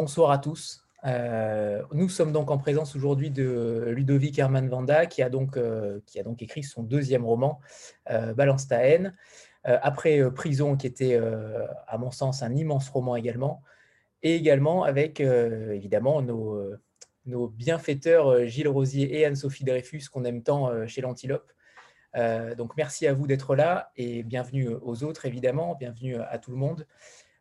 bonsoir à tous. Euh, nous sommes donc en présence aujourd'hui de Ludovic Herman Vanda qui a donc, euh, qui a donc écrit son deuxième roman, Balance ta haine, après Prison qui était à mon sens un immense roman également, et également avec évidemment nos bienfaiteurs Gilles Rosier et Anne-Sophie Dreyfus qu'on aime tant chez l'Antilope. donc merci à vous d'être là et bienvenue aux autres évidemment, bienvenue à tout le monde.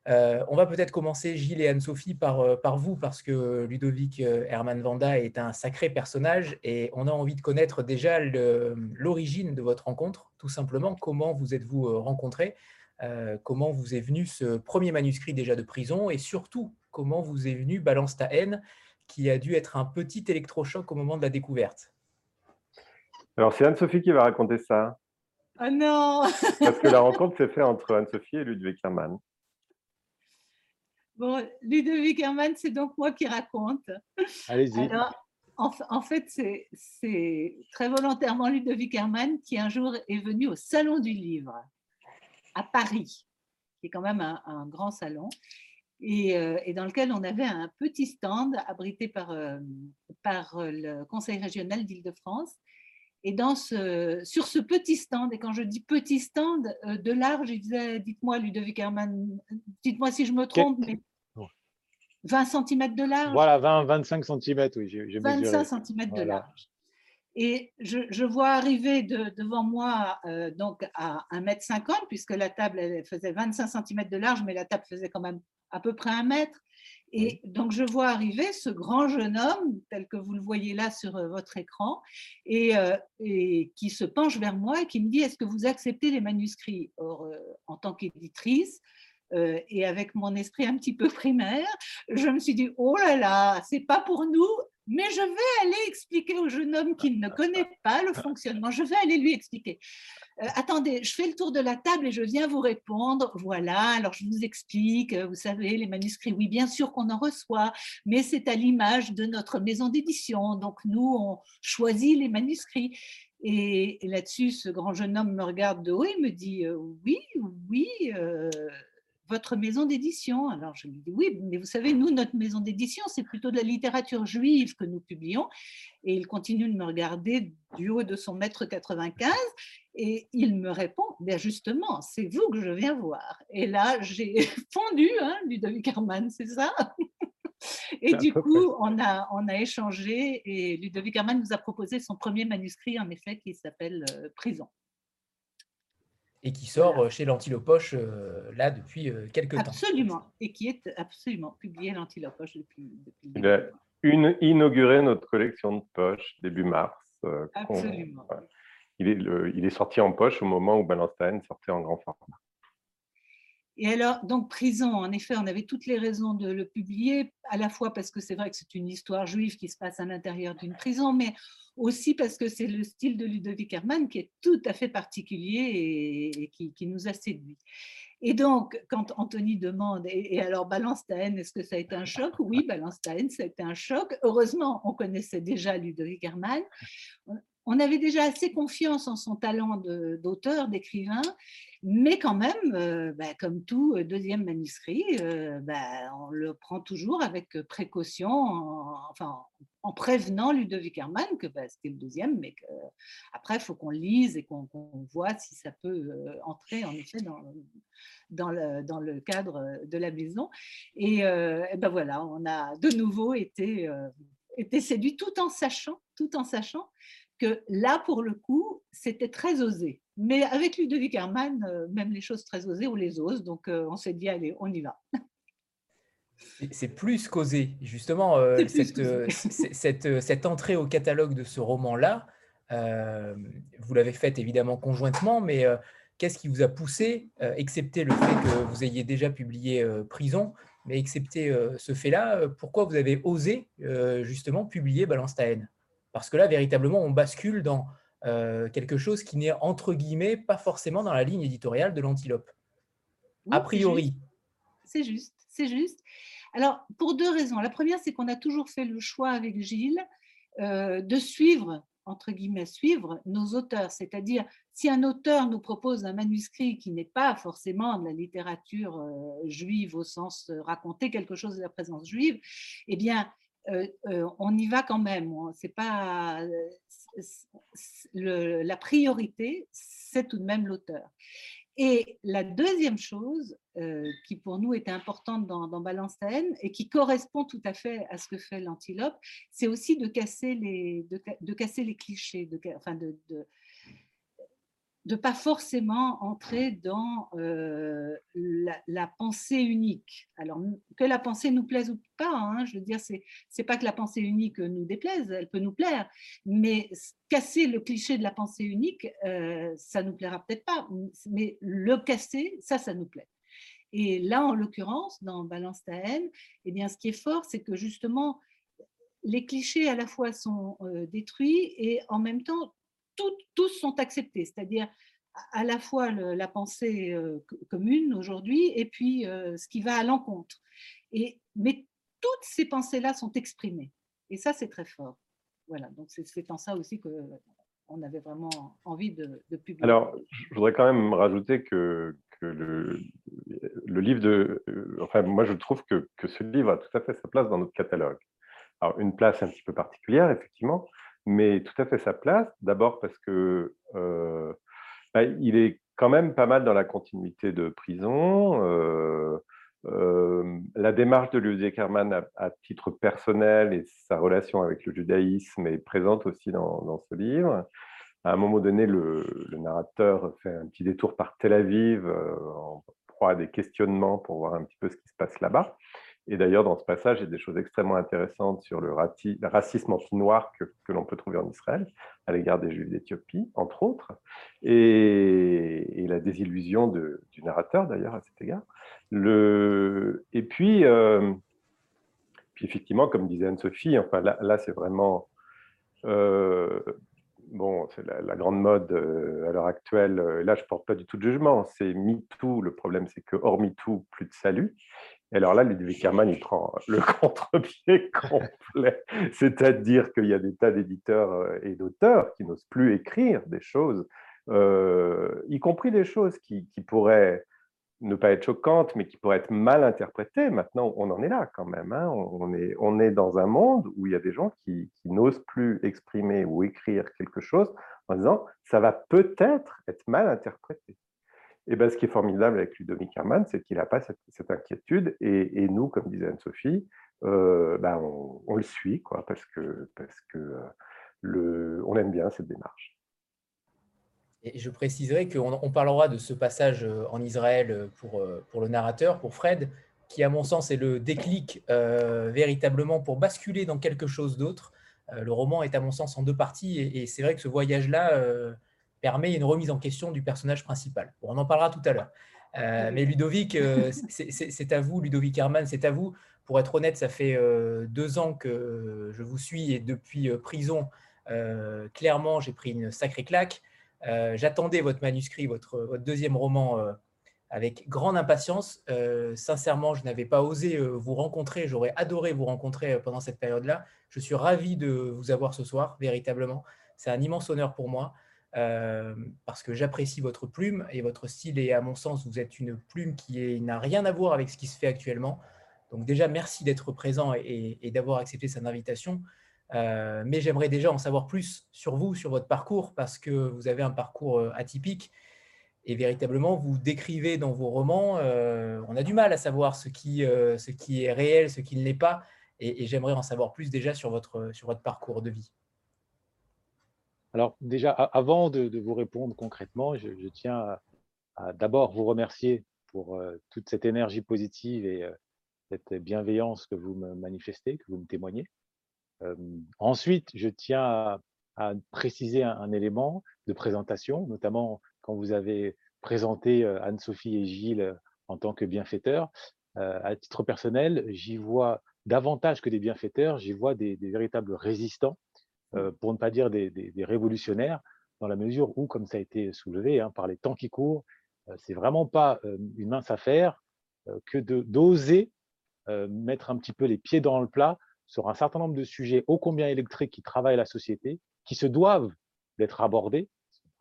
Euh, on va peut-être commencer, Gilles et Anne-Sophie, par, euh, par, vous, parce que Ludovic euh, Herman Vanda est un sacré personnage et on a envie de connaître déjà l'origine de votre rencontre, tout simplement. Comment vous êtes-vous rencontrés? Comment vous est venu ce premier manuscrit déjà de prison? Et surtout, comment vous est venu Balance ta haine, qui a dû être un petit électrochoc au moment de la découverte? Alors, c'est Anne-Sophie qui va raconter ça. Oh non Parce que la rencontre s'est faite entre Anne-Sophie et Ludovic Herman. Bon, Ludovic Herman, c'est donc moi qui raconte. Allez-y. En, fait, c'est très volontairement Ludovic Herman qui un jour est venu au Salon du Livre à Paris, qui est quand même un, grand salon, euh, et, dans lequel on avait un petit stand abrité par, euh, par le Conseil régional d'Île-de-France. Et dans ce, sur ce petit stand, et quand je dis petit stand, euh, de large, il disait, dites-moi Ludovic Herman, dites-moi si je me trompe, mais 20 cm de large Voilà, 20, 25 cm, oui. J'ai 25 cm de large. Et je, vois arriver devant moi euh, donc à 1m50, puisque la table elle faisait 25 cm de large, mais la table faisait quand même à peu près un mètre. Et donc, je vois arriver ce grand jeune homme, tel que vous le voyez là sur euh, votre écran, et, euh, et qui se penche vers moi et qui me dit Est-ce que vous acceptez les manuscrits Or, en tant qu'éditrice, euh, et avec mon esprit un petit peu primaire, je me suis dit oh là là, c'est pas pour nous, mais je vais aller expliquer au jeune homme qui ne connaît pas le fonctionnement. Je vais aller lui expliquer. Euh, attendez, je fais le tour de la table et je viens vous répondre. Voilà, alors je vous explique. Vous savez, les manuscrits, oui, bien sûr qu'on en reçoit, mais c'est à l'image de notre maison d'édition. Donc nous, on choisit les manuscrits. Et, là-dessus, ce grand jeune homme me regarde de haut et me dit euh, oui, oui votre maison d'édition. Alors je lui dis oui, mais vous savez, nous, notre maison d'édition, c'est plutôt de la littérature juive que nous publions. Et il continue de me regarder du haut de son mètre 95 et il me répond, bien justement, c'est vous que je viens voir. Et là, j'ai fondu, hein, Ludovic Herman, c'est ça? Et du coup, on a, on a échangé et Ludovic Herman nous a proposé son premier manuscrit, en effet, qui s'appelle euh, Prison et qui sort euh, chez l'Antilopoche euh, là depuis euh, quelques temps. Absolument, et qui est absolument publié l'Antilopoche depuis, depuis. Il a une, inauguré notre collection de poches début mars. absolument. Il est, il est, sorti en poche au moment où Balanstein sortait en grand format. Et alors, donc, Prison, en effet, on avait toutes les raisons de le publier, à la fois parce que c'est vrai que c'est une histoire juive qui se passe à l'intérieur d'une prison, mais aussi parce que c'est le style de Ludovic Herman qui est tout à fait particulier et, qui, nous a séduit. Et donc, quand Anthony demande, et, alors Balance est-ce que ça a été un choc? Oui, Balance ça a été un choc. Heureusement, on connaissait déjà Ludovic Herman on avait déjà assez confiance en son talent d'auteur, d'écrivain, mais quand même, euh, bah, comme tout euh, deuxième manuscrit, euh, bah, on le prend toujours avec précaution, en, prévenant Ludovic Herman que bah, c'était le deuxième, mais qu'après, il faut qu'on lise et qu'on voit si ça peut entrer en effet dans, le, cadre de la maison. Et, ben voilà, on a de nouveau été, été séduit tout en sachant, tout en sachant que là, pour le coup, c'était très osé. Mais avec Ludovic Herman, euh, même les choses très osées, on les ose. Donc, euh, on s'est dit, allez, on y va. C'est plus qu'osé. Justement, euh, cette, cette, entrée au catalogue de ce roman-là, vous l'avez faite évidemment conjointement, mais qu'est-ce qui vous a poussé, excepté le fait que vous ayez déjà publié Prison, mais excepté ce fait-là, pourquoi vous avez osé justement publier Balance ta haine parce que là, véritablement, on bascule dans quelque chose qui n'est, entre guillemets, pas forcément dans la ligne éditoriale de l'antilope. a priori. C'est juste, c'est juste. Alors, pour deux raisons. La première, c'est qu'on a toujours fait le choix avec Gilles euh, de suivre entre guillemets, suivre nos auteurs. C'est-à-dire, si un auteur nous propose un manuscrit qui n'est pas forcément de la littérature juive au sens raconter quelque chose de la présence juive, eh bien, on y va quand même. C'est pas la priorité, c'est tout de même l'auteur. Et la deuxième chose euh, qui pour nous était importante dans, dans Balance et qui correspond tout à fait à ce que fait l'antilope, c'est aussi de casser les, de, casser les clichés, de pas forcément entrer dans euh, la, pensée unique. Alors que la pensée nous plaise ou pas, hein, je veux dire, c'est c'est pas que la pensée unique nous déplaise, elle peut nous plaire, mais casser le cliché de la pensée unique, euh, ça nous plaira peut-être pas, mais le casser, ça, ça nous plaît. Et là, en l'occurrence, dans Balance ta haine, eh bien, ce qui est fort, c'est que justement, les clichés à la fois sont euh, détruits et en même temps tous sont acceptés, c'est-à-dire à la fois la pensée euh, commune aujourd'hui et puis euh, ce qui va à l'encontre. Mais toutes ces pensées-là sont exprimées. Et ça, c'est très fort. Voilà, donc c'est en ça aussi qu'on avait vraiment envie de, publier. Alors, je voudrais quand même rajouter que, le, livre de... Euh, enfin, moi, je trouve que, que, ce livre a tout à fait sa place dans notre catalogue. Alors, une place un petit peu particulière, effectivement, mais tout à fait sa place. D'abord parce que euh, bah, il est quand même pas mal dans la continuité de prison. Euh, euh, la démarche de Ludwig Hermann à, titre personnel et sa relation avec le judaïsme est présente aussi dans, ce livre. À un moment donné, le, le, narrateur fait un petit détour par Tel Aviv en proie à des questionnements pour voir un petit peu ce qui se passe là-bas. Et d'ailleurs, dans ce passage, il y a des choses extrêmement intéressantes sur le, racisme anti-noir que, l'on peut trouver en Israël à l'égard des Juifs d'Éthiopie, entre autres, et, la désillusion du narrateur, d'ailleurs, à cet égard. Et puis, euh, puis, effectivement, comme disait Anne-Sophie, enfin, là, c'est vraiment... Euh, bon, c'est la, grande mode euh, à l'heure actuelle. là, je ne porte pas du tout de jugement. C'est MeToo. Le problème, c'est que hors MeToo, plus de salut. Et alors là, Ludwig Hermann, il prend le contre-pied complet. C'est-à-dire qu'il y a des tas d'éditeurs euh, et d'auteurs qui n'osent plus écrire des choses, euh, y compris des choses qui, pourraient ne pas être choquantes, mais qui pourraient être mal interprétées. Maintenant, on en est là quand même. Hein. On, est, dans un monde où il y a des gens qui n'osent plus exprimer ou écrire quelque chose en disant ça va peut-être être mal interprété. Et ben, ce qui est formidable avec Ludovic Herman, c'est qu'il n'a pas cette, inquiétude. Et, nous, comme disait Anne-Sophie, euh, ben, on, le suit, quoi, parce que, parce que euh, le, on aime bien cette démarche. Et je préciserai qu'on on parlera de ce passage euh, en Israël pour, pour le narrateur, pour Fred, qui, à mon sens, est le déclic véritablement pour basculer dans quelque chose d'autre. le roman est, à mon sens, en deux parties. Et c'est vrai que ce voyage-là permet une remise en question du personnage principal. on en parlera tout à l'heure. Euh, mais Ludovic, euh, c'est à vous, Ludovic Herman, c'est à vous. Pour être honnête, ça fait euh, deux ans que je vous suis et depuis prison, clairement, j'ai pris une sacrée claque. J'attendais votre manuscrit, votre, votre deuxième roman, avec grande impatience. sincèrement, je n'avais pas osé vous rencontrer. J'aurais adoré vous rencontrer pendant cette période-là. Je suis ravi de vous avoir ce soir, véritablement. C'est un immense honneur pour moi. Euh, parce que j'apprécie votre plume et votre style et à mon sens, vous êtes une plume qui n'a rien à voir avec ce qui se fait actuellement. Donc déjà, merci d'être présent et, d'avoir accepté cette invitation. Euh, mais j'aimerais déjà en savoir plus sur vous, sur votre parcours, parce que vous avez un parcours euh, atypique et véritablement, vous décrivez dans vos romans, on a du mal à savoir ce qui, est réel, ce qui ne l'est pas, et, j'aimerais en savoir plus déjà sur votre parcours de vie. Alors déjà, avant de, vous répondre concrètement, je, tiens à, d'abord vous remercier pour euh, toute cette énergie positive et euh, cette bienveillance que vous me manifestez, que vous me témoignez. Euh, ensuite, je tiens à, préciser un, élément de présentation, notamment quand vous avez présenté Anne-Sophie et Gilles en tant que bienfaiteurs. à titre personnel, j'y vois davantage que des bienfaiteurs, j'y vois des véritables résistants pour ne pas dire des, révolutionnaires, dans la mesure où, comme ça a été soulevé hein, par les temps qui courent, euh, c'est vraiment pas euh, une mince affaire que d'oser mettre un petit peu les pieds dans le plat sur un certain nombre de sujets ô combien électriques qui travaillent la société, qui se doivent d'être abordés,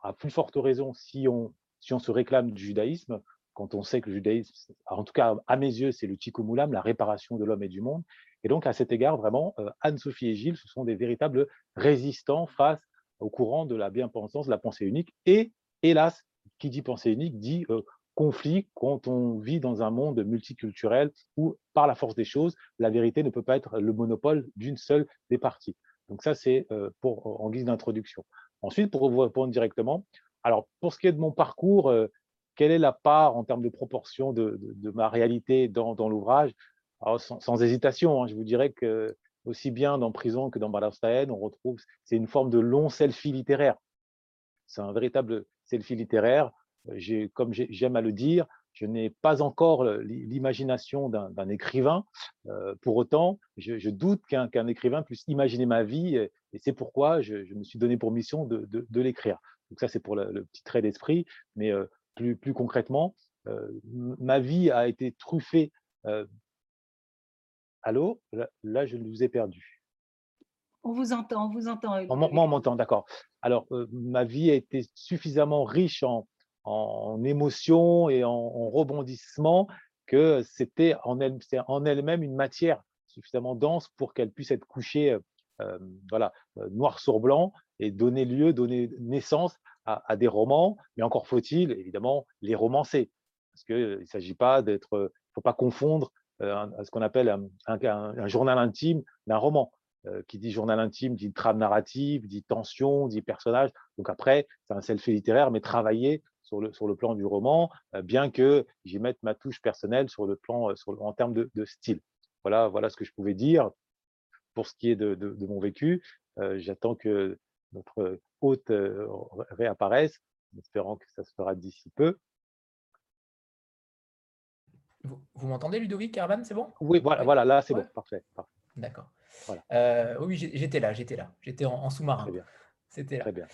à plus forte raison si on, si on se réclame du judaïsme, quand on sait que le judaïsme, en tout cas à mes yeux, c'est le tikkun la réparation de l'homme et du monde. Et donc à cet égard, vraiment, euh, Anne-Sophie et Gilles, ce sont des véritables résistants face au courant de la bien-pensance, de la pensée unique. Et hélas, qui dit pensée unique dit euh, conflit quand on vit dans un monde multiculturel où, par la force des choses, la vérité ne peut pas être le monopole d'une seule des parties. Donc ça, c'est euh, pour en guise d'introduction. Ensuite, pour vous répondre directement, alors pour ce qui est de mon parcours, quelle est la part en termes de proportion de, ma réalité dans, l'ouvrage? Sans, hésitation, hein, je vous dirais que aussi bien dans Prison que dans Balastaen, on retrouve, c'est une forme de long selfie littéraire. C'est un véritable selfie littéraire. Comme j'aime à le dire, je n'ai pas encore l'imagination d'un écrivain. Euh, pour autant, je, doute qu'un écrivain puisse imaginer ma vie et, c'est pourquoi je, me suis donné pour mission de, l'écrire. Donc ça, c'est pour le, petit trait d'esprit. Mais euh, plus, concrètement, euh, ma vie a été truffée. Euh, allô? Là, je vous ai perdu. On vous entend, on vous entend. moi, on m'entend, d'accord. Alors, euh, ma vie a été suffisamment riche en, en émotions et en, rebondissements que c'était en elle-même une matière suffisamment dense pour qu'elle puisse être couchée voilà, noir sur blanc et donner lieu, donner naissance à, des romans, mais encore faut-il évidemment les romancer, parce qu'il ne s'agit pas d'être, il ne faut pas confondre euh, ce qu'on appelle un, journal intime d'un roman. Euh, qui dit journal intime dit trame narrative, dit tension, dit personnage. Donc après, c'est un selfie littéraire, mais travaillé sur le, sur le plan du roman, euh, bien que j'y mette ma touche personnelle sur le plan, en termes de, style. Voilà, voilà ce que je pouvais dire pour ce qui est de, de mon vécu. J'attends que notre hôte réapparaissent, en espérant que ça se fera d'ici peu. Vous, m'entendez, Ludovic Carvan, c'est bon? Oui, voilà, voilà là, c'est bon, parfait. D'accord. Euh, oui, j'étais là, j'étais là, j'étais en, sous-marin. C'était là. Très bien.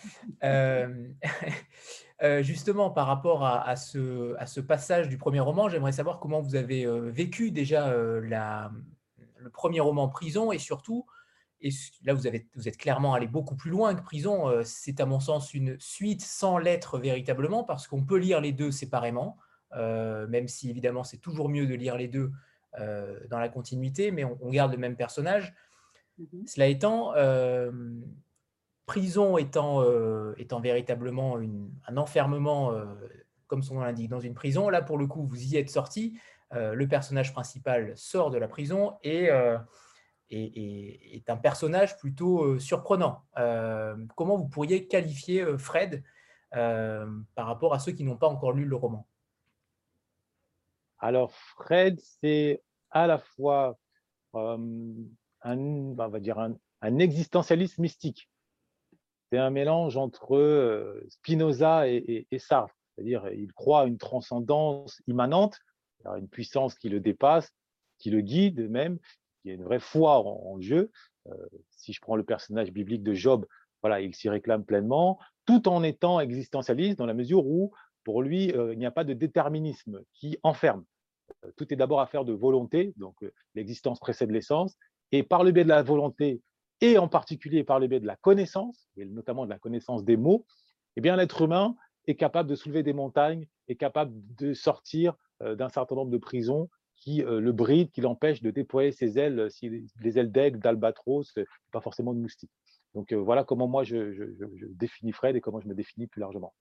Euh, justement, par rapport à, ce, à, ce, passage du premier roman, j'aimerais savoir comment vous avez vécu déjà la, le premier roman Prison et surtout et là, vous, avez, vous êtes clairement allé beaucoup plus loin que Prison. Euh, c'est à mon sens une suite sans lettres véritablement, parce qu'on peut lire les deux séparément, euh, même si évidemment c'est toujours mieux de lire les deux euh, dans la continuité, mais on, garde le même personnage. Mm-hmm. Cela étant, Prison étant, étant véritablement un enfermement, comme son nom l'indique, dans une prison, là pour le coup, vous y êtes sorti. le personnage principal sort de la prison et est, un personnage plutôt euh, surprenant. Euh, comment vous pourriez qualifier euh, Fred par rapport à ceux qui n'ont pas encore lu le roman? Alors, Fred, c'est à la fois un, on va dire un, existentialiste mystique. C'est un mélange entre Spinoza et, Sartre. C'est-à-dire, il croit à une transcendance immanente, à une puissance qui le dépasse, qui le guide même, il y a une vraie foi en, Dieu. Euh, si je prends le personnage biblique de Job, voilà, il s'y réclame pleinement, tout en étant existentialiste dans la mesure où, pour lui, euh, il n'y a pas de déterminisme qui enferme. Euh, tout est d'abord affaire de volonté, donc l'existence précède l'essence, et par le biais de la volonté, et en particulier par le biais de la connaissance, et notamment de la connaissance des mots, eh l'être humain est capable de soulever des montagnes, est capable de sortir d'un certain nombre de prisons qui euh, le bride, qui l'empêche de déployer ses ailes, euh, les ailes d'aigle, d'albatros, euh, pas forcément de moustique. Donc voilà comment moi je, définis Fred et comment je me définis plus largement.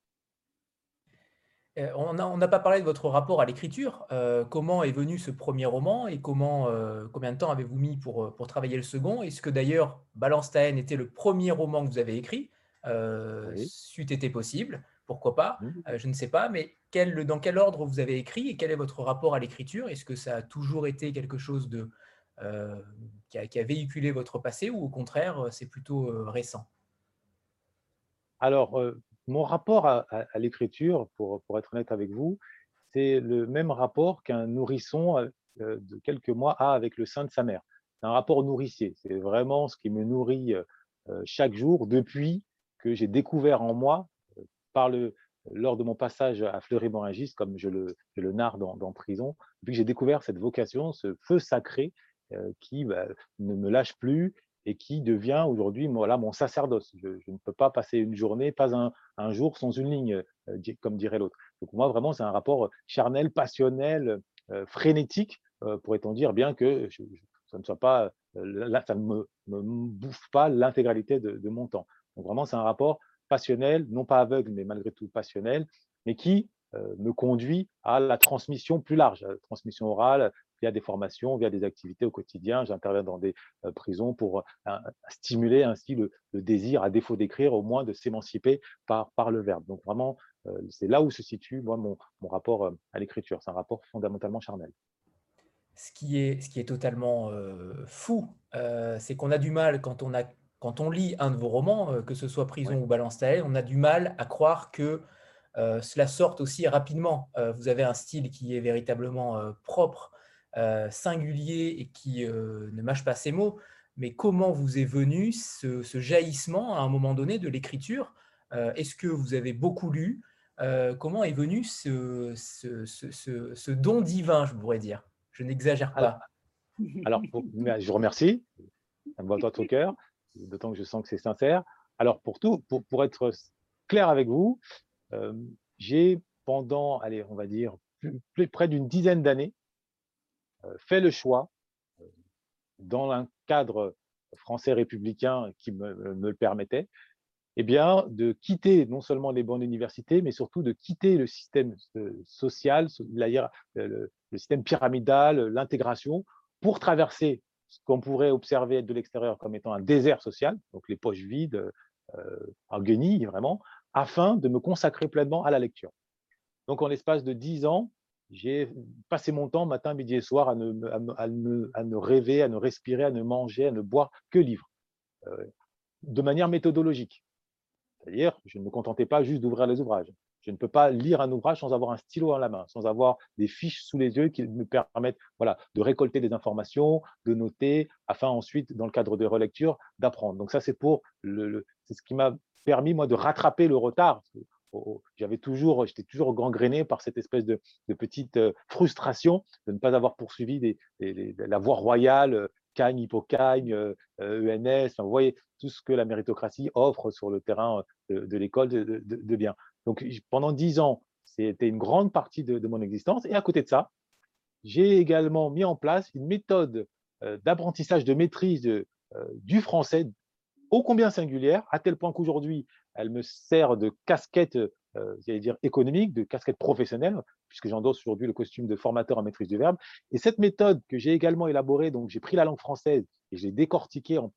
On n'a pas parlé de votre rapport à l'écriture. comment est venu ce premier roman et comment, combien de temps avez-vous mis pour, pour travailler le second? Est-ce que d'ailleurs Balance était le premier roman que vous avez écrit? Oui. C'eût été possible pourquoi pas, mmh. euh, je ne sais pas, mais quel, dans quel ordre vous avez écrit et quel est votre rapport à l'écriture? Est-ce que ça a toujours été quelque chose de, euh, qui, a, véhiculé votre passé ou au contraire, euh, c'est plutôt récent? Alors, mon rapport à, l'écriture, pour, être honnête avec vous, c'est le même rapport qu'un nourrisson de quelques mois a avec le sein de sa mère. C'est un rapport nourricier. C'est vraiment ce qui me nourrit chaque jour depuis que j'ai découvert en moi lors de mon passage à Fleury-Morangis, comme je le, le narre dans, Prison, depuis que j'ai découvert cette vocation, ce feu sacré qui bah, ne me lâche plus et qui devient aujourd'hui voilà, mon sacerdoce. Je, ne peux pas passer une journée, pas un, jour sans une ligne, comme dirait l'autre. Donc moi, vraiment, c'est un rapport charnel, passionnel, frénétique, pourrait-on dire, bien que ça ne soit pas, ça ne me, bouffe pas l'intégralité de, mon temps. Donc vraiment, c'est un rapport passionnel, non pas aveugle, mais malgré tout passionnel, mais qui me conduit à la transmission plus large, la transmission orale, via des formations, via des activités au quotidien. J'interviens dans des prisons pour stimuler ainsi le, désir, à défaut d'écrire, au moins de s'émanciper par, par le verbe. Donc vraiment, c'est là où se situe moi, mon, mon rapport à l'écriture. C'est un rapport fondamentalement charnel. Ce qui est, ce qui est totalement fou, c'est qu'on a du mal quand on, a, quand on lit un de vos romans, que ce soit Prison ou Balance on a du mal à croire que cela sorte aussi rapidement. vous avez un style qui est véritablement propre, singulier et qui ne mâche pas ses mots. Mais comment vous est venu ce, jaillissement à un moment donné de l'écriture? Est-ce que vous avez beaucoup lu? Comment est venu ce, don divin, je pourrais dire? Je n'exagère pas. Alors, je vous remercie. Ça me va au cœur, d'autant que je sens que c'est sincère. Alors, pour tout, pour être clair avec vous, j'ai pendant, allez, on va dire, plus, près d'une dizaine d'années, fait le choix, dans un cadre français républicain qui me, le permettait, eh bien, de quitter non seulement les bancs d'université, mais surtout de quitter le système social, le, système pyramidal, l'intégration, pour traverser ce qu'on pourrait observer de l'extérieur comme étant un désert social, donc les poches vides, en guenilles vraiment, afin de me consacrer pleinement à la lecture. Donc, en l'espace de dix ans, j'ai passé mon temps matin, midi et soir à ne, rêver, à ne respirer, à ne manger, à ne boire que livres, euh, de manière méthodologique. C'est-à-dire, je ne me contentais pas juste d'ouvrir les ouvrages. Je ne peux pas lire un ouvrage sans avoir un stylo à la main, sans avoir des fiches sous les yeux qui me permettent voilà, de récolter des informations, de noter, afin ensuite, dans le cadre de relecture, d'apprendre. Donc ça, c'est le c'est ce qui m'a permis, moi, de rattraper le retard. J'avais toujours, j'étais toujours gangréné par cette espèce de, petite euh, frustration de ne pas avoir poursuivi la voie royale, euh, Cagne, Hippocagne, ENS, euh, e vous voyez, tout ce que la méritocratie offre sur le terrain de, l'école de, bien. Donc, pendant dix ans, c'était une grande partie de, mon existence. Et à côté de ça, j'ai également mis en place une méthode d'apprentissage, de maîtrise du français ô combien singulière, à tel point qu'aujourd'hui, elle me sert de casquette, euh, dire économique, de casquette professionnelle, puisque j'endosse aujourd'hui le costume de formateur en maîtrise du verbe. Et cette méthode que j'ai également élaborée, donc j'ai pris la langue française et j'ai décortiqué en,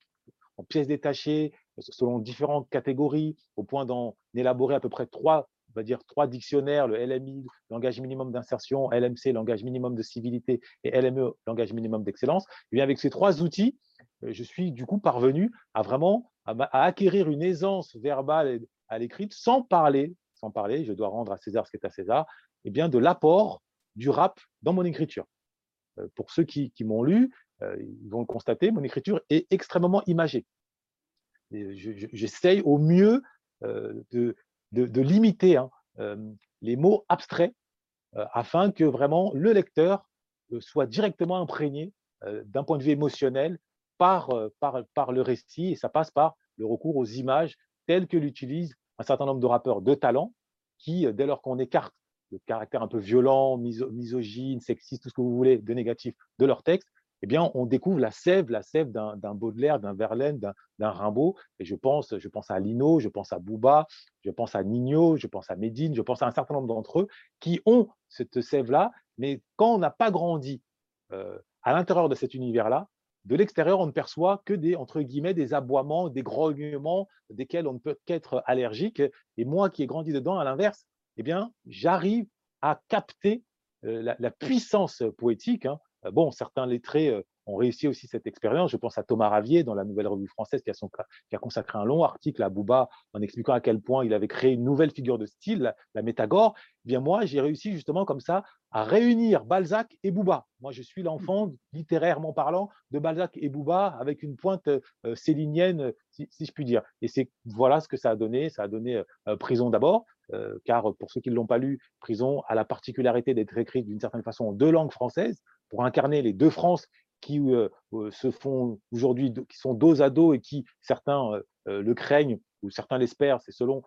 en pièces détachées, selon différentes catégories, au point d'en élaborer à peu près trois on va dire trois dictionnaires, le LMI, langage minimum d'insertion, LMC, langage minimum de civilité, et LME, langage minimum d'excellence. Et bien avec ces trois outils, euh, je suis du coup parvenu à vraiment à, acquérir une aisance verbale à l'écrit sans parler, sans parler, je dois rendre à César ce qui est à César, eh bien de l'apport du rap dans mon écriture. Euh, pour ceux qui, m'ont lu, euh, ils vont le constater, mon écriture est extrêmement imagée. J'essaye au mieux de, de, limiter hein, les mots abstraits afin que vraiment le lecteur soit directement imprégné d'un point de vue émotionnel par, par, par le récit, et ça passe par le recours aux images telles que l'utilisent un certain nombre de rappeurs de talent qui, dès lors qu'on écarte le caractère un peu violent, misogyne, sexiste, tout ce que vous voulez, de négatif de leur texte, eh bien, on découvre la sève, la sève d'un Baudelaire, d'un Verlaine, d'un Rimbaud. Et je pense, je pense à Lino, je pense à Bouba, je pense à Nino, je pense à Médine, je pense à un certain nombre d'entre eux qui ont cette sève-là. Mais quand on n'a pas grandi à l'intérieur de cet univers-là, de l'extérieur, on ne perçoit que des, entre guillemets, des aboiements, des grognements desquels on ne peut qu'être allergique. Et moi qui ai grandi dedans, à l'inverse, eh bien, j'arrive à capter la, puissance poétique. Hein. Bon, certains lettrés ont réussi aussi cette expérience. Je pense à Thomas Ravier dans la Nouvelle Revue Française qui a, son, qui a consacré un long article à Bouba en expliquant à quel point il avait créé une nouvelle figure de style, la, métagore. Eh bien moi, j'ai réussi justement comme ça à réunir Balzac et Bouba. Moi, je suis l'enfant, littérairement parlant, de Balzac et Bouba avec une pointe euh, célinienne, si, je puis dire. Et c'est voilà ce que ça a donné. Ça a donné euh, Prison d'abord, euh, car pour ceux qui ne l'ont pas lu, Prison a la particularité d'être écrite d'une certaine façon en deux langues françaises pour incarner les deux France qui se font aujourd'hui, qui sont dos à dos et qui, certains le craignent ou certains l'espèrent, c'est selon,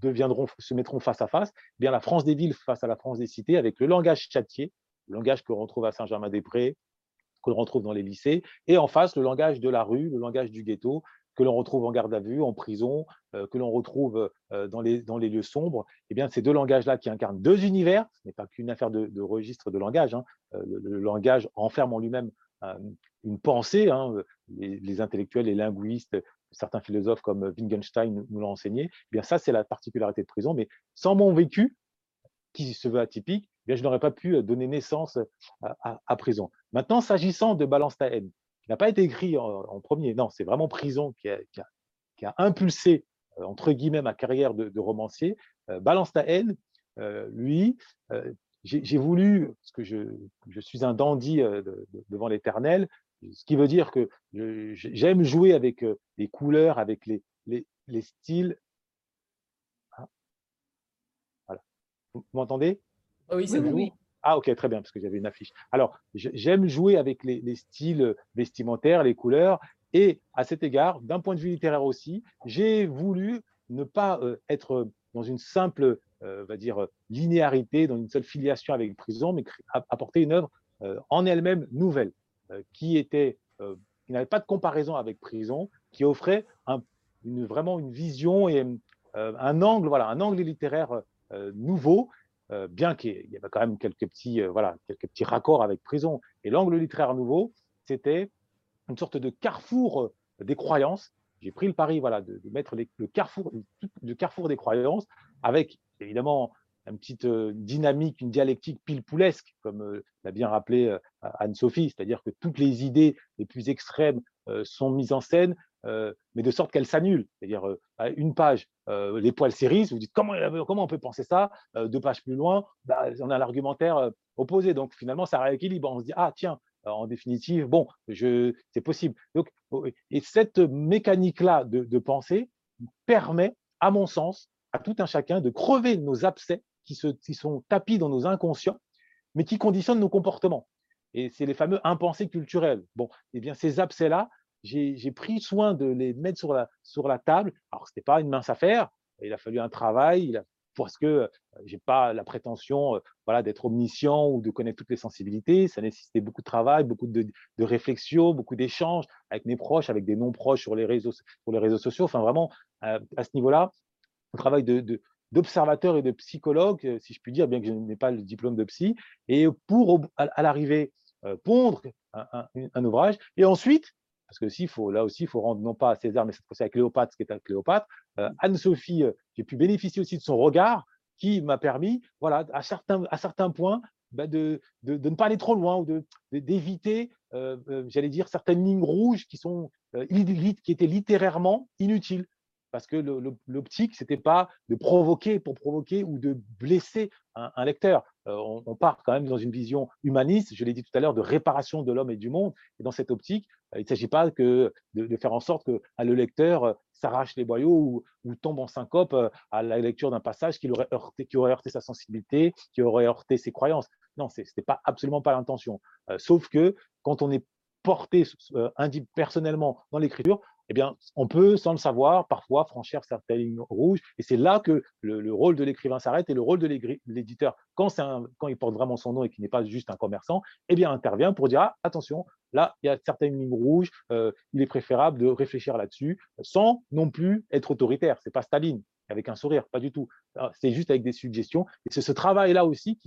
deviendront, se mettront face à face, eh bien la France des villes face à la France des cités avec le langage châtier, le langage que l'on retrouve à Saint-Germain-des-Prés, que l'on retrouve dans les lycées, et en face le langage de la rue, le langage du ghetto, que l'on retrouve en garde à vue, en prison, euh, que l'on retrouve euh, dans, les, dans les lieux sombres, eh bien, ces deux langages-là qui incarnent deux univers, ce n'est pas qu'une affaire de, registre de langage, hein, euh, le, langage enferme en lui-même une pensée, hein, les, intellectuels, les linguistes, certains philosophes comme Wittgenstein nous l'ont enseigné, eh bien ça c'est la particularité de prison, mais sans mon vécu, qui se veut atypique, eh bien, je n'aurais pas pu donner naissance à, prison. Maintenant, s'agissant de Balance ta haine, n'a pas été écrit en, premier. Non, c'est vraiment Prison qui a, impulsé, euh, entre guillemets, ma carrière de, romancier. Euh, Balance ta haine, euh, lui, j'ai voulu, parce que je, suis un dandy devant l'éternel, ce qui veut dire que j'aime jouer avec les couleurs, avec les, les, styles. Ah. Voilà. Vous m'entendez? Oui, c'est oui. Ah, ok, très bien, parce que j'avais une affiche. Alors, j'aime jouer avec les, styles vestimentaires, les couleurs, et à cet égard, d'un point de vue littéraire aussi, j'ai voulu ne pas euh, être dans une simple, euh, va dire, linéarité, dans une seule filiation avec prison, mais apporter une œuvre euh, en elle-même nouvelle, qui était, qui n'avait pas de comparaison avec prison, qui offrait vraiment une vision et un angle, voilà, un angle littéraire nouveau euh, bien qu'il y avait quand même quelques petits, euh, voilà, quelques petits raccords avec prison. Et l'angle littéraire nouveau, c'était une sorte de carrefour euh, des croyances. J'ai pris le pari voilà, de, mettre le, carrefour, le carrefour des croyances avec évidemment une petite dynamique, une dialectique pile-poulesque, comme l'a bien rappelé Anne-Sophie, c'est-à-dire que toutes les idées les plus extrêmes sont mises en scène euh, mais de sorte qu'elle s'annule. C'est-à-dire, euh, une page, euh, les poils s'érissent, vous dites comment, comment on peut penser ça Deux pages plus loin, bah, on a l'argumentaire opposé. Donc finalement, ça rééquilibre. On se dit, ah tiens, en définitive, bon, c'est possible. Donc, oh, et cette mécanique-là de, de, pensée permet, à mon sens, à tout un chacun de crever nos abcès qui sont tapis dans nos inconscients, mais qui conditionnent nos comportements. Et c'est les fameux impensés culturels. Bon, eh bien, ces abcès-là, j'ai pris soin de les mettre sur la, table. Alors, ce n'était pas une mince affaire, il a fallu un travail, parce que euh, je n'ai pas la prétention euh, voilà, d'être omniscient ou de connaître toutes les sensibilités. Ça nécessitait beaucoup de travail, beaucoup de, de réflexion, beaucoup d'échanges avec mes proches, avec des non-proches sur, les réseaux, sur les réseaux sociaux. Enfin, vraiment, euh, à ce niveau-là, un travail d'observateur et de psychologue, si je puis dire, bien que je n'ai pas le diplôme de psy, et pour, à, l'arrivée, pondre un, ouvrage. Et ensuite, parce que aussi, faut, là aussi, il faut rendre non pas à César, mais cette fois-ci à Cléopâtre, ce qui est à Cléopâtre. Euh, Anne-Sophie, euh, j'ai pu bénéficier aussi de son regard qui m'a permis, voilà, à certains, à certains points, bah, de, de, ne pas aller trop loin ou d'éviter, euh, j'allais dire, certaines lignes rouges qui, sont, qui étaient littérairement inutiles parce que l'optique, ce n'était pas de provoquer pour provoquer ou de blesser un, lecteur. Euh, on, part quand même dans une vision humaniste, je l'ai dit tout à l'heure, de réparation de l'homme et du monde. Et dans cette optique, euh, il ne s'agit pas que de, faire en sorte que le lecteur euh, s'arrache les boyaux ou, tombe en syncope à la lecture d'un passage qui aurait, heurté, qui aurait heurté sa sensibilité, qui aurait heurté ses croyances. Non, ce n'était pas absolument pas l'intention. sauf que quand on est porté personnellement dans l'écriture, eh on peut, sans le savoir, parfois franchir certaines lignes rouges. Et c'est là que le, rôle de l'écrivain s'arrête et le rôle de l'éditeur, quand, il porte vraiment son nom et qu'il n'est pas juste un commerçant, eh bien, intervient pour dire ah, attention, là, il y a certaines lignes rouges, euh, il est préférable de réfléchir là-dessus, sans non plus être autoritaire. C'est pas Staline avec un sourire, pas du tout. Ah, c'est juste avec des suggestions. Et c'est ce travail-là aussi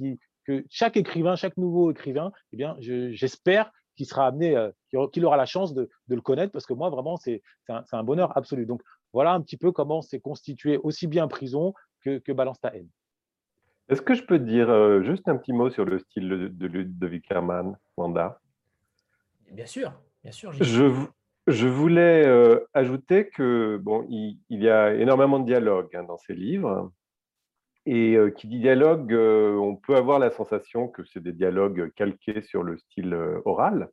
que chaque écrivain, chaque nouveau écrivain, eh bien, j'espère qui sera amené, euh, qu'il aura la chance de, le connaître, parce que moi, vraiment, c'est un, bonheur absolu. Donc, voilà un petit peu comment c'est constitué aussi bien prison que, que Balance ta haine. Est-ce que je peux dire euh, juste un petit mot sur le style de Ludovic Herman, Wanda? Bien sûr, bien sûr. Je, je voulais euh, ajouter que bon, il, y a énormément de dialogue hein, dans ces livres. Et qui dit dialogue, on peut avoir la sensation que c'est des dialogues calqués sur le style oral.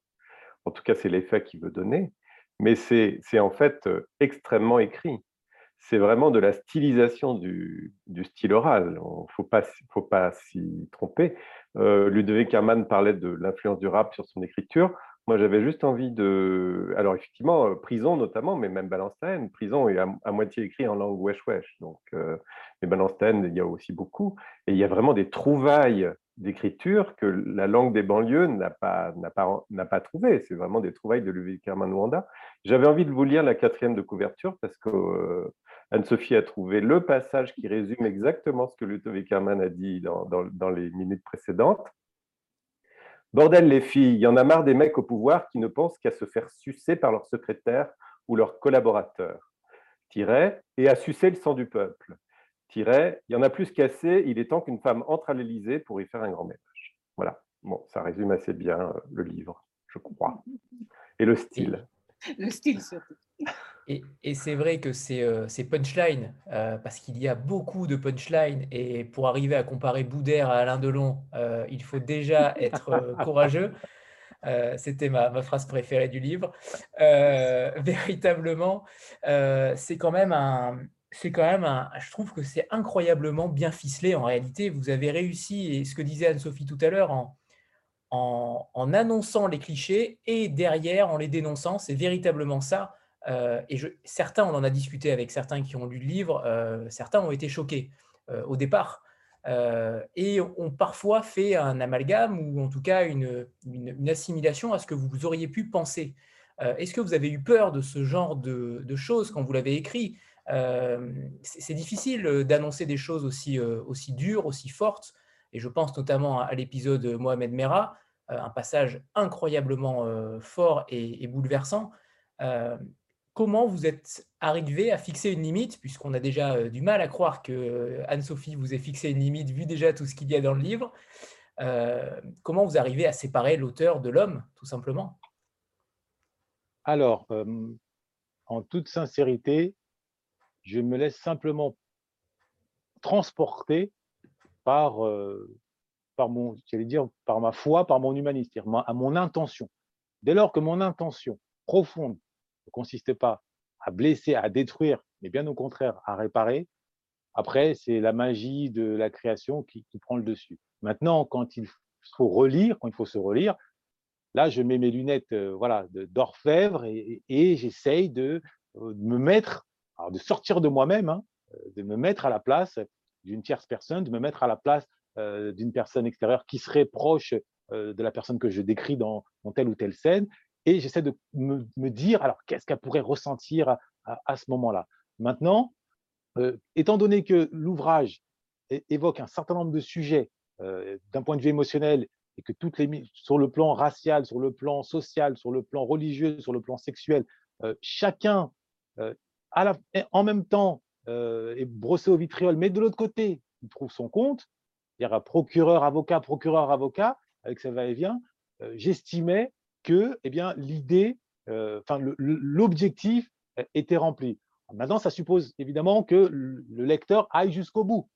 En tout cas, c'est l'effet qu'il veut donner. Mais c'est en fait extrêmement écrit. C'est vraiment de la stylisation du, style oral. Il ne faut pas, s'y tromper. Ludovic Herman parlait de l'influence du rap sur son écriture. Moi, j'avais juste envie de. Alors, effectivement, euh, Prison notamment, mais même Balanstaine. Prison est à, moitié écrit en langue wesh-wesh. Donc, euh, mais Balanstaine, il y a aussi beaucoup. Et il y a vraiment des trouvailles d'écriture que la langue des banlieues n'a pas, n'a pas, pas trouvé. C'est vraiment des trouvailles de Ludwig Hermann Wanda. J'avais envie de vous lire la quatrième de couverture parce que euh, Anne-Sophie a trouvé le passage qui résume exactement ce que Ludwig Hermann a dit dans, dans les minutes précédentes. Bordel les filles, il y en a marre des mecs au pouvoir qui ne pensent qu'à se faire sucer par leur secrétaire ou leurs collaborateurs. Tiret, et à sucer le sang du peuple. Il y en a plus qu'assez, il est temps qu'une femme entre à l'Élysée pour y faire un grand ménage. Voilà, bon, ça résume assez bien euh, le livre, je crois. Et le style. Le style surtout. Et, c'est vrai que c'est euh, punchline, euh, parce qu'il y a beaucoup de punchline, et pour arriver à comparer Boudère à Alain Delon, euh, il faut déjà être courageux. C'était ma, ma, phrase préférée du livre. véritablement, c'est quand même un, c'est quand même un, je trouve que c'est incroyablement bien ficelé en réalité. Vous avez réussi, et ce que disait Anne-Sophie tout à l'heure, en, en, annonçant les clichés et derrière en les dénonçant, c'est véritablement ça. Euh, et certains, on en a discuté avec certains qui ont lu le livre, euh, certains ont été choqués euh, au départ. Et ont parfois fait un amalgame ou en tout cas une, assimilation à ce que vous auriez pu penser. Est-ce que vous avez eu peur de ce genre de, choses quand vous l'avez écrit? C'est difficile d'annoncer des choses aussi dures, aussi fortes, et je pense notamment à l'épisode Mohamed Merah, un passage incroyablement fort et, bouleversant comment vous êtes arrivé à fixer une limite, puisqu'on a déjà euh, du mal à croire que euh, Anne-Sophie vous ait fixé une limite, vu déjà tout ce qu'il y a dans le livre. Euh, comment vous arrivez à séparer l'auteur de l'homme, tout simplement? Alors, en toute sincérité, je me laisse simplement transporter par, par mon, dire, par ma foi, par mon humanisme, à mon intention. Dès lors que mon intention profonde ne consiste pas à blesser, à détruire, mais bien au contraire, à réparer. Après, c'est la magie de la création qui, prend le dessus. Maintenant, quand il faut relire, quand il faut se relire, là, je mets mes lunettes euh, voilà, d'orfèvre et, j'essaye de, euh, me mettre, de sortir de moi-même, hein, euh, de me mettre à la place d'une tierce personne, de me mettre à la place d'une personne extérieure qui serait proche de la personne que je décris dans, telle ou telle scène. Et j'essaie de me, dire, alors, qu'est-ce qu'elle pourrait ressentir à, ce moment-là? Maintenant, euh, étant donné que l'ouvrage évoque un certain nombre de sujets euh, d'un point de vue émotionnel et que toutes les sur le plan racial, sur le plan social, sur le plan religieux, sur le plan sexuel, euh, chacun en même temps est brossé au vitriol, mais de l'autre côté, il trouve son compte. Il y aura procureur, avocat, procureur, avocat, avec ça va-et-vient. J'estimais que eh l'idée, euh, l'objectif était rempli. Maintenant, ça suppose évidemment que le lecteur aille jusqu'au bout.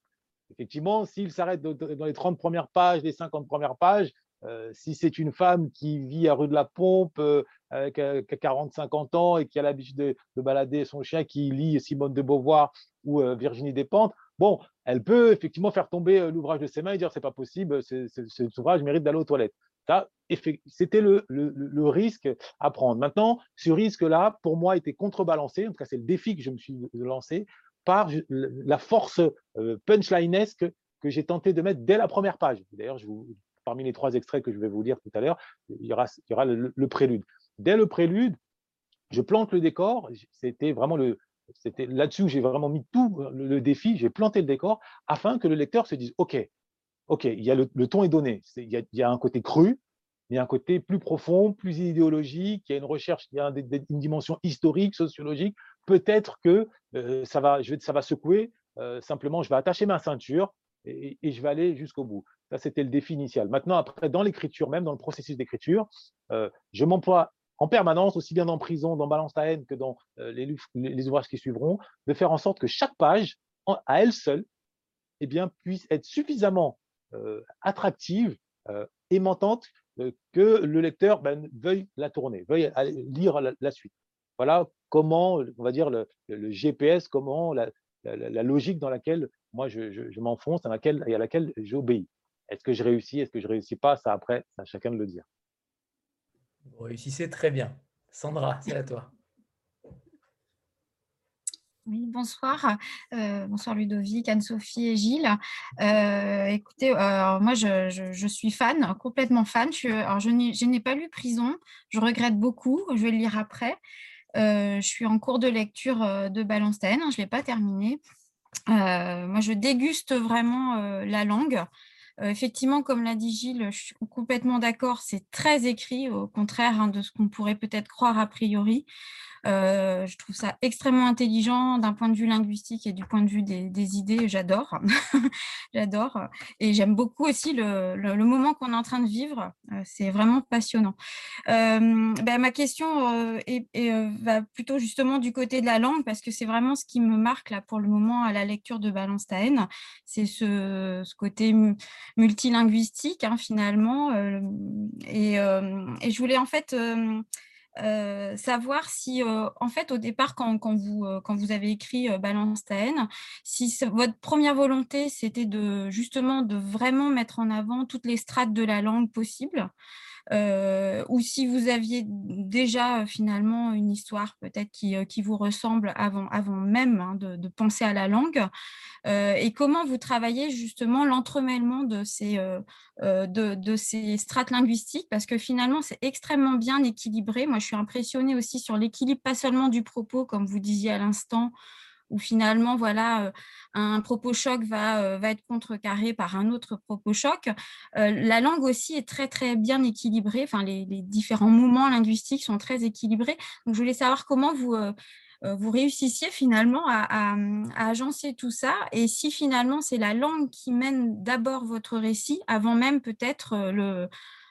Effectivement, s'il s'arrête dans les 30 premières pages, les 50 premières pages, euh, si c'est une femme qui vit à rue de la Pompe, euh, qui a 40-50 ans et qui a l'habitude de, balader son chien, qui lit Simone de Beauvoir ou Virginie Despentes, bon, elle peut effectivement faire tomber l'ouvrage de ses mains et dire c'est pas possible, cet ouvrage mérite d'aller aux toilettes. C'était le, risque à prendre. Maintenant, ce risque-là, pour moi, était contrebalancé, en tout cas, c'est le défi que je me suis lancé, par la force euh, punchlinesque que j'ai tenté de mettre dès la première page. D'ailleurs, parmi les trois extraits que je vais vous lire tout à l'heure, il y aura, le, prélude. Dès le prélude, je plante le décor. C'était vraiment le, c'était là-dessus où j'ai vraiment mis tout le, défi. J'ai planté le décor afin que le lecteur se dise OK, OK, il y a le, ton est donné. Il y, a, un côté cru, il y a un côté plus profond, plus idéologique, il y a une recherche, il y a une dimension historique, sociologique. Peut-être que euh, ça va secouer. Euh, simplement, je vais attacher ma ceinture et, je vais aller jusqu'au bout. Ça, c'était le défi initial. Maintenant, après, dans l'écriture, même dans le processus d'écriture, euh, je m'emploie en permanence, aussi bien dans Prison, dans Balance ta haine que dans les, les, ouvrages qui suivront, de faire en sorte que chaque page, à elle seule, eh bien, puisse être suffisamment attractive, aimantante, euh, que le lecteur ben, veuille la tourner, veuille lire la, suite. Voilà comment, on va dire, le, GPS, comment la, logique dans laquelle moi je, m'enfonce, dans laquelle, et à laquelle j'obéis. Est-ce que je réussis, est-ce que je ne réussis pas? Ça, après, c'est à chacun de le dire. Vous réussissez très bien. Sandra, c'est à toi. Oui, bonsoir. Euh, bonsoir Ludovic, Anne-Sophie et Gilles. Euh, écoutez, moi je, suis fan, complètement fan. Je, n'ai pas lu Prison, je regrette beaucoup, je vais le lire après. Euh, je suis en cours de lecture de Balanstaine, je ne l'ai pas terminé. moi je déguste vraiment la langue. Effectivement, comme l'a dit Gilles, je suis complètement d'accord, c'est très écrit, au contraire hein, de ce qu'on pourrait peut-être croire a priori. Euh, je trouve ça extrêmement intelligent d'un point de vue linguistique et du point de vue des, idées. J'adore. J'adore. Et j'aime beaucoup aussi le, moment qu'on est en train de vivre. Euh, c'est vraiment passionnant. Euh, ben, ma question est, va plutôt justement du côté de la langue parce que c'est vraiment ce qui me marque là pour le moment à la lecture de Balanstaen. C'est ce, côté multilinguistique hein, finalement. Et, je voulais en fait euh, savoir si, euh, en fait, au départ, quand, vous, euh, vous avez écrit Balance ta haine, si votre première volonté, c'était de justement de vraiment mettre en avant toutes les strates de la langue possibles, ou si vous aviez déjà euh, finalement une histoire peut-être qui, euh, vous ressemble avant, même hein, de, penser à la langue, et comment vous travaillez justement l'entremêlement de, ces strates linguistiques, parce que finalement c'est extrêmement bien équilibré. Moi je suis impressionnée aussi sur l'équilibre, pas seulement du propos, comme vous disiez à l'instant, où finalement, voilà, un propos choc va, va être contrecarré par un autre propos choc. la langue aussi est très, très bien équilibrée. Enfin, les, différents moments linguistiques sont très équilibrés. Donc, je voulais savoir comment vous, vous réussissiez finalement à, agencer tout ça et si finalement c'est la langue qui mène d'abord votre récit avant même peut-être le,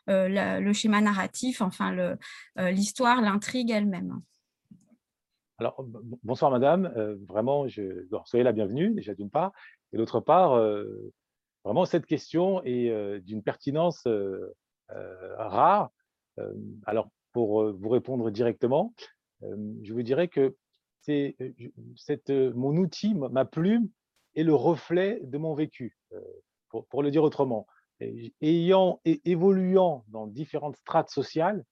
le schéma narratif, enfin l'histoire, l'intrigue elle-même. Alors, bonsoir madame, euh, vraiment, je, soyez la bienvenue déjà d'une part, et d'autre part, euh, vraiment cette question est euh, d'une pertinence rare. alors, pour vous répondre directement, je vous dirais que mon outil, ma plume, est le reflet de mon vécu, pour, pour, le dire autrement. ayant et évoluant dans différentes strates sociales,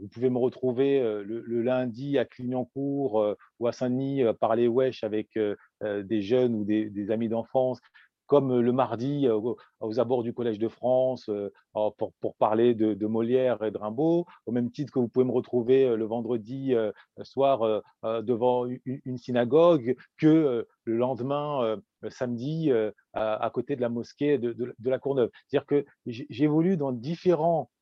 vous pouvez me retrouver euh, le, lundi à Clignancourt euh, ou à Saint-Denis parler wesh avec des jeunes ou des, amis d'enfance, comme le mardi aux abords du Collège de France pour, parler de, Molière et de Rimbaud, au même titre que vous pouvez me retrouver le vendredi soir devant une, synagogue, que le lendemain, samedi, à, côté de la mosquée de, de la Courneuve. C'est-à-dire que j'évolue dans différents euh,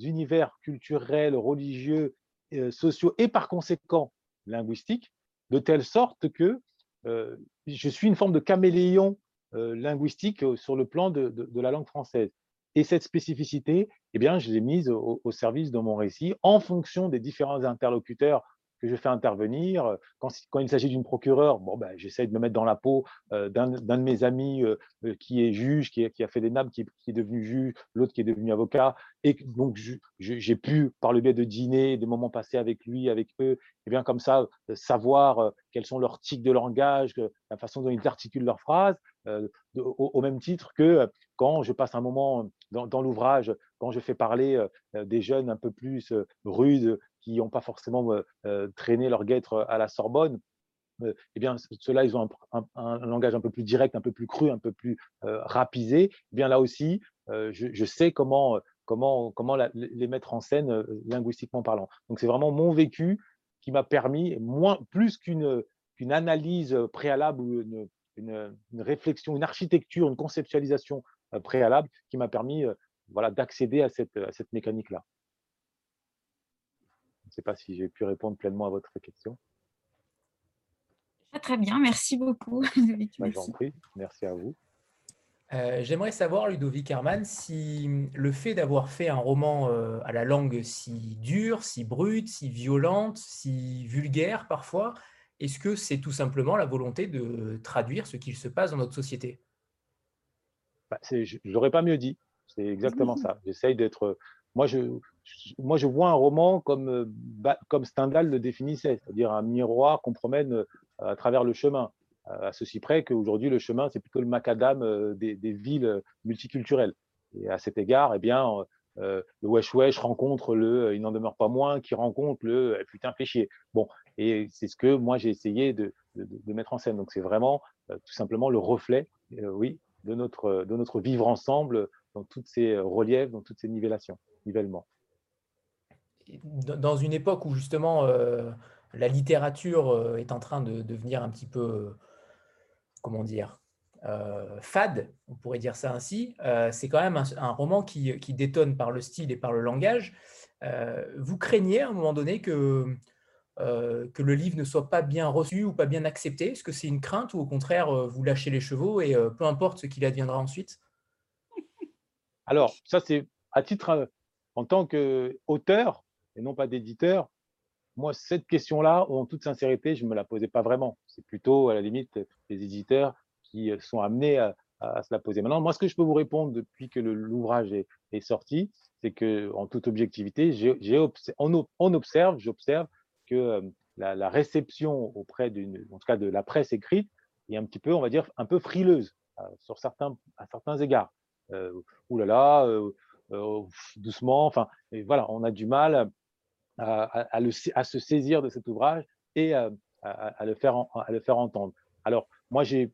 univers culturels, religieux, euh, sociaux et par conséquent linguistiques, de telle sorte que euh, je suis une forme de caméléon linguistique sur le plan de, la langue française. Et cette spécificité, eh bien, je l'ai mise au, service de mon récit en fonction des différents interlocuteurs que je fais intervenir. Quand, quand il s'agit d'une procureure, bon, ben, j'essaie de me mettre dans la peau d'un de mes amis qui est juge, qui, qui, a fait des NAM, qui, est devenu juge, l'autre qui est devenu avocat. Et donc, j'ai pu, par le biais de dîner, des moments passés avec lui, avec eux, et eh bien comme ça, savoir quels sont leurs tics de langage, la façon dont ils articulent leurs phrases, au, même titre que quand je passe un moment dans, dans l'ouvrage, quand je fais parler des jeunes un peu plus rudes qui n'ont pas forcément euh, euh, traîné leur guêtre à la Sorbonne, euh, eh bien, ceux-là, ils ont un, langage un peu plus direct, un peu plus cru, un peu plus rapisé. Eh bien, là aussi, je, sais comment, comment, comment les mettre en scène linguistiquement parlant. Donc, c'est vraiment mon vécu qui m'a permis, moins, plus qu'une qu'une analyse préalable ou une, une, réflexion, une architecture, une conceptualisation préalable, qui m'a permis voilà, d'accéder à cette, à cette mécanique-là. Je ne sais pas si j'ai pu répondre pleinement à votre question. Très bien, merci beaucoup. Bah, prie, merci à vous. Euh, j'aimerais savoir, Ludovic Herman, si le fait d'avoir fait un roman euh, à la langue si dure, si brute, si violente, si vulgaire parfois, est-ce que c'est tout simplement la volonté de traduire ce qu'il se passe dans notre société? Bah, Je n'aurais pas mieux dit. C'est exactement ça. J'essaye d'être moi je, moi, je vois un roman comme, euh, comme Stendhal le définissait, c'est-à-dire un miroir qu'on promène euh, à travers le chemin. À ceci près qu'aujourd'hui, le chemin, c'est plutôt le macadam euh, des, villes multiculturelles. Et à cet égard, eh bien, le wesh wesh rencontre le il n'en demeure pas moins, qui rencontre le eh, putain chier. Bon, et c'est ce que moi j'ai essayé de, de, mettre en scène. Donc c'est vraiment tout simplement le reflet, oui, de notre, de notre vivre ensemble dans toutes ces reliefs, dans toutes ces nivellations, nivellements. Dans une époque où justement la littérature est en train de devenir un petit peu, comment dire, euh, fade, on pourrait dire ça ainsi, euh, c'est quand même un, roman qui, détonne par le style et par le langage. Euh, vous craignez à un moment donné que, que le livre ne soit pas bien reçu ou pas bien accepté? Est-ce que c'est une crainte ou au contraire vous lâchez les chevaux et peu importe ce qu'il adviendra ensuite? Alors, ça c'est à titre en tant qu'auteur et non pas d'éditeur, moi, cette question-là, en toute sincérité, je ne me la posais pas vraiment. C'est plutôt, à la limite, les éditeurs qui euh, sont amenés à, se la poser. Maintenant, moi, ce que je peux vous répondre depuis que l'ouvrage est, sorti, c'est que, en toute objectivité, on, observe, j'observe que euh, la, réception auprès d'une, en cas de la presse écrite, est un petit peu, on va dire, un peu frileuse euh, sur à certains égards. Euh, oulala, doucement. Enfin, et voilà, on a du mal à, se saisir de cet ouvrage et à, le, faire, entendre. Alors, moi, j'ai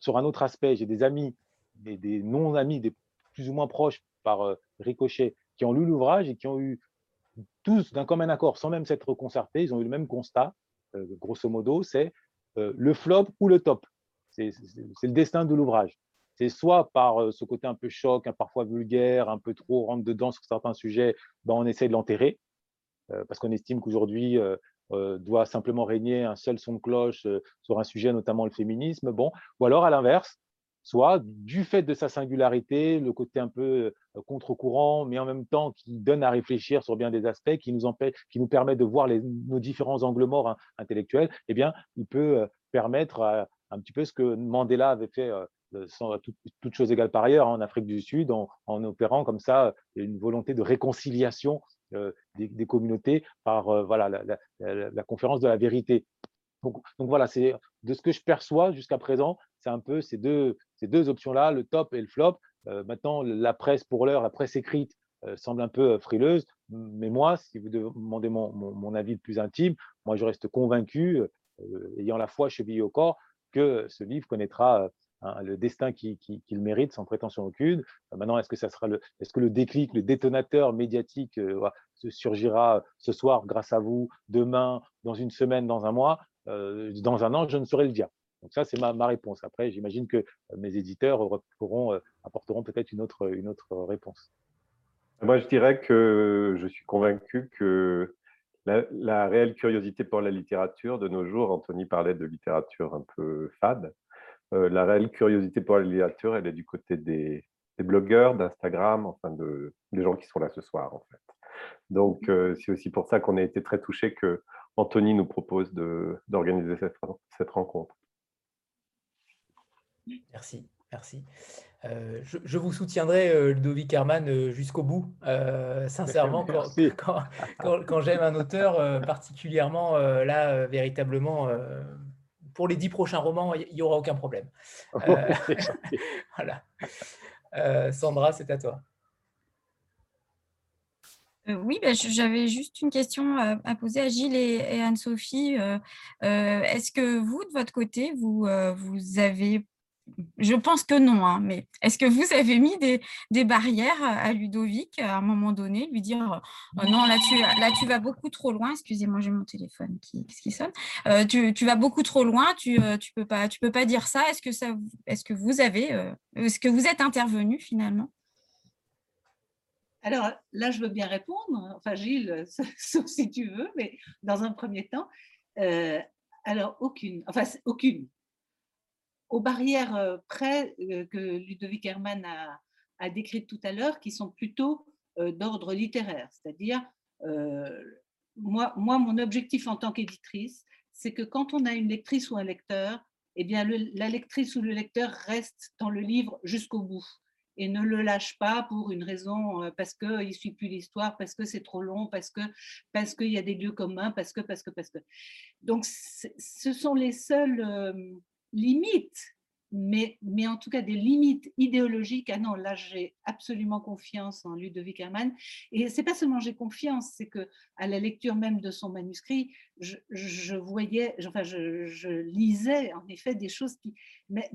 sur un autre aspect, j'ai des amis, des, des non-amis, des plus ou moins proches par euh, ricochet, qui ont lu l'ouvrage et qui ont eu tous d'un commun accord, sans même s'être concertés, ils ont eu le même constat, euh, grosso modo, c'est euh, le flop ou le top. C'est le destin de l'ouvrage. C'est soit par ce côté un peu choc, parfois vulgaire, un peu trop rentre dedans sur certains sujets, ben on essaie de l'enterrer, parce qu'on estime qu'aujourd'hui, euh, doit simplement régner un seul son de cloche euh, sur un sujet, notamment le féminisme. Bon, ou alors à l'inverse, soit du fait de sa singularité, le côté un peu euh, contre-courant, mais en même temps qui donne à réfléchir sur bien des aspects, qui nous, empêche, permet de voir nos différents angles morts hein, intellectuels, eh bien, il peut permettre un petit peu ce que Mandela avait fait sans toute, toute égale par ailleurs en Afrique du Sud, en, opérant comme ça une volonté de réconciliation euh, des, communautés par euh, voilà, la, conférence de la vérité. Donc, donc voilà, c'est de ce que je perçois jusqu'à présent, c'est un peu ces deux, ces deux options-là, le top et le flop. Euh, maintenant, la presse pour l'heure, la presse écrite semble un peu frileuse, mais moi, si vous demandez mon, mon, avis le plus intime, moi je reste convaincu, ayant la foi chevillée au corps, que ce livre connaîtra Hein, le destin qu'il mérite sans prétention aucune. Euh, maintenant, est-ce que ça sera le, est-ce que le déclic, le détonateur médiatique euh, surgira ce soir grâce à vous, demain, dans une semaine, dans un mois, euh, dans un an, je ne saurais le dire. Donc ça, c'est ma, réponse. Après, j'imagine que mes éditeurs apporteront peut-être une autre, une autre réponse. Moi, je dirais que je suis convaincu que la, la, réelle curiosité pour la littérature de nos jours, Anthony parlait de littérature un peu fade, euh, la réelle curiosité pour la littérature, elle est du côté des, blogueurs, d'Instagram, enfin de, des gens qui sont là ce soir en fait. Donc euh, c'est aussi pour ça qu'on a été très touchés que Anthony nous propose d'organiser cette, cette, rencontre. Merci, merci. Euh, je, vous soutiendrai, Ludovic Herman, jusqu'au bout, sincèrement, quand, quand, quand j'aime un auteur, particulièrement là, véritablement pour les dix prochains romans, il n'y aura aucun problème. Euh, voilà. Euh, Sandra, c'est à toi. Euh, oui, ben, j'avais juste une question à, poser à Gilles et, Anne-Sophie. Est-ce que vous, de votre côté, vous, vous avez je pense que non, hein, mais est-ce que vous avez mis des, barrières à Ludovic à un moment donné, lui dire oh non, là tu, tu vas beaucoup trop loin, excusez-moi, j'ai mon téléphone qui, sonne, euh, tu, vas beaucoup trop loin, tu ne euh, peux, pas, tu peux pas dire ça. Est-ce que, ça, est -ce que vous avez, euh, est-ce que vous êtes intervenu finalement? Alors là, je veux bien répondre, enfin Gilles, si tu veux, mais dans un premier temps, alors aucune, enfin aucune, aux barrières près que Ludovic Herman a, a décrites tout à l'heure, qui sont plutôt d'ordre littéraire. C'est-à-dire, moi, mon objectif en tant qu'éditrice, c'est que quand on a une lectrice ou un lecteur, eh bien, la lectrice ou le lecteur reste dans le livre jusqu'au bout et ne le lâche pas pour une raison, parce qu'il ne suit plus l'histoire, parce que c'est trop long, parce qu'il parce qu'il y a des lieux communs, parce que, parce que, parce que. Donc, ce sont les seuls limite mais, mais en tout cas des limites idéologiques. Ah non, là j'ai absolument confiance en Ludovic Herman. Et c'est pas seulement j'ai confiance, c'est que à la lecture même de son manuscrit, je, voyais, enfin je, lisais en effet des choses qui,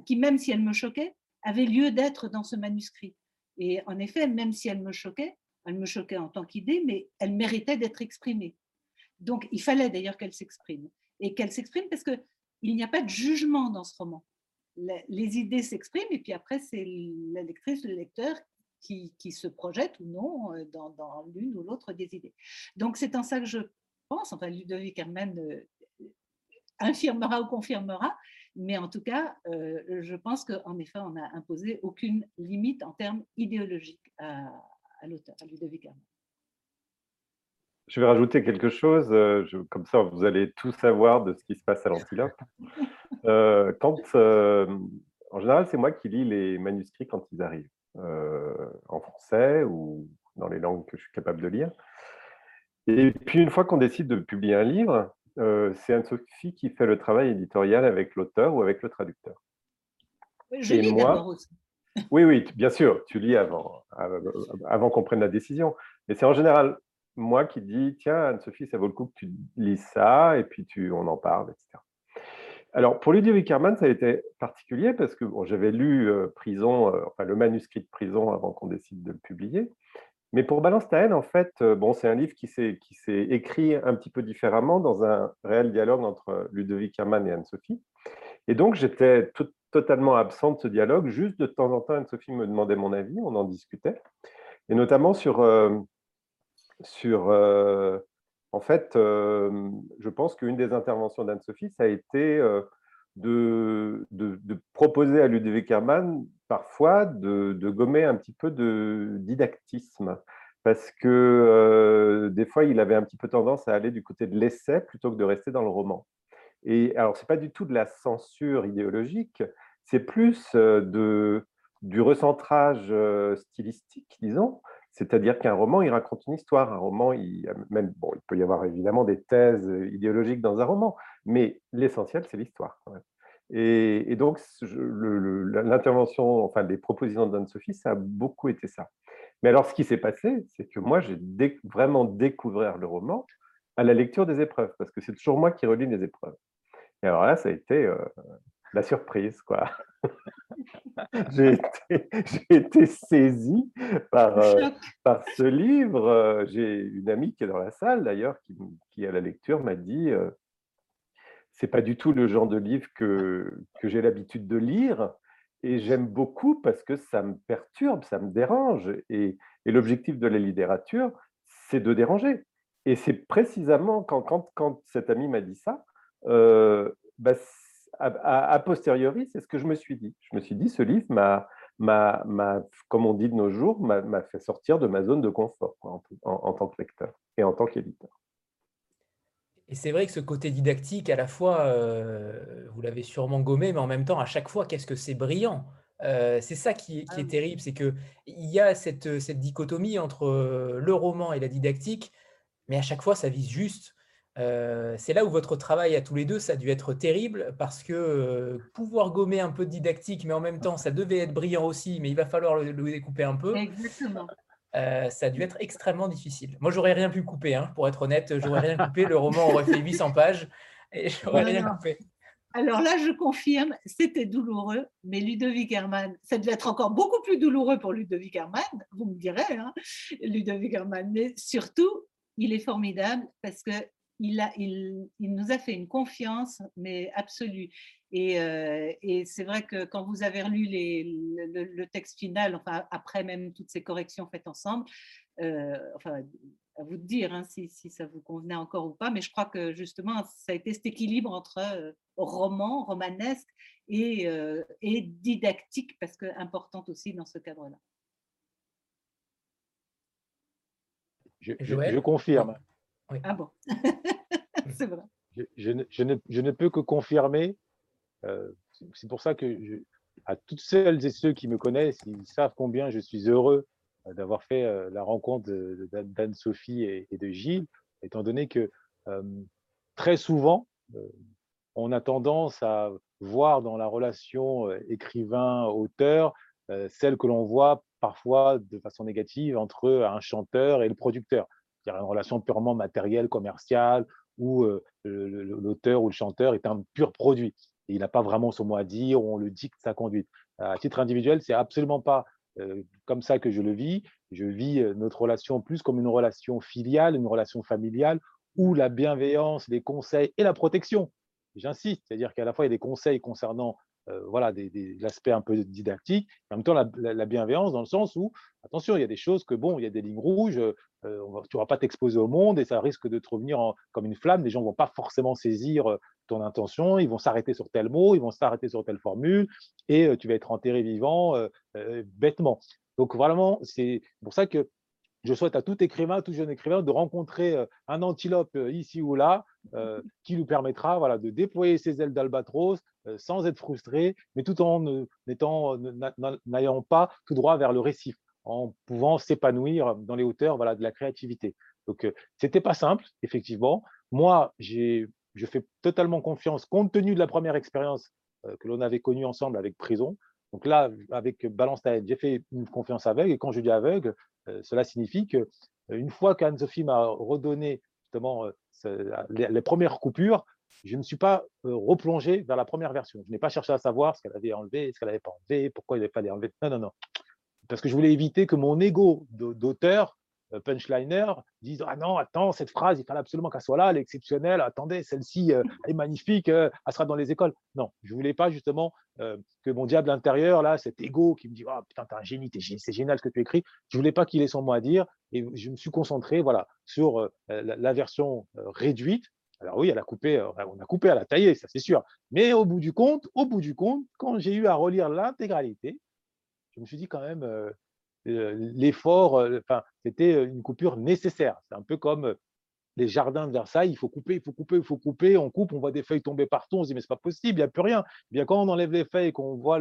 qui, même si elles me choquaient, avaient lieu d'être dans ce manuscrit. Et en effet, même si elles me choquaient, elles me choquaient en tant qu'idée, mais elles méritaient d'être exprimées. Donc il fallait d'ailleurs qu'elles s'expriment. Et qu'elles s'expriment parce que il n'y a pas de jugement dans ce roman les idées s'expriment et puis après, c'est la lectrice, le lecteur qui, se projette ou non euh, dans, l'une ou l'autre des idées. Donc, c'est en ça que je pense, enfin, Ludovic Herman euh, infirmera ou confirmera, mais en tout cas, euh, je pense qu'en effet, on n'a imposé aucune limite en termes idéologiques à, l'auteur, à Ludovic Herman. Je vais rajouter quelque chose, comme ça vous allez tout savoir de ce qui se passe à l'Antilope. Euh, quand, euh, en général, c'est moi qui lis les manuscrits quand ils arrivent, euh, en français ou dans les langues que je suis capable de lire. Et puis, une fois qu'on décide de publier un livre, c'est Anne-Sophie qui fait le travail éditorial avec l'auteur ou avec le traducteur. Je lis moi, aussi. Oui, oui, bien sûr, tu lis avant, avant qu'on prenne la décision. Mais c'est en général moi qui dis, tiens, Anne-Sophie, ça vaut le coup que tu lis ça, et puis tu, on en parle, etc. Alors, pour Ludovic Herman, ça a été particulier parce que j'avais lu euh, Prison, euh, le manuscrit de Prison avant qu'on décide de le publier. Mais pour Balance ta en fait, euh, bon, c'est un livre qui s'est écrit un petit peu différemment dans un réel dialogue entre Ludovic Herman et Anne-Sophie. Et donc, j'étais totalement absent de ce dialogue. Juste de temps en temps, Anne-Sophie me demandait mon avis, on en discutait. Et notamment sur, sur en fait, euh, je pense qu'une des interventions d'Anne-Sophie, ça a été euh, de, proposer à Ludovic Herman parfois de, gommer un petit peu de didactisme. Parce que euh, des fois, il avait un petit peu tendance à aller du côté de l'essai plutôt que de rester dans le roman. Et alors, ce n'est pas du tout de la censure idéologique, c'est plus de, du recentrage stylistique, disons, c'est-à-dire qu'un roman, il raconte une histoire. Un roman, il, même, bon, il peut y avoir évidemment des thèses idéologiques dans un roman, mais l'essentiel, c'est l'histoire. Et, donc, l'intervention, enfin, les propositions d'Anne-Sophie, ça a beaucoup été ça. Mais alors, ce qui s'est passé, c'est que moi, j'ai vraiment découvert le roman à la lecture des épreuves, parce que c'est toujours moi qui relis les épreuves. Et alors là, ça a été euh, la surprise, quoi. j'ai été, saisi par, euh, par ce livre. Euh, j'ai une amie qui est dans la salle, d'ailleurs, qui, qui, à la lecture m'a dit euh, c'est pas du tout le genre de livre que, que j'ai l'habitude de lire. Et j'aime beaucoup parce que ça me perturbe, ça me dérange. Et, et l'objectif de la littérature, c'est de déranger. Et c'est précisément quand, quand, quand cet ami m'a dit ça, bah, a, posteriori, c'est ce que je me suis dit. Je me suis dit, ce livre m'a, comme on dit de nos jours, m'a fait sortir de ma zone de confort en, tant que lecteur et en tant qu'éditeur. Et c'est vrai que ce côté didactique, à la fois, euh, vous l'avez sûrement gommé, mais en même temps, à chaque fois, qu'est-ce que c'est brillant euh, c'est ça qui, qui, est ah terrible, c'est qu'il y a cette, cette, dichotomie entre euh, le roman et la didactique, mais à chaque fois, ça vise juste c'est là où votre travail à tous les deux, ça a dû être terrible parce que pouvoir gommer un peu de didactique, mais en même temps, ça devait être brillant aussi, mais il va falloir le, découper un peu. Exactement. ça a dû être extrêmement difficile. Moi, j'aurais rien pu couper, hein, pour être honnête, j'aurais rien coupé. Le roman aurait fait 800 pages et j'aurais rien coupé. Alors là, je confirme, c'était douloureux, mais Ludovic Herman, ça devait être encore beaucoup plus douloureux pour Ludovic Herman, vous me direz, hein, Ludovic Herman, mais surtout, il est formidable parce que il, nous a fait une confiance, mais absolue. Euh, et, c'est vrai que quand vous avez relu le, texte final, enfin après même toutes ces corrections faites ensemble, euh, enfin à vous de dire hein, si, ça vous convenait encore ou pas, mais je crois que justement ça a été cet équilibre entre euh, roman, romanesque et, et didactique, parce que importante aussi dans ce cadre-là. je, confirme. Ah bon, c'est vrai. Je, ne, peux que confirmer. Euh, c'est pour ça que à toutes celles et ceux qui me connaissent, ils savent combien je suis heureux euh, d'avoir fait euh, la rencontre d'Anne-Sophie et, de Gilles, étant donné que très souvent, on a tendance à voir dans la relation écrivain-auteur celle que l'on voit parfois de façon négative entre un chanteur et le producteur. A une relation purement matérielle, commerciale, où l'auteur ou le chanteur est un pur produit. Il n'a pas vraiment son mot à dire, on le dicte sa conduite. À titre individuel, c'est absolument pas comme ça que je le vis. Je vis notre relation plus comme une relation filiale, une relation familiale, où la bienveillance, les conseils et la protection, j'insiste, c'est-à-dire qu'à la fois il y a des conseils concernant voilà, l'aspect un peu didactique, en même temps la, bienveillance dans le sens où, attention, il y a des choses que, bon, il y a des lignes rouges, tu ne vas pas t'exposer au monde et ça risque de te revenir comme une flamme, les gens ne vont pas forcément saisir ton intention, ils vont s'arrêter sur tel mot, ils vont s'arrêter sur telle formule et tu vas être enterré vivant bêtement. Donc vraiment, c'est pour ça que je souhaite à tout écrivain, tout jeune écrivain, de rencontrer un antilope ici ou là qui lui permettra voilà, de déployer ses ailes d'albatros sans être frustré, mais tout en n'ayant pas tout droit vers le récif, en pouvant s'épanouir dans les hauteurs voilà, de la créativité. Donc, ce n'était pas simple, effectivement. Moi, je fais totalement confiance, compte tenu de la première expérience que l'on avait connue ensemble avec Prison. Donc là, avec Balance j'ai fait une confiance aveugle. Et quand je dis aveugle, cela signifie qu'une fois qu'Anne-Sophie m'a redonné justement les, premières coupures, je ne suis pas replongé vers la première version. Je n'ai pas cherché à savoir ce qu'elle avait enlevé, ce qu'elle n'avait pas enlevé, pourquoi il les enlever. Non, non, non. Parce que je voulais éviter que mon ego d'auteur euh, punchliner disent Ah non, attends, cette phrase, il fallait absolument qu'elle soit là, elle est exceptionnelle. Attendez, celle-ci euh, est magnifique, euh, elle sera dans les écoles. Non, je ne voulais pas justement que mon diable intérieur, là, cet ego qui me dit Ah putain, t'es un génie, c'est génial ce que tu écris. Je ne voulais pas qu'il ait son mot à dire et je me suis concentré voilà, sur la, version réduite. Alors oui, elle a coupé, on a coupé, à la tailler, ça c'est sûr. Mais au bout du compte, au bout du compte, quand j'ai eu à relire l'intégralité, je me suis dit quand même, l'effort, enfin, c'était une coupure nécessaire. C'est un peu comme les jardins de Versailles, il faut couper, il faut couper, il faut couper, on coupe, on voit des feuilles tomber partout, on se dit mais c'est pas possible, il n'y a plus rien. Eh bien quand on enlève les feuilles et qu'on voit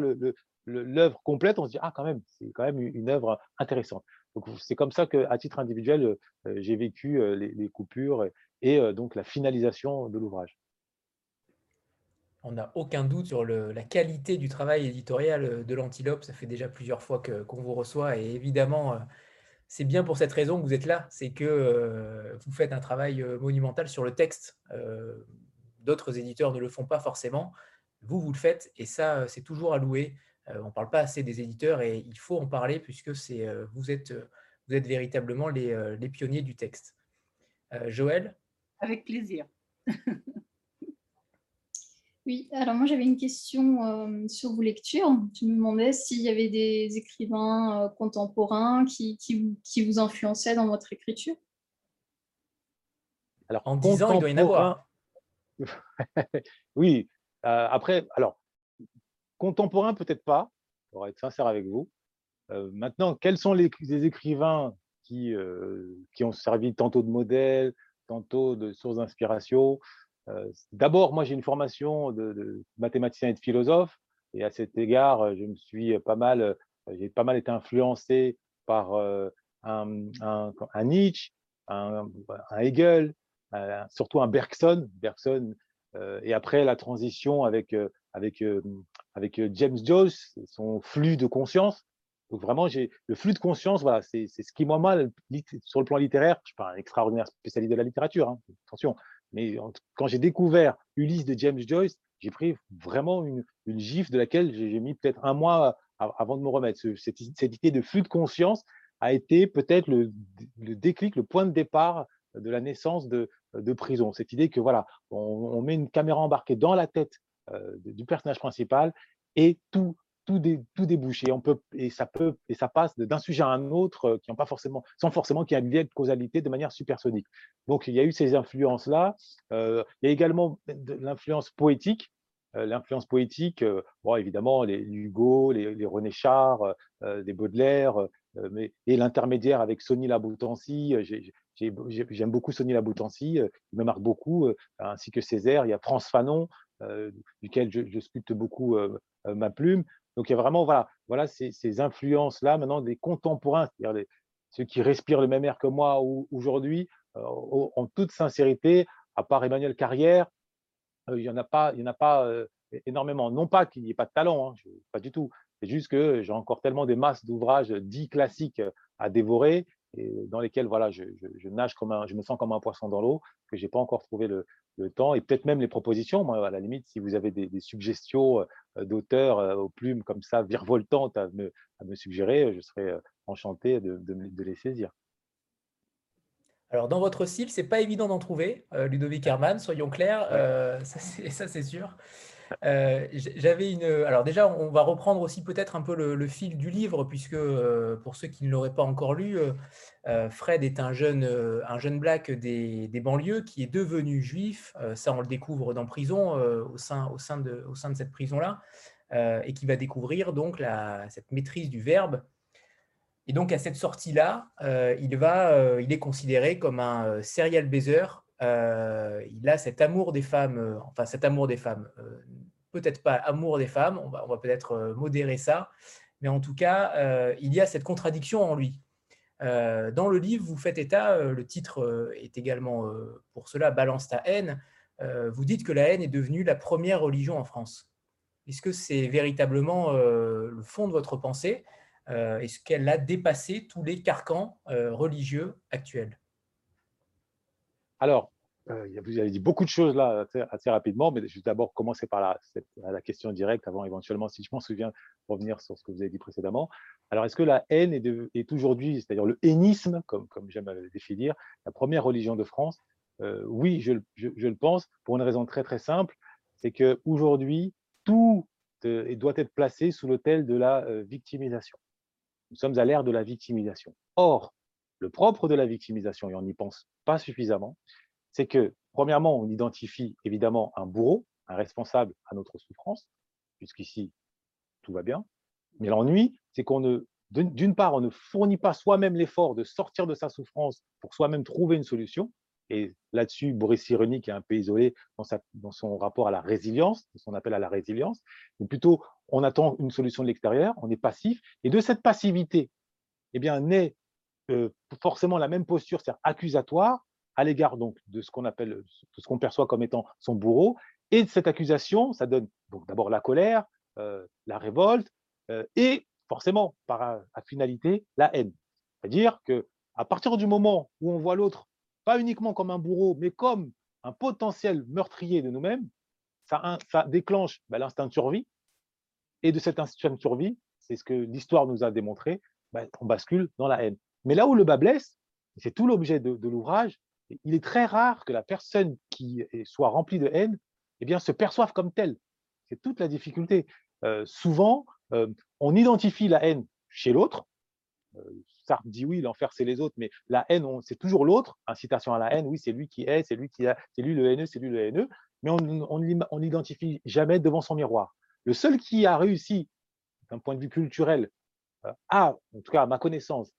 l'œuvre complète, on se dit ah quand même, c'est quand même une œuvre intéressante. Donc c'est comme ça qu'à titre individuel, j'ai vécu les, coupures et donc la finalisation de l'ouvrage on n'a aucun doute sur la qualité du travail éditorial euh, de l'Antilope. Ça fait déjà plusieurs fois qu'on vous reçoit et évidemment, euh, c'est bien pour cette raison que vous êtes là. C'est que euh, vous faites un travail monumental sur le texte. D'autres éditeurs ne le font pas forcément. Vous, vous le faites et ça, c'est toujours à louer. on ne parle pas assez des éditeurs et il faut en parler puisque vous, êtes, véritablement les pionniers du texte. Joël? Avec plaisir. Oui, alors moi j'avais une question euh, sur vos lectures. Je me demandais s'il y avait des écrivains euh, contemporains qui, qui, vous influençaient dans votre écriture. Alors en 10 ans, il doit y en avoir. oui, euh, après, alors, contemporain peut-être pas, pour être sincère avec vous. maintenant, quels sont les, les écrivains qui, qui ont servi tantôt de modèle, tantôt de source d'inspiration d'abord, moi, j'ai une formation de, mathématicien et de philosophe, et à cet égard, je me suis pas mal, j'ai pas mal été influencé par un, Nietzsche, un, Hegel, surtout un Bergson, Bergson et après la transition avec, avec, avec James Joyce, son flux de conscience. Donc vraiment, j'ai le flux de conscience, voilà, c'est ce qui, moi, mal, sur le plan littéraire, je suis pas un extraordinaire spécialiste de la littérature, hein, attention, mais quand j'ai découvert Ulysse de James Joyce, j'ai pris vraiment une, gifle de laquelle j'ai mis peut-être un mois avant de me remettre. Cette, idée de flux de conscience a été peut-être le, déclic, le point de départ de la naissance de, de prison. Cette idée que voilà, on, met une caméra embarquée dans la tête euh, du personnage principal et tout tout, débouche et, on peut, et, ça peut, et ça passe d'un sujet à un autre euh, qui ont pas forcément, sans forcément qu'il y ait une lien de causalité de manière supersonique. Donc, il y a eu ces influences-là. Euh, il y a également l'influence poétique. Euh, l'influence poétique, bon, évidemment, les Hugo, les, René Char, des Baudelaire, mais, et l'intermédiaire avec Sonny Laboutancy. J'aime beaucoup Sonny Laboutancy, il me marque beaucoup, ainsi que Césaire. Il y a France Fanon, duquel je, sculpte beaucoup ma plume. Donc il y a vraiment voilà, voilà ces, influences-là maintenant des contemporains, c'est-à-dire ceux qui respirent le même air que moi aujourd'hui, euh, en toute sincérité, à part Emmanuel Carrière, il n'y en a pas, il y a pas énormément. Non pas qu'il n'y ait pas de talent, hein, pas du tout. C'est juste que j'ai encore tellement des masses d'ouvrages dits classiques à dévorer et dans lesquels voilà, je, nage comme un, je me sens comme un poisson dans l'eau, que je n'ai pas encore trouvé le, temps, et peut-être même les propositions. Moi, à la limite, si vous avez des, suggestions d'auteurs aux plumes comme ça, virevoltantes à me, à me suggérer, je serais enchanté de, de, les saisir. Alors, dans votre style, c'est pas évident d'en trouver, Ludovic Herman, soyons clairs, ça c'est sûr. Euh, j'avais une. Alors déjà, on va reprendre aussi peut-être un peu le, fil du livre, puisque euh, pour ceux qui ne l'auraient pas encore lu, euh, Fred est un jeune, un jeune black des, banlieues qui est devenu juif. ça, on le découvre dans prison, au sein, au sein de, au sein de cette prison-là, et qui va découvrir donc la, cette maîtrise du verbe. Et donc à cette sortie-là, il va, il est considéré comme un serial baiser euh, il a cet amour des femmes, euh, enfin cet amour des femmes, euh, peut-être pas amour des femmes, on va, on va peut-être modérer ça, mais en tout cas, il y a cette contradiction en lui. dans le livre, vous faites état, le titre est également pour cela Balance ta haine. vous dites que la haine est devenue la première religion en France. Est-ce que c'est véritablement le fond de votre pensée? Est-ce qu'elle a dépassé tous les carcans religieux actuels? Alors, euh, vous avez dit beaucoup de choses là assez, rapidement, mais je vais d'abord commencer par la, question directe avant éventuellement, si je m'en souviens, revenir sur ce que vous avez dit précédemment. Alors, est-ce que la haine est, aujourd'hui, c'est-à-dire le comme, comme j'aime le définir, la première religion de France? Euh, Oui, je, le pense, pour une raison très très simple, c'est qu'aujourd'hui, tout euh, doit être placé sous l'autel de la victimisation. Nous sommes à l'ère de la victimisation. Or, le propre de la victimisation, et on n'y pense pas suffisamment, c'est que, premièrement, on identifie évidemment un bourreau, un responsable à notre souffrance, puisqu'ici, tout va bien. Mais l'ennui, c'est qu'on ne, d'une part, on ne fournit pas soi-même l'effort de sortir de sa souffrance pour soi-même trouver une solution. Et là-dessus, Boris Cyrulnik est un peu isolé dans, dans, son rapport à la résilience, son appel à la résilience. Mais plutôt, on attend une solution de l'extérieur, on est passif. Et de cette passivité, eh bien, naît forcément la même posture, c'est-à-dire accusatoire, à l'égard donc de ce qu'on appelle, ce qu'on perçoit comme étant son bourreau. Et de cette accusation, ça donne d'abord la colère, euh, la révolte, euh, et forcément, par à, finalité, la haine. C'est-à-dire que à partir du moment où on voit l'autre pas uniquement comme un bourreau, mais comme un potentiel meurtrier de nous-mêmes, ça, déclenche ben, l'instinct de survie. Et de cet instinct de survie, c'est ce que l'histoire nous a démontré, ben, on bascule dans la haine. Mais là où le bas blesse, c'est tout l'objet de, l'ouvrage, il est très rare que la personne qui soit remplie de haine eh bien, se perçoive comme telle. C'est toute la difficulté. Euh, souvent, euh, on identifie la haine chez l'autre. Euh, Sartre dit oui, l'enfer c'est les autres, mais la haine, c'est toujours l'autre. Incitation à la haine, oui, c'est lui qui est, c'est lui qui a, c'est lui le haineux, c'est lui le haineux. Mais on n'identifie jamais devant son miroir. Le seul qui a réussi, d'un point de vue culturel, à, en tout cas à ma connaissance,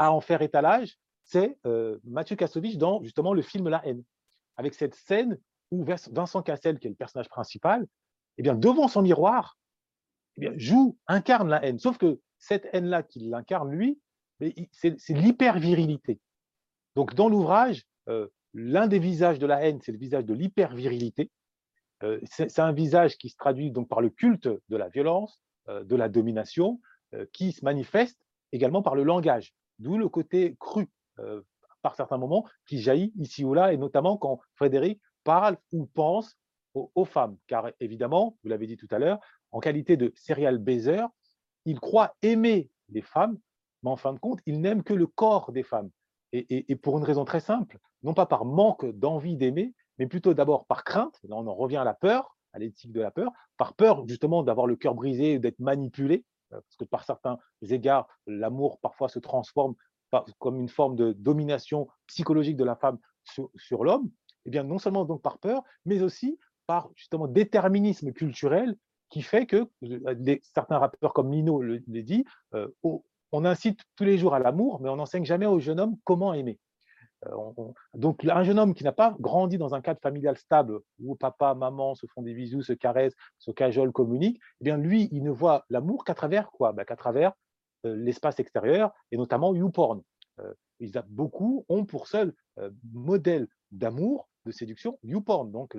à en faire étalage, c'est euh, Mathieu Kassovitch dans justement le film La haine, avec cette scène où Vincent Cassel, qui est le personnage principal, eh bien, devant son miroir, eh bien, joue, incarne la haine. Sauf que cette haine-là qu'il incarne, lui, c'est l'hyper-virilité. Donc, dans l'ouvrage, euh, l'un des visages de la haine, c'est le visage de l'hyper-virilité. Euh, c'est un visage qui se traduit donc par le culte de la violence, de la domination, qui se manifeste également par le langage. D'où le côté cru, euh, par certains moments, qui jaillit ici ou là, et notamment quand Frédéric parle ou pense aux, femmes. Car évidemment, vous l'avez dit tout à l'heure, en qualité de serial baiser, il croit aimer les femmes, mais en fin de compte, il n'aime que le corps des femmes. Et, pour une raison très simple, non pas par manque d'envie d'aimer, mais plutôt d'abord par crainte, là on en revient à la peur, à l'éthique de la peur, par peur justement d'avoir le cœur brisé, d'être manipulé, parce que par certains égards, l'amour parfois se transforme comme une forme de domination psychologique de la femme sur, l'homme, eh bien non seulement donc par peur, mais aussi par justement déterminisme culturel qui fait que euh, certains rappeurs comme Nino le, dit, euh, on incite tous les jours à l'amour, mais on n'enseigne jamais au jeune homme comment aimer. Euh, donc, un jeune homme qui n'a pas grandi dans un cadre familial stable où papa, maman se font des bisous, se caressent, se cajolent, communiquent, eh bien lui, il ne voit l'amour qu'à travers quoi? Ben, Qu'à travers euh, l'espace extérieur et notamment YouPorn. Euh, ils a beaucoup ont pour seul modèle d'amour de séduction, YouPorn, donc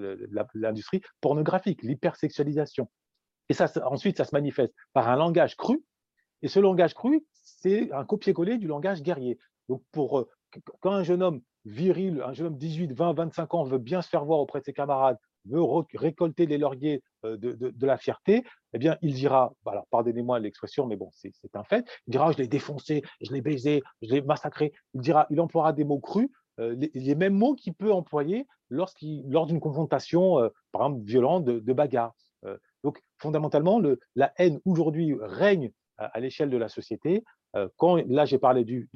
l'industrie pornographique, l'hypersexualisation. Et ça, ensuite, ça se manifeste par un langage cru. Et ce langage cru, c'est un copier-coller du langage guerrier. Donc, pour, euh, quand un jeune homme viril, un jeune homme 18, 20, 25 ans veut bien se faire voir auprès de ses camarades, veut récolter les lauriers euh, de, la fierté, eh bien, il dira, bah, alors pardonnez-moi l'expression, mais bon, c'est un fait, il dira, je l'ai défoncé, je l'ai baisé, je l'ai massacré. Il dira, il emploiera des mots crus, euh, les, mêmes mots qu'il peut employer lors d'une confrontation, euh, par exemple, violente de, bagarre. donc, fondamentalement, le, la haine aujourd'hui règne à l'échelle de la société. Là, j'ai parlé de,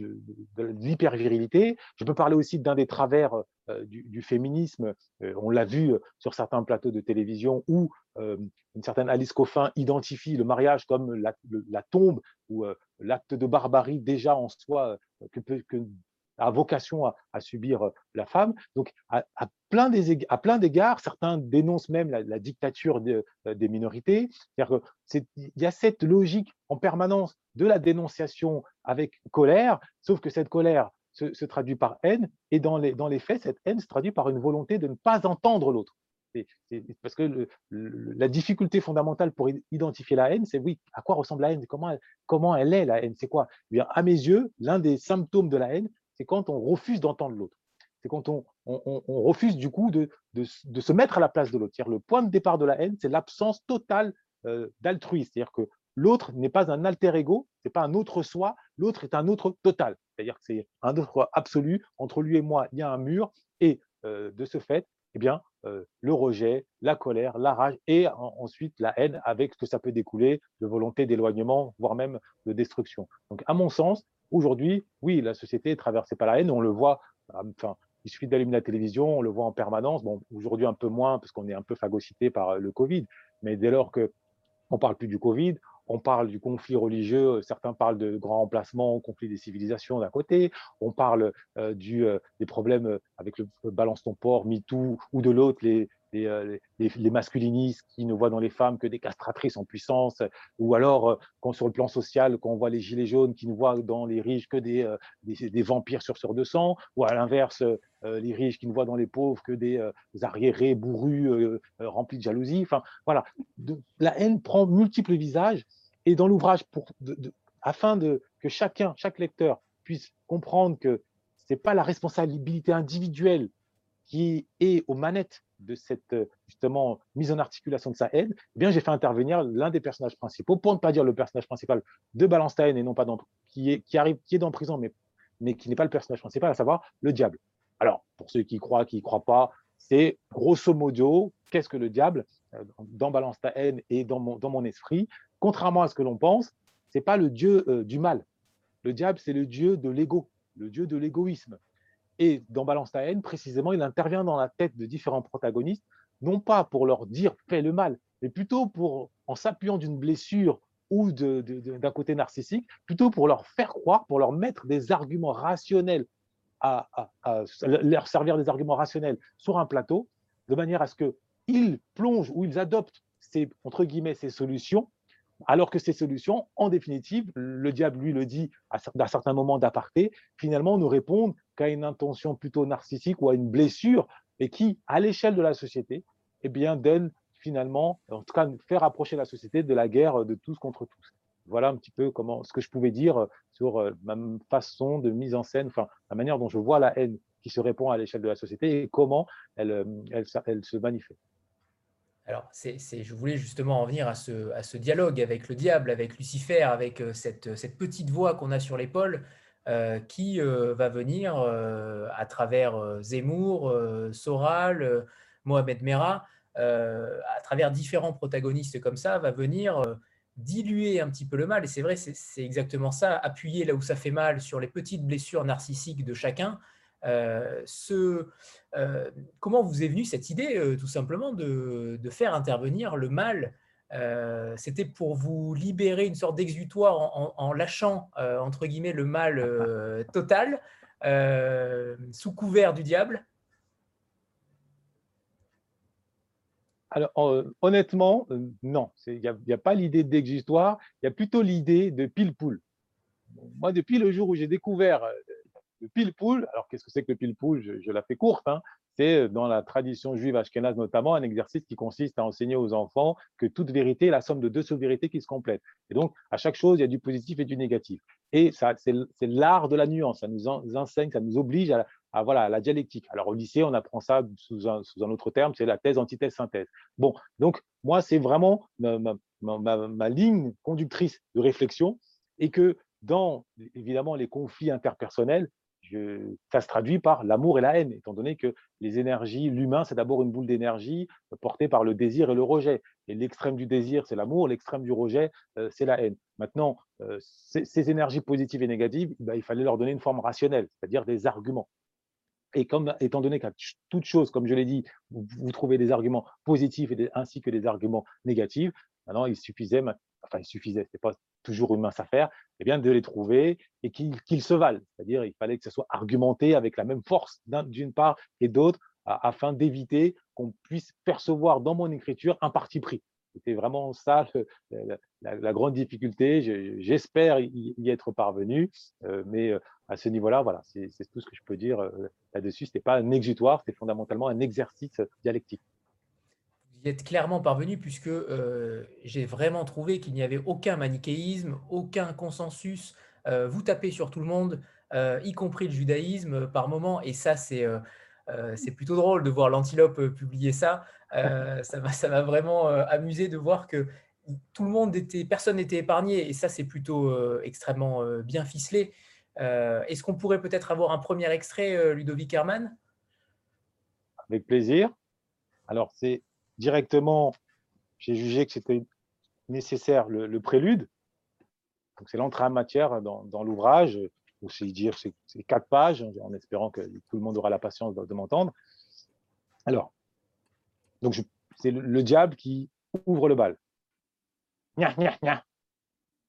l'hypervirilité, je peux parler aussi d'un des travers du, féminisme. On l'a vu sur certains plateaux de télévision où une certaine Alice Coffin identifie le mariage comme la, la tombe ou l'acte de barbarie déjà en soi que, que a vocation à, subir la femme. Donc, à, à plein d'égards, certains dénoncent même la, dictature des minorités. Il y a cette logique en permanence de la dénonciation avec colère, sauf que cette colère se, traduit par haine, et dans les, dans les faits, cette haine se traduit par une volonté de ne pas entendre l'autre. Parce que la difficulté fondamentale pour identifier la haine, c'est oui, à quoi ressemble la haine? Comment elle, comment elle est la haine? C'est quoi? Eh bien, À mes yeux, l'un des symptômes de la haine, c'est quand on refuse d'entendre l'autre. C'est quand on, refuse du coup de, se mettre à la place de l'autre. Le point de départ de la haine, c'est l'absence totale euh, d'altruisme. C'est-à-dire que l'autre n'est pas un alter ego, c'est pas un autre soi, l'autre est un autre total. C'est-à-dire que c'est un autre absolu. Entre lui et moi, il y a un mur. Et euh, de ce fait, eh bien, euh, le rejet, la colère, la rage et ensuite la haine avec ce que ça peut découler de volonté d'éloignement, voire même de destruction. Donc, à mon sens, Aujourd'hui, oui, la société est traversée par la haine. On le voit, euh, enfin, il suffit d'allumer la télévision, on le voit en permanence. Bon, aujourd'hui un peu moins parce qu'on est un peu phagocyté par euh, le Covid. Mais dès lors que on parle plus du Covid, on parle du conflit religieux, certains parlent de grands emplacements, conflit des civilisations d'un côté, on parle euh, des problèmes avec le balance ton port, MeToo, ou de l'autre, les, euh, les, masculinistes qui ne voient dans les femmes que des castratrices en puissance, ou alors euh, quand sur le plan social, quand on voit les gilets jaunes qui ne voient dans les riches que des, euh, des, vampires sur de sang, ou à l'inverse, les riches qui ne voient dans les pauvres que des, arriérés bourrus remplis de jalousie. Enfin, voilà, la haine prend multiples visages, et dans l'ouvrage, afin de, que chacun, chaque lecteur puisse comprendre que n'est pas la responsabilité individuelle qui est aux manettes de cette euh, justement mise en articulation de sa haine, eh bien j'ai fait intervenir l'un des personnages principaux, pour ne pas dire le personnage principal de haine et non pas dans, qui est qui arrive qui est dans prison mais mais qui n'est pas le personnage principal, à savoir le diable. Alors pour ceux qui croient, qui ne croient pas, c'est grosso modo qu'est-ce que le diable euh, dans Balance et dans mon dans mon esprit, contrairement à ce que l'on pense, c'est pas le dieu euh, du mal. Le diable c'est le dieu de l'ego, le dieu de l'égoïsme, et dans Balance ta haine, précisément, il intervient dans la tête de différents protagonistes, non pas pour leur dire fais le mal, mais plutôt pour, en s'appuyant d'une blessure ou d'un côté narcissique, plutôt pour leur faire croire, pour leur mettre des arguments rationnels, à, leur servir des arguments rationnels sur un plateau, de manière à ce qu'ils plongent ou ils adoptent ces, entre guillemets, ces solutions alors que ces solutions, en définitive, le diable lui le dit à, un certain moment d'aparté, finalement ne répondent qu'à une intention plutôt narcissique ou à une blessure, et qui, à l'échelle de la société, eh bien, donne finalement, en tout cas, faire approcher la société de la guerre de tous contre tous. Voilà un petit peu comment, ce que je pouvais dire sur euh, ma façon de mise en scène, enfin, la manière dont je vois la haine qui se répand à l'échelle de la société et comment elle, euh, se manifeste. Alors, je voulais justement en venir à ce, dialogue avec le diable, avec Lucifer, avec euh, cette, petite voix qu'on a sur l'épaule euh, qui euh, va venir à travers Zemmour, Soral, Mohamed Merah, à travers différents protagonistes comme ça, va venir diluer un petit peu le mal. Et c'est vrai, c'est exactement ça, appuyer là où ça fait mal sur les petites blessures narcissiques de chacun euh, ce, euh, comment vous est venue cette idée, euh, tout simplement, de, faire intervenir le mal C'était pour vous libérer une sorte d'exutoire en, lâchant, entre guillemets, le mal total, sous couvert du diable? Alors, honnêtement, non. Il n'y a, pas l'idée d'exutoire, il y a plutôt l'idée de pile-poule. Moi, depuis le jour où j'ai découvert le pile-poule, alors qu'est-ce que c'est que le pile-poule je, la fais courte, hein. c'est dans la tradition juive ashkénaze notamment un exercice qui consiste à enseigner aux enfants que toute vérité est la somme de deux sous-vérités qui se complètent. Et donc, à chaque chose, il y a du positif et du négatif. Et c'est l'art de la nuance, ça nous enseigne, ça nous oblige à, voilà, la dialectique. Alors au lycée, on apprend ça sous un, sous un autre terme, c'est la thèse, antithèse, synthèse. Bon, donc moi, c'est vraiment ma, ligne conductrice de réflexion et que dans, évidemment, les conflits interpersonnels, ça se traduit par l'amour et la haine, étant donné que les énergies, l'humain, c'est d'abord une boule d'énergie portée par le désir et le rejet. Et l'extrême du désir, c'est l'amour, l'extrême du rejet, euh, c'est la haine. Maintenant, euh, ces, énergies positives et négatives, bah, il fallait leur donner une forme rationnelle, c'est-à-dire des arguments. Et comme, étant donné qu'à toute chose, comme je l'ai dit, vous, trouvez des arguments positifs ainsi que des arguments négatifs, maintenant, il suffisait, enfin, il suffisait, c'est pas toujours une mince affaire, eh bien, de les trouver et qu'ils se valent. C'est-à-dire, il fallait que ce soit argumenté avec la même force d'une part et d'autre, afin d'éviter qu'on puisse percevoir dans mon écriture un parti pris. C'était vraiment ça la, grande difficulté. J'espère y, être parvenu, euh, mais euh, à ce niveau-là, voilà, c'est tout ce que je peux dire euh, là-dessus. Ce n'était pas un exutoire, c'était fondamentalement un exercice dialectique clairement parvenu puisque euh, j'ai vraiment trouvé qu'il n'y avait aucun manichéisme, aucun consensus. Euh, vous tapez sur tout le monde, euh, y compris le judaïsme par moment, et ça c'est c'est plutôt drôle de voir l'antilope publier ça. ça m'a vraiment amusé de voir que tout le monde était, personne n'était épargné, et ça c'est plutôt extrêmement bien ficelé. Est-ce qu'on pourrait peut-être avoir un premier extrait, Ludovic Herman Avec plaisir. Alors, c'est directement, j'ai jugé que c'était nécessaire le, prélude. Donc, c'est l'entrée en matière dans, l'ouvrage, ou c'est dire c'est quatre pages, en espérant que tout le monde aura la patience de, m'entendre. Alors, donc c'est le, diable qui ouvre le bal.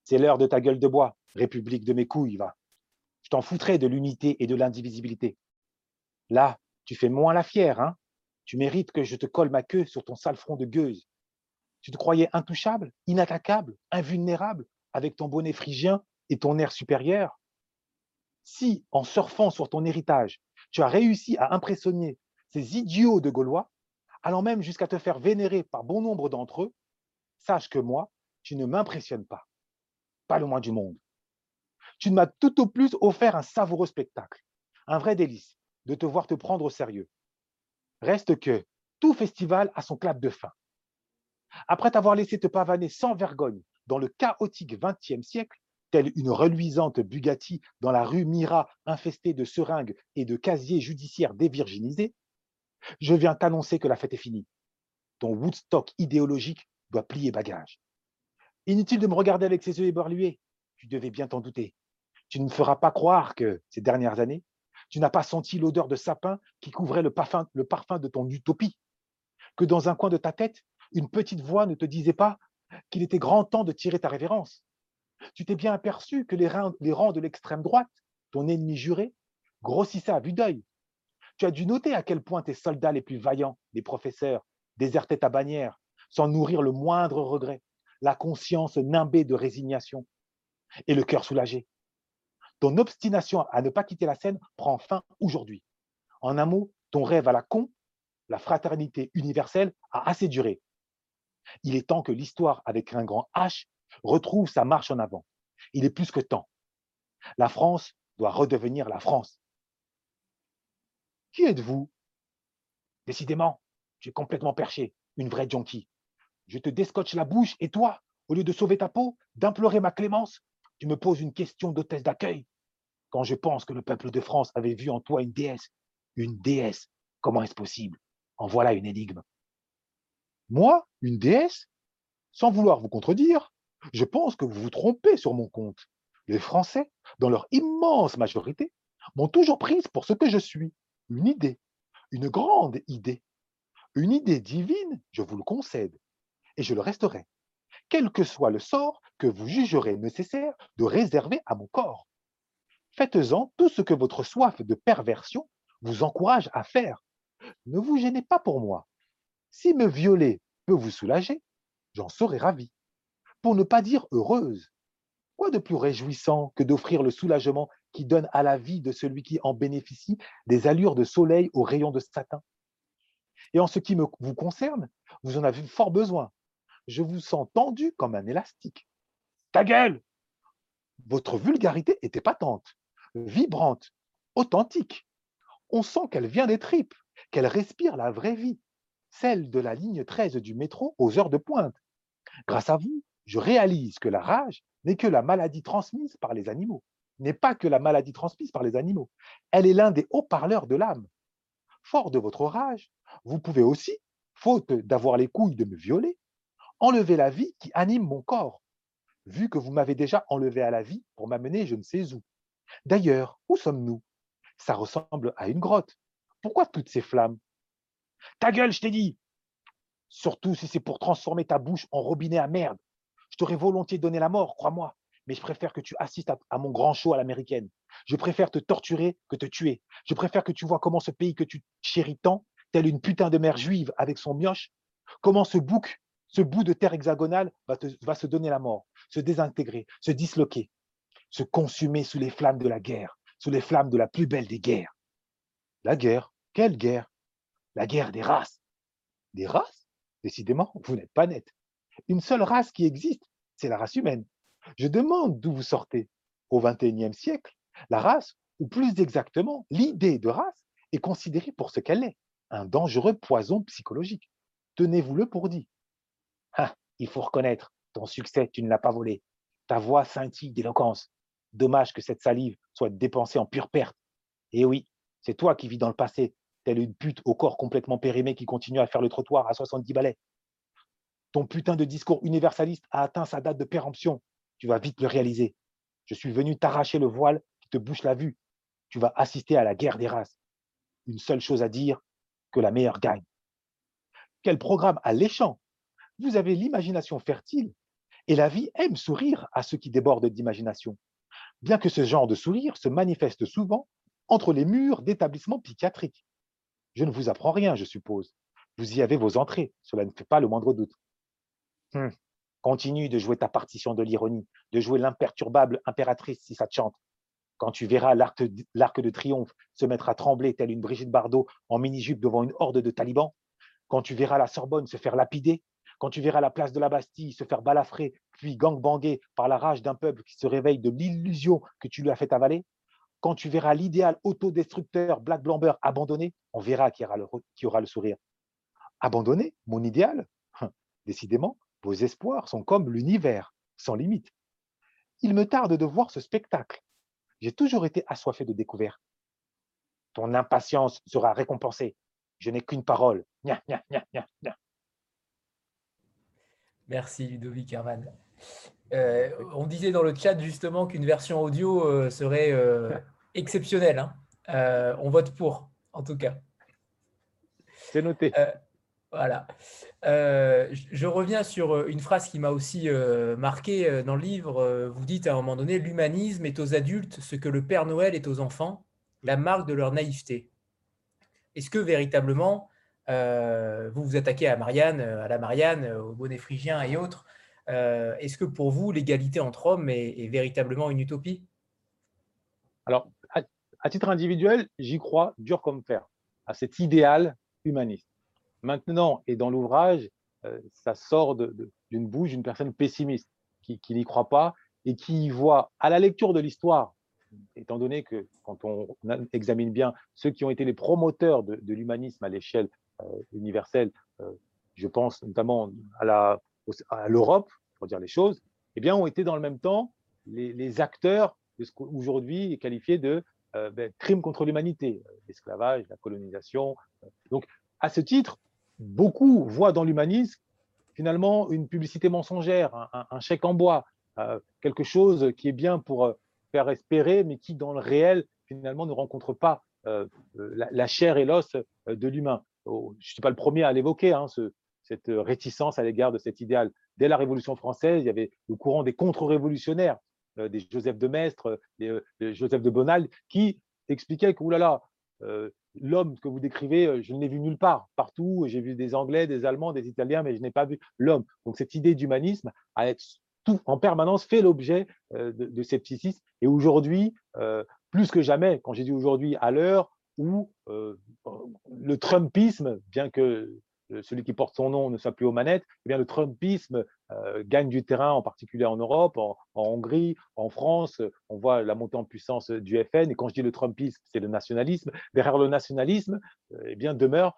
C'est l'heure de ta gueule de bois, république de mes couilles, va. Je t'en foutrais de l'unité et de l'indivisibilité. Là, tu fais moins la fière, hein tu mérites que je te colle ma queue sur ton sale front de gueuse. Tu te croyais intouchable, inattaquable, invulnérable, avec ton bonnet phrygien et ton air supérieur? Si, en surfant sur ton héritage, tu as réussi à impressionner ces idiots de Gaulois, allant même jusqu'à te faire vénérer par bon nombre d'entre eux, sache que moi, tu ne m'impressionnes pas. Pas le moins du monde. Tu m'as tout au plus offert un savoureux spectacle, un vrai délice de te voir te prendre au sérieux. Reste que tout festival a son clap de fin. Après t'avoir laissé te pavaner sans vergogne dans le chaotique XXe siècle, telle une reluisante Bugatti dans la rue Mira infestée de seringues et de casiers judiciaires dévirginisés, je viens t'annoncer que la fête est finie. Ton Woodstock idéologique doit plier bagage. Inutile de me regarder avec ses yeux éberlués, tu devais bien t'en douter. Tu ne me feras pas croire que, ces dernières années, tu n'as pas senti l'odeur de sapin qui couvrait le parfum, de ton utopie Que dans un coin de ta tête, une petite voix ne te disait pas qu'il était grand temps de tirer ta révérence Tu t'es bien aperçu que les rangs, les rangs de l'extrême droite, ton ennemi juré, grossissaient à vue d'œil. Tu as dû noter à quel point tes soldats les plus vaillants, les professeurs, désertaient ta bannière sans nourrir le moindre regret, la conscience nimbée de résignation et le cœur soulagé. Ton obstination à ne pas quitter la scène prend fin aujourd'hui. En un mot, ton rêve à la con, la fraternité universelle, a assez duré. Il est temps que l'histoire avec un grand H retrouve sa marche en avant. Il est plus que temps. La France doit redevenir la France. Qui êtes-vous? Décidément, es complètement perché, une vraie junkie. Je te descotche la bouche et toi, au lieu de sauver ta peau, d'implorer ma clémence, tu me poses une question d'hôtesse d'accueil. Quand je pense que le peuple de France avait vu en toi une déesse, une déesse, comment est-ce possible? En voilà une énigme. Moi, une déesse? Sans vouloir vous contredire, je pense que vous vous trompez sur mon compte. Les Français, dans leur immense majorité, m'ont toujours prise pour ce que je suis, une idée, une grande idée. Une idée divine, je vous le concède, et je le resterai quel que soit le sort que vous jugerez nécessaire de réserver à mon corps. Faites-en tout ce que votre soif de perversion vous encourage à faire. Ne vous gênez pas pour moi. Si me violer peut vous soulager, j'en serai ravi. Pour ne pas dire heureuse. Quoi de plus réjouissant que d'offrir le soulagement qui donne à la vie de celui qui en bénéficie des allures de soleil aux rayons de satin? Et en ce qui me, vous concerne, vous en avez fort besoin. Je vous sens tendu comme un élastique. Ta gueule Votre vulgarité était patente, vibrante, authentique. On sent qu'elle vient des tripes, qu'elle respire la vraie vie, celle de la ligne 13 du métro aux heures de pointe. Grâce à vous, je réalise que la rage n'est que la maladie transmise par les animaux, n'est pas que la maladie transmise par les animaux. Elle est l'un des haut-parleurs de l'âme. Fort de votre rage, vous pouvez aussi, faute d'avoir les couilles de me violer, enlever la vie qui anime mon corps, vu que vous m'avez déjà enlevé à la vie pour m'amener je ne sais où. D'ailleurs, où sommes-nous? Ça ressemble à une grotte. Pourquoi toutes ces flammes? Ta gueule, je t'ai dit Surtout si c'est pour transformer ta bouche en robinet à merde. Je t'aurais volontiers donné la mort, crois-moi, mais je préfère que tu assistes à, mon grand show à l'américaine. Je préfère te torturer que te tuer. Je préfère que tu vois comment ce pays que tu chéris tant, tel une putain de mère juive avec son mioche, comment ce bouc, ce bout de terre hexagonale va, se donner la mort, se désintégrer, se disloquer, se consumer sous les flammes de la guerre, sous les flammes de la plus belle des guerres. La guerre Quelle guerre? La guerre des races. Des races? Décidément, vous n'êtes pas net. Une seule race qui existe, c'est la race humaine. Je demande d'où vous sortez. Au XXIe siècle, la race, ou plus exactement, l'idée de race, est considérée pour ce qu'elle est, un dangereux poison psychologique. Tenez-vous-le pour dit. Ah, il faut reconnaître, ton succès, tu ne l'as pas volé. Ta voix scintille d'éloquence. Dommage que cette salive soit dépensée en pure perte. Et oui, c'est toi qui vis dans le passé, telle une pute au corps complètement périmé qui continue à faire le trottoir à 70 balais. Ton putain de discours universaliste a atteint sa date de péremption. Tu vas vite le réaliser. Je suis venu t'arracher le voile qui te bouche la vue. Tu vas assister à la guerre des races. Une seule chose à dire, que la meilleure gagne. Quel programme alléchant Vous avez l'imagination fertile et la vie aime sourire à ceux qui débordent d'imagination. Bien que ce genre de sourire se manifeste souvent entre les murs d'établissements psychiatriques. Je ne vous apprends rien, je suppose. Vous y avez vos entrées, cela ne fait pas le moindre doute. Hum, continue de jouer ta partition de l'ironie, de jouer l'imperturbable impératrice si ça te chante. Quand tu verras l'arc de triomphe se mettre à trembler telle une Brigitte Bardot en mini-jupe devant une horde de talibans, quand tu verras la Sorbonne se faire lapider, quand tu verras la place de la Bastille se faire balafrer, puis gangbanger par la rage d'un peuple qui se réveille de l'illusion que tu lui as fait avaler, quand tu verras l'idéal autodestructeur Black Blamber abandonné, on verra qui aura le, sourire. Abandonné Mon idéal? Hum, Décidément, vos espoirs sont comme l'univers, sans limite. Il me tarde de voir ce spectacle. J'ai toujours été assoiffé de découvertes. Ton impatience sera récompensée. Je n'ai qu'une parole. Merci Ludovic Herman. Euh, on disait dans le chat justement qu'une version audio euh, serait euh, exceptionnelle. Hein. on vote pour, en tout cas. C'est noté. voilà. je reviens sur une phrase qui m'a aussi marqué dans le livre. Vous dites à un moment donné, l'humanisme est aux adultes ce que le Père Noël est aux enfants, la marque de leur naïveté. Est-ce que véritablement, vous vous attaquez à Marianne, à la Marianne, au bonnet phrygien et autres, euh, est-ce que pour vous, l'égalité entre hommes est, véritablement une utopie? Alors, à, titre individuel, j'y crois dur comme fer, à cet idéal humaniste. Maintenant, et dans l'ouvrage, euh, ça sort d'une bouche d'une personne pessimiste qui, n'y croit pas et qui voit à la lecture de l'histoire, étant donné que quand on examine bien ceux qui ont été les promoteurs de, l'humanisme à l'échelle euh, universelle, je pense notamment à l'Europe, pour dire les choses, eh bien, ont été dans le même temps les, acteurs de ce qu'aujourd'hui est qualifié de euh, ben, crime contre l'humanité, euh, l'esclavage, la colonisation. Euh. Donc, à ce titre, beaucoup voient dans l'humanisme finalement une publicité mensongère, un, chèque en bois, quelque chose qui est bien pour faire espérer, mais qui dans le réel finalement ne rencontre pas la, chair et l'os de l'humain. Je ne suis pas le premier à l'évoquer, hein, cette réticence à l'égard de cet idéal dès la Révolution française, il y avait le courant des contre-révolutionnaires, euh, des Joseph de Maistre, des, euh, Joseph de Bonald, qui expliquaient que, oulala, euh, l'homme que vous décrivez, je ne l'ai vu nulle part. Partout, j'ai vu des Anglais, des Allemands, des Italiens, mais je n'ai pas vu l'homme. Donc cette idée d'humanisme a tout en permanence fait l'objet de, scepticisme. Et aujourd'hui, plus que jamais, quand j'ai dit aujourd'hui à l'heure, où le Trumpisme, bien que celui qui porte son nom ne soit plus aux manettes, eh bien le Trumpisme gagne du terrain, en particulier en Europe, en, Hongrie, en France. On voit la montée en puissance du FN. Et quand je dis le Trumpisme, c'est le nationalisme. Derrière le nationalisme, eh bien demeure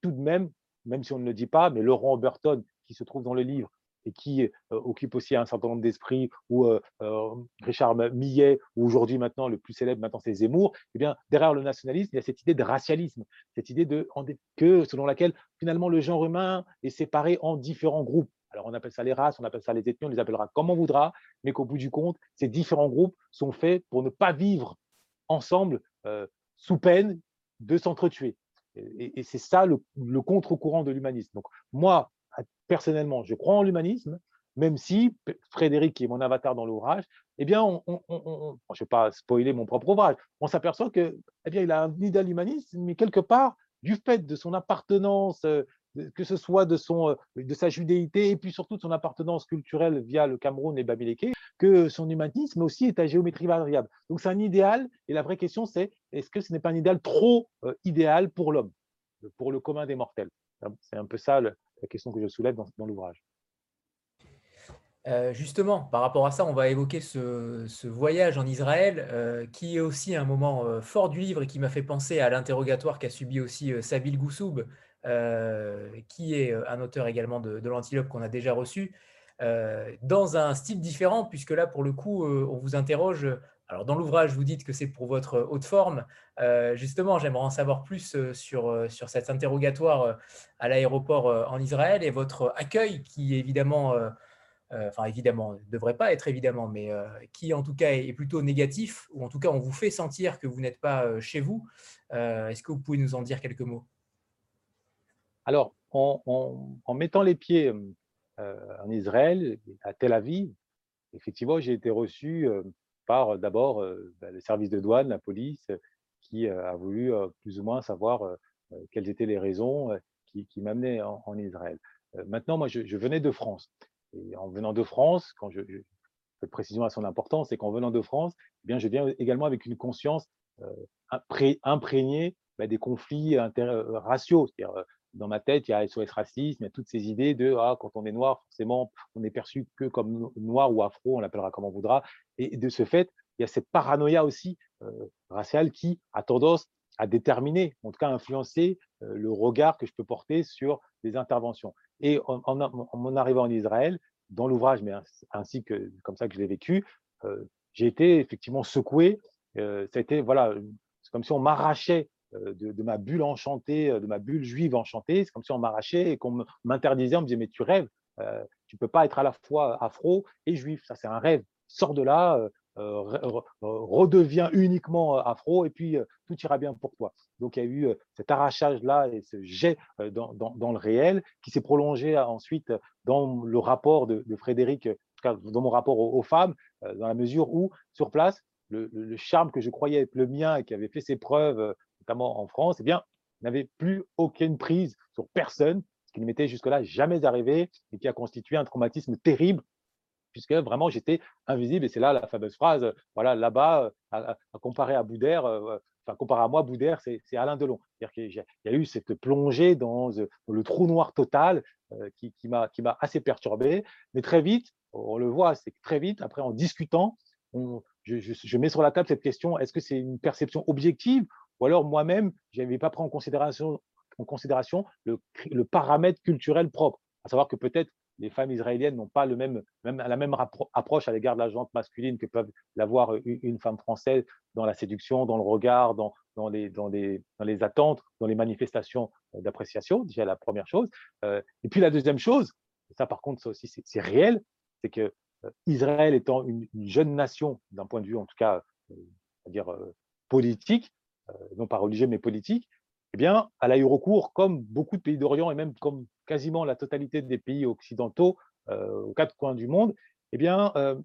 tout de même, même si on ne le dit pas, mais Laurent Burton, qui se trouve dans le livre, et qui occupe aussi un certain nombre d'esprits, ou Richard Millet, ou aujourd'hui maintenant le plus célèbre maintenant c'est Zemmour, eh bien derrière le nationalisme, il y a cette idée de racialisme, cette idée de que selon laquelle finalement le genre humain est séparé en différents groupes. Alors on appelle ça les races, on appelle ça les ethnies, on les appellera comme on voudra, mais qu'au bout du compte, ces différents groupes sont faits pour ne pas vivre ensemble sous peine de s'entretuer. Et, c'est ça le, le contre-courant de l'humanisme. Donc moi, personnellement, je crois en l'humanisme, même si Frédéric, qui est mon avatar dans l'ouvrage, eh bien, je ne vais pas spoiler mon propre ouvrage, on s'aperçoit que, eh bien, il a un idéal humaniste, mais quelque part, du fait de son appartenance, euh, que ce soit de, son, euh, de sa judéité et puis surtout de son appartenance culturelle via le Cameroun et Bamileke, que son humanisme aussi est à géométrie variable. Donc c'est un idéal, et la vraie question c'est, est-ce que ce n'est pas un idéal trop euh, idéal pour l'homme, pour le commun des mortels? C'est un peu ça le, la question que je soulève dans, l'ouvrage. Euh, justement, par rapport à ça, on va évoquer ce, voyage en Israël, euh, qui est aussi un moment euh, fort du livre et qui m'a fait penser à l'interrogatoire qu'a subi aussi Sabil Goussoub, qui est un auteur également de, de l'Antilope qu'on a déjà reçu, dans un style différent, puisque là, pour le coup, on vous interroge alors, dans l'ouvrage, vous dites que c'est pour votre haute forme. Euh, justement, j'aimerais en savoir plus euh, sur, euh, sur cet interrogatoire à l'aéroport en Israël et votre accueil qui, évidemment, enfin, évidemment, ne devrait pas être évidemment, mais qui, en tout cas, est plutôt négatif, ou en tout cas, on vous fait sentir que vous n'êtes pas chez vous. Est-ce que vous pouvez nous en dire quelques mots? Alors, en, en, mettant les pieds en Israël, à Tel Aviv, effectivement, j'ai été reçu par d'abord bah, les services de douane, la police, qui a voulu plus ou moins savoir quelles étaient les raisons qui, m'amenaient en, Israël. Maintenant, moi, je, venais de France. Et en venant de France, quand je, fais précision à son importance, c'est qu'en venant de France, eh bien, je viens également avec une conscience imprégnée bah, des conflits raciaux, c'est-à-dire dans ma tête, il y a SOS racisme, il y a toutes ces idées de ah, quand on est noir, forcément, on est perçu que comme noir ou afro, on l'appellera comme on voudra. Et de ce fait, il y a cette paranoïa aussi euh, raciale qui a tendance à déterminer, en tout cas influencer euh, le regard que je peux porter sur les interventions. Et en, mon arrivant en Israël, dans l'ouvrage, mais ainsi que comme ça que je l'ai vécu, euh, j'ai été effectivement secoué. ça a été, voilà, c'est comme si on m'arrachait euh, de, ma bulle enchantée, euh, de ma bulle juive enchantée. C'est comme si on m'arrachait et qu'on m'interdisait, on me disait, mais tu rêves, euh, tu peux pas être à la fois afro et juif, ça c'est un rêve, sors de là, redeviens uniquement afro et puis tout ira bien pour toi. Donc il y a eu cet arrachage-là et ce jet dans, le réel qui s'est prolongé ensuite dans le rapport de, Frédéric, dans mon rapport aux, femmes, dans la mesure où sur place, le, le, charme que je croyais être le mien et qui avait fait ses preuves notamment en France, eh bien, n'avait plus aucune prise sur personne, ce qui ne m'était jusque-là jamais arrivé et qui a constitué un traumatisme terrible, puisque vraiment j'étais invisible. Et c'est là la fameuse phrase, voilà, là-bas, à, comparer à Boudère, euh, enfin, comparé à moi, Boudère, c'est Alain Delon. C'est-à-dire qu'il y a eu cette plongée dans, le trou noir total euh, qui, m'a assez perturbé. Mais très vite, on le voit, c'est très vite, après en discutant, je, je, mets sur la table cette question, est-ce que c'est une perception objective ou alors moi-même, je n'avais pas pris en considération, le, paramètre culturel propre, à savoir que peut-être les femmes israéliennes n'ont pas la même approche à l'égard de la jante masculine que peuvent l'avoir une femme française dans la séduction, dans le regard, dans, les, attentes, dans les manifestations d'appréciation, déjà la première chose. Euh, et puis la deuxième chose, ça par contre, ça aussi c'est réel, c'est que euh, Israël étant une, jeune nation, d'un point de vue en tout cas, euh, dire politique, euh, non pas religieux mais politique, eh bien, elle a eu recours, comme beaucoup de pays d'Orient et même comme quasiment la totalité des pays occidentaux euh, aux quatre coins du monde, eh bien, euh,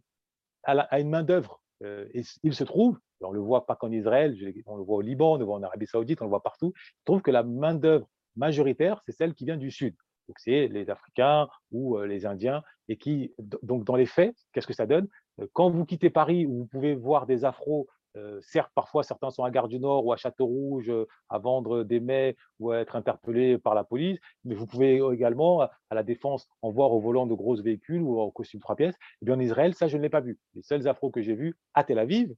à, une main-d'œuvre. il se trouve, on le voit pas qu'en Israël, on le voit au Liban, on le voit en Arabie Saoudite, on le voit partout, il trouve que la main-d'œuvre majoritaire, c'est celle qui vient du Sud. Donc, c'est les Africains ou les Indiens, et qui, donc, dans les faits, qu'est-ce que ça donne? Quand vous quittez Paris, où vous pouvez voir des Afros certes, parfois, certains sont à Gare du Nord ou à Château-Rouge à vendre des mets ou à être interpellés par la police, mais vous pouvez également, à la défense, en voir au volant de gros véhicules ou en costume trois pièces. Et eh bien, en Israël, ça, je ne l'ai pas vu. Les seuls afros que j'ai vus à Tel Aviv,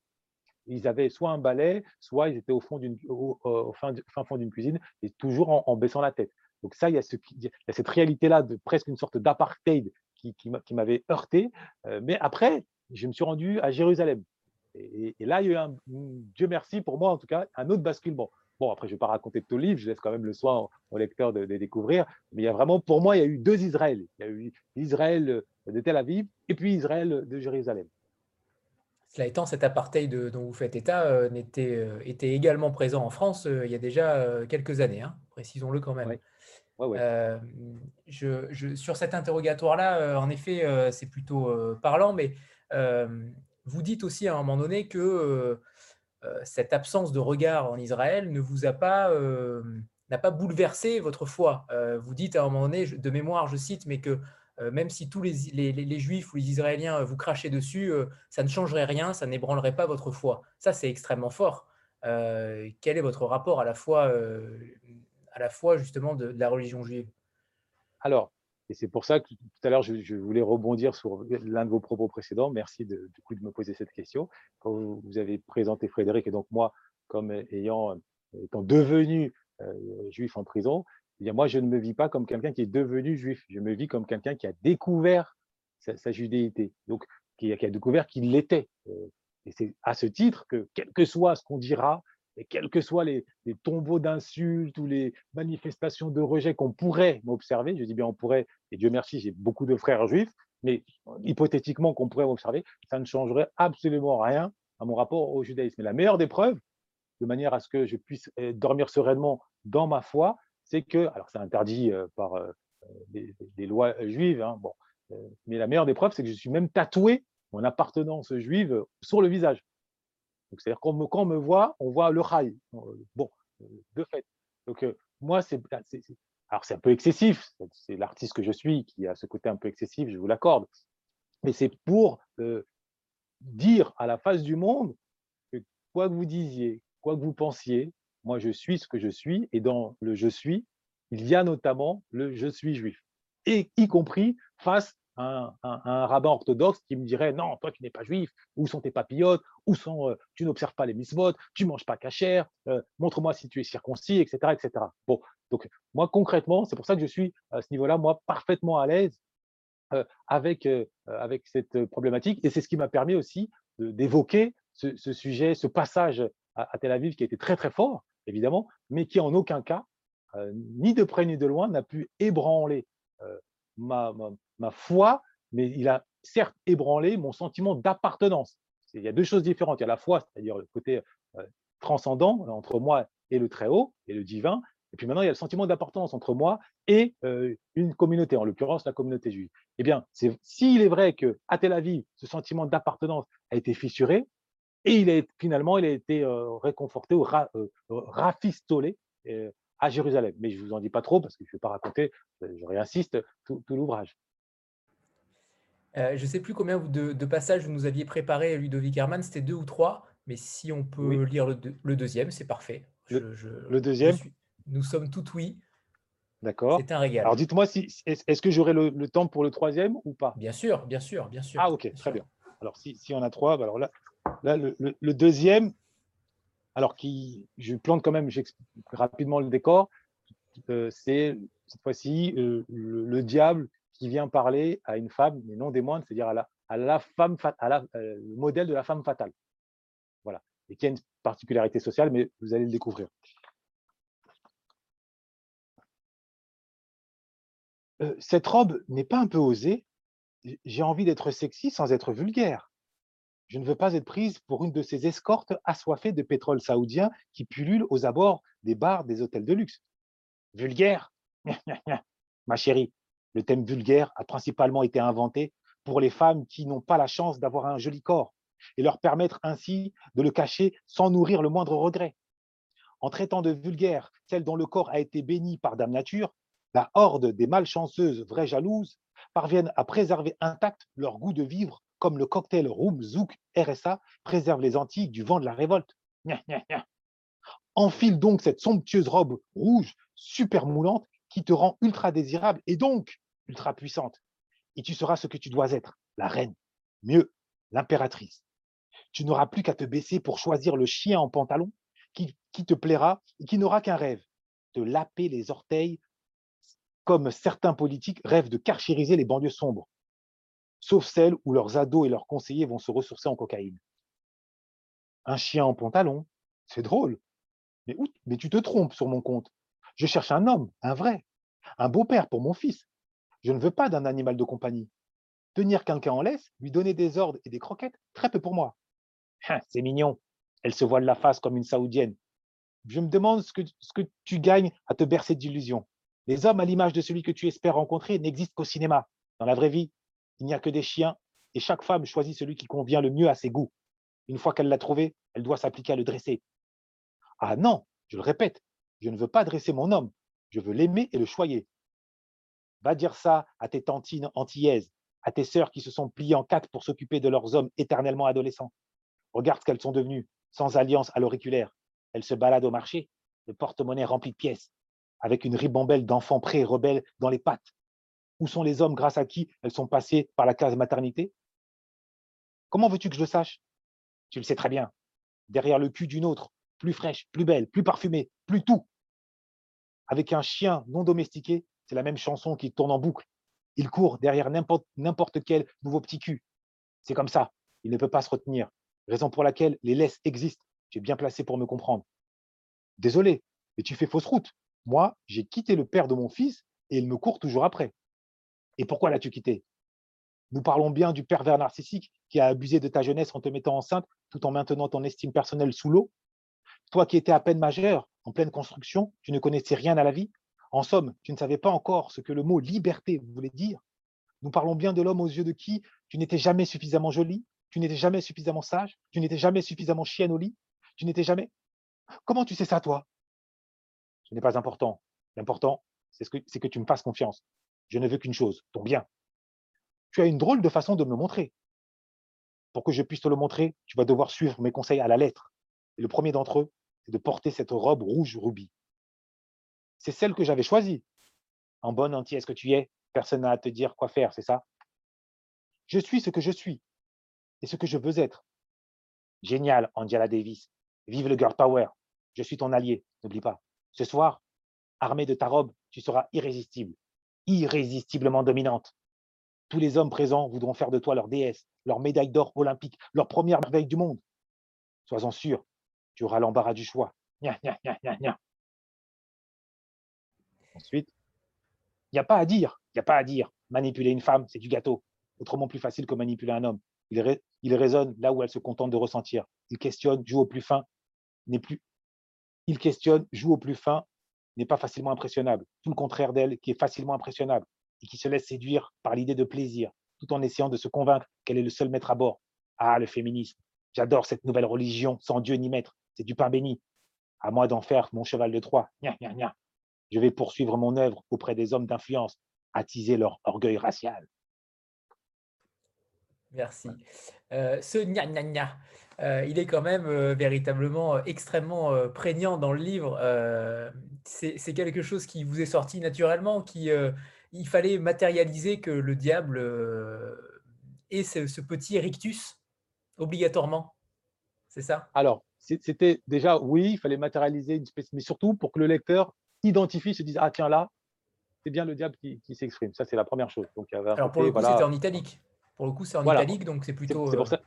ils avaient soit un balai, soit ils étaient au, fond d'une, au, fin, fond d'une cuisine, et toujours en, baissant la tête. Donc ça, il y a, cette réalité-là de presque une sorte d'apartheid qui, m'avait heurté. mais après, je me suis rendu à Jérusalem. Et, là, il y a eu un, Dieu merci pour moi en tout cas, un autre basculement. Bon, après, je ne vais pas raconter tout le livre, je laisse quand même le soin au, lecteur de, découvrir. Mais il y a vraiment, pour moi, il y a eu deux Israël. Il y a eu Israël de Tel Aviv et puis Israël de Jérusalem. Cela étant, cet apartheid dont vous faites état euh, euh, était, également présent en France euh, il y a déjà quelques années, hein, précisons-le quand même. je, sur cet interrogatoire-là, en effet, c'est plutôt parlant, mais vous dites aussi à un moment donné que cette absence de regard en Israël ne vous a pas, n'a pas bouleversé votre foi. vous dites à un moment donné, de mémoire, je cite, mais que même si tous les, Juifs ou les Israéliens vous crachaient dessus, ça ne changerait rien, ça n'ébranlerait pas votre foi. Ça, c'est extrêmement fort. quel est votre rapport à la fois, à la fois justement de, la religion juive? Alors, et c'est pour ça que tout à l'heure, je, voulais rebondir sur l'un de vos propos précédents. Merci de, du coup de me poser cette question. Quand vous, avez présenté Frédéric et donc moi comme ayant, étant devenu juif en prison, eh moi, je ne me vis pas comme quelqu'un qui est devenu juif. Je me vis comme quelqu'un qui a découvert sa, judéité, donc qui, a découvert qu'il l'était. Et c'est à ce titre que, quel que soit ce qu'on dira, et quels que soient les, tombeaux d'insultes ou les manifestations de rejet qu'on pourrait m'observer, je dis bien on pourrait, et Dieu merci, j'ai beaucoup de frères juifs, mais hypothétiquement qu'on pourrait m'observer, ça ne changerait absolument rien à mon rapport au judaïsme. Et la meilleure des preuves, de manière à ce que je puisse eh, dormir sereinement dans ma foi, c'est que, alors c'est interdit euh, par euh, des, lois juives, hein, euh, mais la meilleure des preuves, c'est que je suis même tatoué mon appartenance juive sur le visage. C'est-à-dire qu'on me, quand on me voit, on voit le rail. Bon, de fait. Donc, moi, c'est, alors c'est un peu excessif. C'est l'artiste que je suis qui a ce côté un peu excessif, je vous l'accorde. Mais c'est pour dire à la face du monde que quoi que vous disiez, quoi que vous pensiez, moi je suis ce que je suis. Et dans le je suis, il y a notamment le je suis juif. Et y compris face un, rabbin orthodoxe qui me dirait non, toi tu n'es pas juif, où sont tes papillotes, où sont, euh, tu n'observes pas les mitzvot, tu manges pas cachère, euh, montre-moi si tu es circoncis, etc., etc. Bon, donc moi concrètement, c'est pour ça que je suis à ce niveau-là, moi parfaitement à l'aise euh, avec, cette problématique, et c'est ce qui m'a permis aussi d'évoquer ce, sujet, ce passage à, Tel Aviv qui a été très très fort, évidemment, mais qui en aucun cas, ni de près ni de loin, n'a pu ébranler ma foi, mais il a certes ébranlé mon sentiment d'appartenance. Il y a deux choses différentes. Il y a la foi, c'est-à-dire le côté euh, transcendant entre moi et le Très-Haut et le divin. Et puis maintenant, il y a le sentiment d'appartenance entre moi et euh, une communauté, en l'occurrence la communauté juive. Eh bien, s'il est vrai qu'à Tel Aviv, ce sentiment d'appartenance a été fissuré, et il est, finalement, il a été euh, réconforté ou rafistolé à Jérusalem. Mais je ne vous en dis pas trop parce que je ne vais pas raconter, je réinsiste, tout l'ouvrage. Euh, je ne sais plus combien de, passages vous nous aviez préparé, Ludovic Herman, c'était deux ou trois, mais si on peut lire le, deuxième, c'est parfait. le, deuxième? Nous sommes tout oui. D'accord. C'est un régal. Alors dites-moi, si, est-ce que j'aurai le, temps pour le troisième ou pas? Bien sûr, bien sûr, bien sûr. Ah ok, très bien. Alors si, on a trois, bah, alors là, là le, deuxième, alors qui, je plante quand même rapidement le décor, euh, c'est cette fois-ci euh, le, diable qui vient parler à une femme, mais non des moindres, c'est-à-dire à la, à la femme, à la, euh, le modèle de la femme fatale. Voilà. Et qui a une particularité sociale, mais vous allez le découvrir. Euh, cette robe n'est pas un peu osée. J'ai envie d'être sexy sans être vulgaire. Je ne veux pas être prise pour une de ces escortes assoiffées de pétrole saoudien qui pullulent aux abords des bars des hôtels de luxe. Vulgaire Ma chérie, le thème vulgaire a principalement été inventé pour les femmes qui n'ont pas la chance d'avoir un joli corps et leur permettre ainsi de le cacher sans nourrir le moindre regret. En traitant de vulgaire celle dont le corps a été béni par Dame Nature, la horde des malchanceuses vraies jalouses parviennent à préserver intact leur goût de vivre comme le cocktail Room Zouk RSA préserve les Antilles du vent de la révolte. Enfile donc cette somptueuse robe rouge, super moulante, qui te rend ultra désirable et donc ultra puissante. Et tu seras ce que tu dois être, la reine. Mieux, l'impératrice. Tu n'auras plus qu'à te baisser pour choisir le chien en pantalon qui, te plaira et qui n'aura qu'un rêve, de laper les orteils comme certains politiques rêvent de carchériser les banlieues sombres, sauf celles où leurs ados et leurs conseillers vont se ressourcer en cocaïne. Un chien en pantalon, c'est drôle, mais, mais tu te trompes sur mon compte. Je cherche un homme, un vrai, un beau-père pour mon fils. Je ne veux pas d'un animal de compagnie. Tenir quelqu'un en laisse, lui donner des ordres et des croquettes, très peu pour moi. Hein, c'est mignon. Elle se voile la face comme une saoudienne. Je me demande ce que, ce que tu gagnes à te bercer d'illusions. Les hommes à l'image de celui que tu espères rencontrer n'existent qu'au cinéma. Dans la vraie vie, il n'y a que des chiens et chaque femme choisit celui qui convient le mieux à ses goûts. Une fois qu'elle l'a trouvé, elle doit s'appliquer à le dresser. Ah non, je le répète, je ne veux pas dresser mon homme, je veux l'aimer et le choyer. Va dire ça à tes tantines antillaises, à tes sœurs qui se sont pliées en quatre pour s'occuper de leurs hommes éternellement adolescents. Regarde ce qu'elles sont devenues, sans alliance à l'auriculaire. Elles se baladent au marché, le porte-monnaie rempli de pièces, avec une ribambelle d'enfants prêts rebelles dans les pattes. Où sont les hommes grâce à qui elles sont passées par la case maternité? Comment veux-tu que je le sache? Tu le sais très bien. Derrière le cul d'une autre, plus fraîche, plus belle, plus parfumée, plus tout. Avec un chien non domestiqué, c'est la même chanson qui tourne en boucle. Il court derrière n'importe quel nouveau petit cul. C'est comme ça. Il ne peut pas se retenir. Raison pour laquelle les laisses existent. Tu es bien placé pour me comprendre. Désolé, mais tu fais fausse route. Moi, j'ai quitté le père de mon fils et il me court toujours après. Et pourquoi l'as-tu quitté? Nous parlons bien du pervers narcissique qui a abusé de ta jeunesse en te mettant enceinte tout en maintenant ton estime personnelle sous l'eau? Toi qui étais à peine majeur, en pleine construction, tu ne connaissais rien à la vie. En somme, tu ne savais pas encore ce que le mot liberté voulait dire. Nous parlons bien de l'homme aux yeux de qui? Tu n'étais jamais suffisamment jolie, tu n'étais jamais suffisamment sage, tu n'étais jamais suffisamment chienne au lit, tu n'étais jamais. Comment tu sais ça, toi? Ce n'est pas important. L'important, c'est que, que tu me fasses confiance. Je ne veux qu'une chose, ton bien. Tu as une drôle de façon de me montrer. Pour que je puisse te le montrer, tu vas devoir suivre mes conseils à la lettre. Et le premier d'entre eux, de porter cette robe rouge rubis. C'est celle que j'avais choisie. En bonne entière, est-ce que tu es? Personne n'a à te dire quoi faire, c'est ça? Je suis ce que je suis et ce que je veux être. Génial, Angela Davis. Vive le girl power. Je suis ton allié, n'oublie pas. Ce soir, armé de ta robe, tu seras irrésistible, irrésistiblement dominante. Tous les hommes présents voudront faire de toi leur déesse, leur médaille d'or olympique, leur première merveille du monde. Sois-en sûr, tu auras l'embarras du choix. Ensuite, il n'y a pas à dire, il n'y a pas à dire. Manipuler une femme, c'est du gâteau. Autrement plus facile que manipuler un homme. Il, il raisonne là où elle se contente de ressentir. Il questionne, joue au plus fin, n'est. Il questionne, joue au plus fin, n'est pas facilement impressionnable. Tout le contraire d'elle, qui est facilement impressionnable et qui se laisse séduire par l'idée de plaisir, tout en essayant de se convaincre qu'elle est le seul maître à bord. Ah, le féminisme. J'adore cette nouvelle religion sans Dieu ni maître. C'est du pain béni. À moi d'en faire mon cheval de Troie. Je vais poursuivre mon œuvre auprès des hommes d'influence, attiser leur orgueil racial. Merci. Euh, ce gna gna gna, euh, il est quand même euh, véritablement extrêmement prégnant dans le livre. C'est quelque chose qui vous est sorti naturellement, qui il fallait matérialiser que le diable ait ce, petit rictus obligatoirement. C'est ça? Alors, c'était déjà, oui, il fallait matérialiser une espèce, mais surtout pour que le lecteur identifie, se dise, ah tiens là, c'est bien le diable qui, s'exprime. Ça, c'est la première chose. Donc, Alors, pour le coup, c'était en italique. Pour le coup, c'est en italique, donc c'est plutôt. C'est pour ça.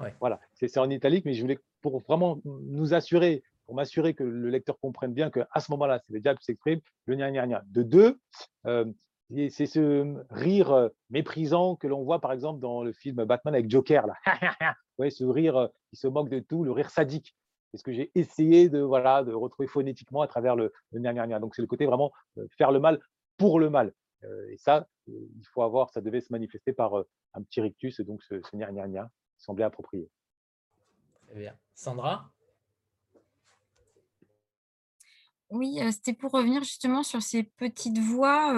Euh, voilà, c'est en italique, mais je voulais pour vraiment nous assurer, pour m'assurer que le lecteur comprenne bien qu'à ce moment-là, c'est le diable qui s'exprime, le gna gna gna. De deux, euh, c'est ce rire méprisant que l'on voit par exemple dans le film Batman avec Joker, là. ouais, ce rire qui se moque de tout, le rire sadique. C'est ce que j'ai essayé de, voilà, de retrouver phonétiquement à travers le, le gna gna gna. Donc c'est le côté vraiment faire le mal pour le mal. et ça, il faut avoir, ça devait se manifester par un petit rictus, et donc ce, ce gna gna semblait approprié. Très bien. Sandra? Oui, c'était pour revenir justement sur ces petites voix,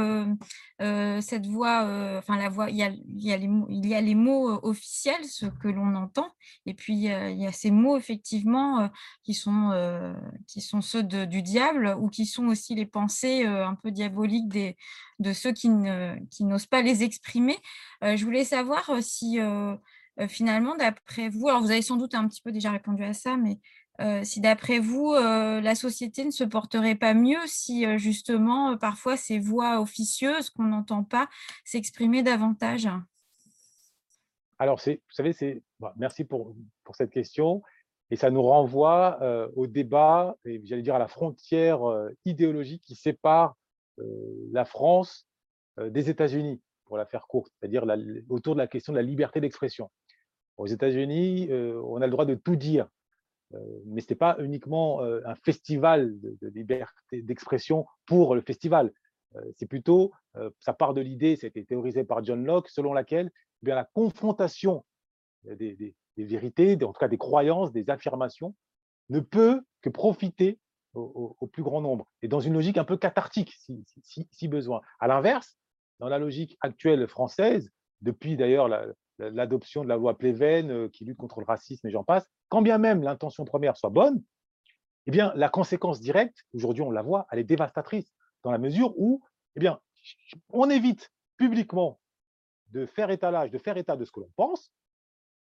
cette voix, enfin la voix il y a les mots officiels, ceux que l'on entend et puis il y a ces mots effectivement, qui sont, ceux du diable ou qui sont aussi les pensées, un peu diaboliques de ceux qui n'osent pas les exprimer. Je voulais savoir, si, finalement d'après vous alors vous avez sans doute un petit peu déjà répondu à ça, mais Heu, si d'après vous, heu, la société ne se porterait pas mieux si, heu, justement, parfois ces voix officieuses qu'on n'entend pas s'exprimaient davantage? Alors, vous savez, c'est bah, merci pour pour cette question et ça nous renvoie, au débat j'allais dire à la frontière, idéologique qui sépare, la France, des États-Unis, pour la faire courte, c'est-à-dire autour de la question de la liberté d'expression. Aux États-Unis, on a le droit de tout dire. Euh, mais ce n'était pas uniquement euh, un festival de, liberté d'expression pour le festival. Euh, c'est plutôt, ça part de l'idée, c'était théorisé par John Locke, selon laquelle eh bien, la confrontation des, vérités, en tout cas des croyances, des affirmations, ne peut que profiter au, plus grand nombre, et dans une logique un peu cathartique, si besoin. À l'inverse, dans la logique actuelle française, depuis d'ailleurs la, l'adoption de la loi Pleven euh, qui lutte contre le racisme et j'en passe, quand bien même l'intention première soit bonne, eh bien, la conséquence directe, aujourd'hui on la voit, elle est dévastatrice, dans la mesure où eh bien, on évite publiquement de faire étalage, de faire état de ce que l'on pense,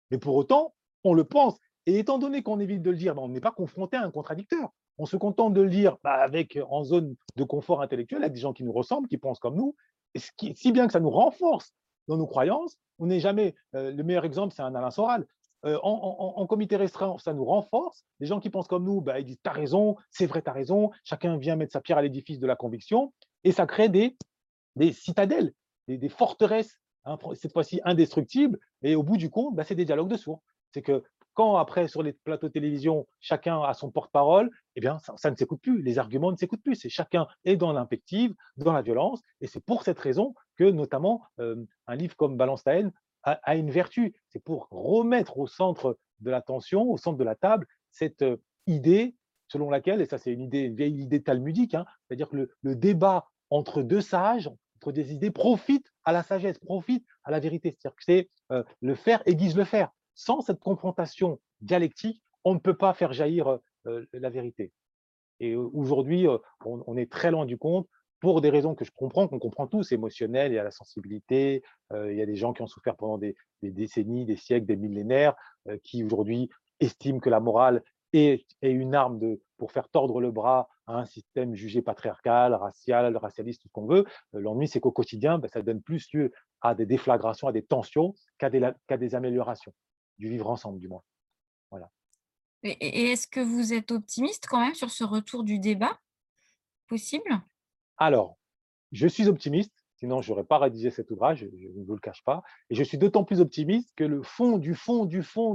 mais pour autant, on le pense. Et étant donné qu'on évite de le dire, ben, on n'est pas confronté à un contradicteur. On se contente de le dire bah, avec, en zone de confort intellectuel, avec des gens qui nous ressemblent, qui pensent comme nous, et ce qui, si bien que ça nous renforce dans nos croyances, on n'est jamais. Euh, le meilleur exemple, c'est un Alain Soral. Euh, en, comité restreint, ça nous renforce. Les gens qui pensent comme nous, bah, ils disent T'as raison, c'est vrai, t'as raison. Chacun vient mettre sa pierre à l'édifice de la conviction. Et ça crée des, citadelles, des, forteresses, hein, cette fois-ci indestructibles. Et au bout du compte, bah, c'est des dialogues de sourds. C'est que quand après, sur les plateaux de télévision, chacun a son porte-parole, eh bien, ça, ne s'écoute plus. Les arguments ne s'écoutent plus. C'est chacun est dans l'impective, dans la violence. Et c'est pour cette raison notamment, euh, un livre comme Balance ta haine a, une vertu. C'est pour remettre au centre de l'attention, au centre de la table, cette euh, idée selon laquelle, et ça c'est une idée, vieille idée talmudique, hein, c'est-à-dire que le, débat entre deux sages, entre des idées, profite à la sagesse, profite à la vérité. C'est-à-dire que c'est euh, le faire aiguise le faire sans cette confrontation dialectique, on ne peut pas faire jaillir la vérité. Et aujourd'hui, on, est très loin du compte pour des raisons que je comprends, qu'on comprend tous, émotionnelles, il y a la sensibilité, euh, il y a des gens qui ont souffert pendant des, décennies, des siècles, des millénaires, qui aujourd'hui estiment que la morale est, une arme pour faire tordre le bras à un système jugé patriarcal, racial, racialiste, tout ce qu'on veut. L'ennui, c'est qu'au quotidien, ben, ça donne plus lieu à des déflagrations, à des tensions qu'à des améliorations du vivre ensemble, du moins. Voilà. Et, est-ce que vous êtes optimiste quand même sur ce retour du débat? Possible? Alors, je suis optimiste, sinon je n'aurais pas rédigé cet ouvrage, je, ne vous le cache pas. Et je suis d'autant plus optimiste que le fond du fond du fond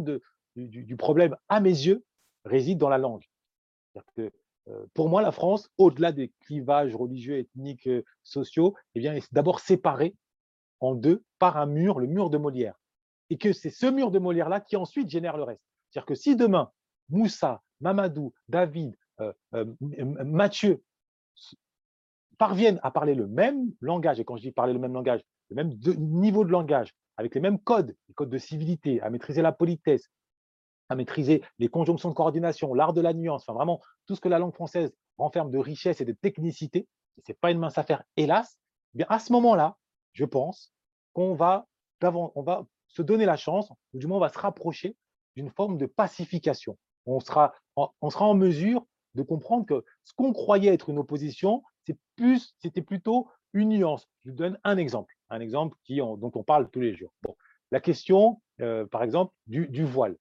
du, problème, à mes yeux, réside dans la langue. Euh, pour moi, la France, au-delà des clivages religieux, ethniques, euh, sociaux, eh bien, est d'abord séparée en deux par un mur, le mur de Molière et que c'est ce mur de Molière-là qui ensuite génère le reste. C'est-à-dire que si demain, Moussa, Mamadou, David, euh, Mathieu parviennent à parler le même langage, et quand je dis parler le même langage, le même niveau de langage, avec les mêmes codes, les codes de civilité, à maîtriser la politesse, à maîtriser les conjonctions de coordination, l'art de la nuance, enfin vraiment tout ce que la langue française renferme de richesse et de technicité, ce n'est pas une mince affaire, hélas, eh bien à ce moment-là, je pense qu'on va, on va se donner la chance, ou du moins on va se rapprocher d'une forme de pacification. On sera, on sera en mesure de comprendre que ce qu'on croyait être une opposition, plus, c'était plutôt une nuance. Je vous donne un exemple, un exemple qui, dont on parle tous les jours. La question, euh, par exemple, du, voile.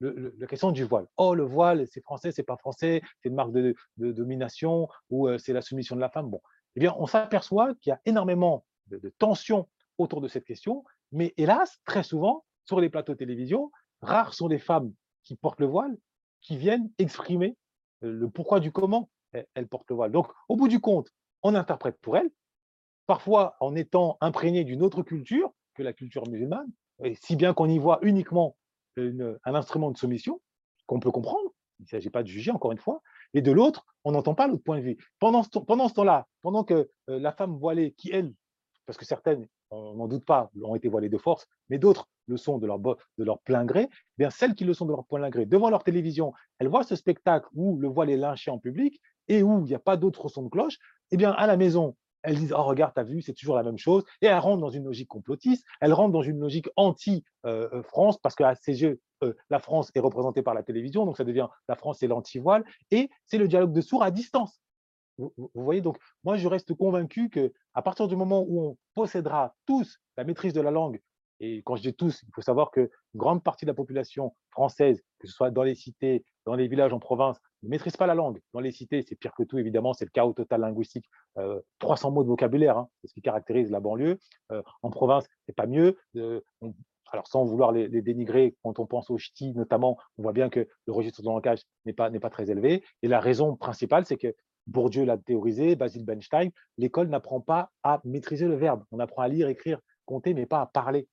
la question du voile. Oh, le voile, c'est français, c'est pas français, c'est une marque de, domination ou euh, c'est la soumission de la femme. Eh bien, on s'aperçoit qu'il y a énormément de, de tensions autour de cette question mais hélas, très souvent, sur les plateaux de télévision, rares sont les femmes qui portent le voile, qui viennent exprimer euh, le pourquoi du comment elles portent le voile. Donc, au bout du compte, on interprète pour elles, parfois en étant imprégné d'une autre culture que la culture musulmane, si bien qu'on y voit uniquement un instrument de soumission, qu'on peut comprendre, il ne s'agit pas de juger encore une fois, Et de l'autre, on n'entend pas l'autre point de vue. Pendant ce, temps-là, pendant que euh, la femme voilée, qui elle, parce que certaines, on n'en doute pas, ont été voilées de force, mais d'autres le sont de leur, de leur plein gré, eh bien celles qui le sont de leur plein gré, devant leur télévision, elles voient ce spectacle où le voile est lynché en public et où il n'y a pas d'autre son de cloche, eh bien à la maison, elles disent Oh, regarde, t'as vu, c'est toujours la même chose. Et elles rentrent dans une logique complotiste, elles rentrent dans une logique anti-France, parce qu'à ses yeux, euh, la France est représentée par la télévision, donc ça devient la France et l'anti-voile, et c'est le dialogue de sourds à distance. Vous, voyez, donc moi je reste convaincu qu'à partir du moment où on possédera tous la maîtrise de la langue, et quand je dis tous, il faut savoir qu'une grande partie de la population française, que ce soit dans les cités, dans les villages, en province, ne maîtrise pas la langue. Dans les cités, c'est pire que tout, évidemment, c'est le chaos total linguistique. 300 euh, mots de vocabulaire, hein, c'est ce qui caractérise la banlieue. Euh, en province, c'est pas mieux. Euh, alors, sans vouloir les, dénigrer, quand on pense aux ch'tis, notamment, on voit bien que le registre de langage n'est pas, très élevé. Et la raison principale, c'est que Bourdieu l'a théorisé, Basil Benstein, l'école n'apprend pas à maîtriser le verbe. On apprend à lire, écrire, compter, mais pas à parler.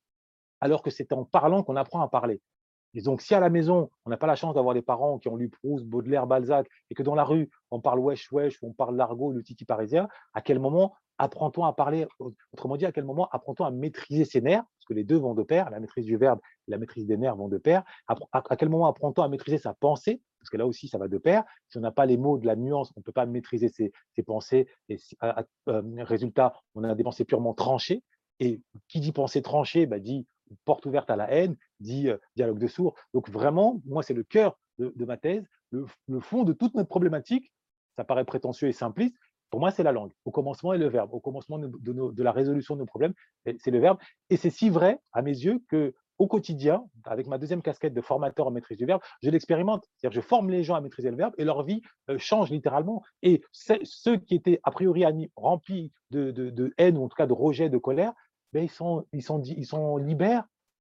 Alors que c'est en parlant qu'on apprend à parler. Et donc, si à la maison, on n'a pas la chance d'avoir des parents qui ont lu Proust, Baudelaire, Balzac, et que dans la rue, on parle wesh wesh, ou on parle l'argot, le titi parisien, à quel moment apprend-on à parler Autrement dit, à quel moment apprend-on à maîtriser ses nerfs? Parce que les deux vont de pair, la maîtrise du verbe et la maîtrise des nerfs vont de pair. À quel moment apprend-on à maîtriser sa pensée? Parce que là aussi, ça va de pair. Si on n'a pas les mots de la nuance, on ne peut pas maîtriser ses, pensées. Et euh, résultat, on a des pensées purement tranchées. Et qui dit pensée tranchée bah, dit porte ouverte à la haine, dit dialogue de sourds. Donc vraiment, moi, c'est le cœur de, ma thèse, le, fond de toute notre problématique. Ça paraît prétentieux et simpliste. Pour moi, c'est la langue. Au commencement est le verbe. Au commencement de, la résolution de nos problèmes, c'est le verbe. Et c'est si vrai, à mes yeux, que au quotidien, avec ma deuxième casquette de formateur en maîtrise du verbe, je l'expérimente. C'est-à-dire je forme les gens à maîtriser le verbe et leur vie change littéralement. Et ceux qui étaient a priori remplis de, de, haine ou en tout cas de rejet, de colère, ben, ils, sont, ils, sont, ils sont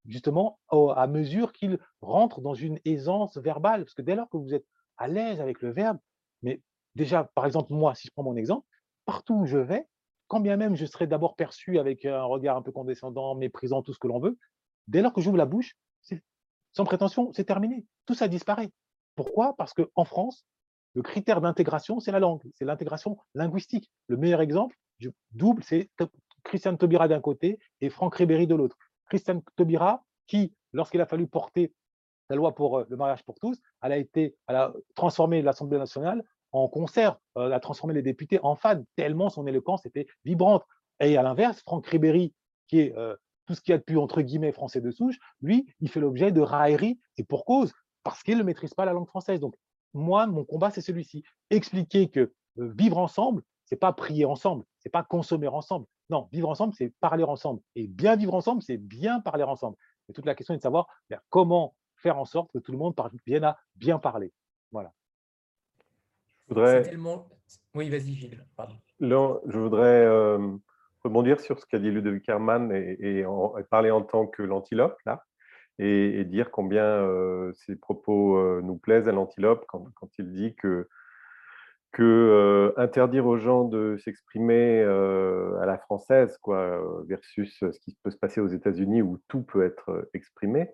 justement à mesure qu'ils rentrent dans une aisance verbale. Parce que dès lors que vous êtes à l'aise avec le verbe, mais déjà, par exemple, moi, si je prends mon exemple, partout où je vais, quand bien même je serai d'abord perçu avec un regard un peu condescendant, méprisant, tout ce que l'on veut, dès lors que j'ouvre la bouche, sans prétention, c'est terminé. Tout ça disparaît. Pourquoi? Parce qu'en France, le critère d'intégration, c'est la langue, c'est l'intégration linguistique. Le meilleur exemple, je double, c'est Christian Taubira d'un côté et Franck Ribéry de l'autre. Christian Taubira, qui, lorsqu'il a fallu porter la loi pour euh, le mariage pour tous, elle a, été, elle a transformé l'Assemblée nationale en concert, euh, a transformé les députés en fans, tellement son éloquence était vibrante. Et à l'inverse, Franck Ribéry, qui est euh, tout ce qu'il y a de plus entre guillemets français de souche, lui, il fait l'objet de railleries, et pour cause, parce qu'il ne maîtrise pas la langue française. Donc, moi, mon combat, c'est celui-ci. Expliquer que vivre ensemble, c'est pas prier ensemble, c'est pas consommer ensemble. Non, vivre ensemble, c'est parler ensemble. Et bien vivre ensemble, c'est bien parler ensemble. Et toute la question est de savoir ben, comment faire en sorte que tout le monde vienne à bien parler. Voilà. Je voudrais... Oui, vas-y Gilles. je voudrais euh, rebondir sur ce qu'a dit Ludovic Herman et, parler en tant que l'antilope, là, et, dire combien euh, ses propos euh, nous plaisent à l'antilope quand, quand, il dit que que interdire aux gens de s'exprimer à la française, quoi, versus ce qui peut se passer aux États-Unis où tout peut être exprimé,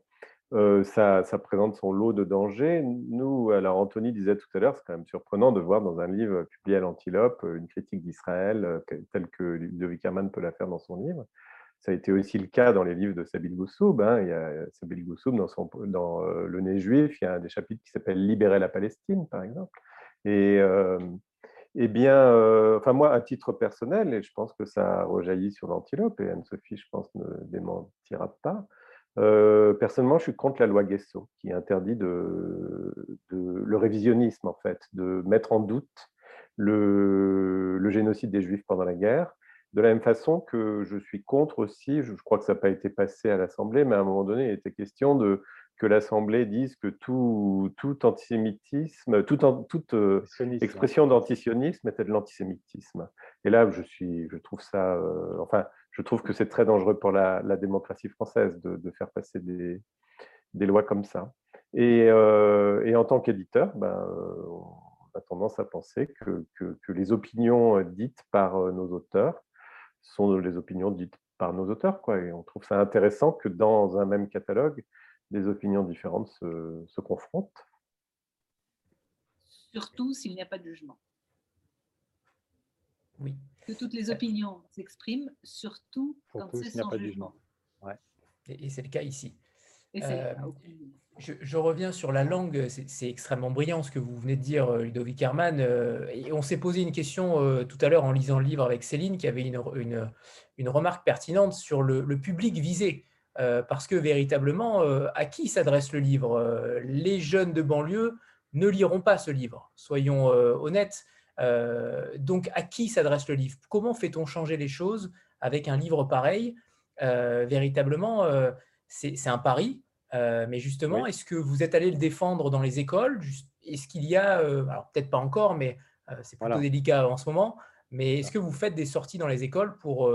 ça, présente son lot de dangers. Nous, alors Anthony disait tout à l'heure, c'est quand même surprenant de voir dans un livre publié à l'Antilope une critique d'Israël telle que Ludovic Herman peut la faire dans son livre. Ça a été aussi le cas dans les livres de Sabil Goussoub. Hein. Il y a Sabil Goussoub dans, son, dans Le Nez juif, il y a un des chapitres qui s'appelle Libérer la Palestine, par exemple. Et, eh bien, enfin moi, à titre personnel, et je pense que ça rejaillit sur l'antilope, et Anne-Sophie, je pense, ne démentira pas, personnellement, je suis contre la loi Guesso, qui interdit de, le révisionnisme, en fait, de mettre en doute le, le, génocide des Juifs pendant la guerre, de la même façon que je suis contre aussi, je, crois que ça n'a pas été passé à l'Assemblée, mais à un moment donné, il était question de que l'Assemblée dise que tout, tout antisémitisme, toute, toute euh, expression d'antisionisme était de l'antisémitisme. Et là, je, suis, je trouve ça, euh, enfin, je trouve que c'est très dangereux pour la, démocratie française de, faire passer des, des, lois comme ça. Et, euh, et en tant qu'éditeur, ben, on a tendance à penser que, que, que, les opinions dites par nos auteurs sont les opinions dites par nos auteurs. Quoi. Et on trouve ça intéressant que dans un même catalogue, des opinions différentes se, confrontent. surtout s'il n'y a pas de jugement. Oui. Que toutes les opinions s'expriment, surtout quand c'est sans pas jugement. Ouais. Et, c'est le cas ici. Euh, je, reviens sur la langue, c'est extrêmement brillant ce que vous venez de dire, euh, Ludovic Herman. Euh, et on s'est posé une question tout à l'heure en lisant le livre avec Céline, qui avait une, une, une remarque pertinente sur le, le public visé. Parce que véritablement, à qui s'adresse le livre Les jeunes de banlieue ne liront pas ce livre, soyons honnêtes. donc, à qui s'adresse le livre? Comment fait-on changer les choses avec un livre pareil? Véritablement, c'est un pari, euh, mais justement, est-ce que vous êtes allé le défendre dans les écoles? Est-ce qu'il y a, euh, alors peut-être pas encore, mais euh, c'est plutôt délicat en ce moment, mais est-ce que vous faites des sorties dans les écoles pour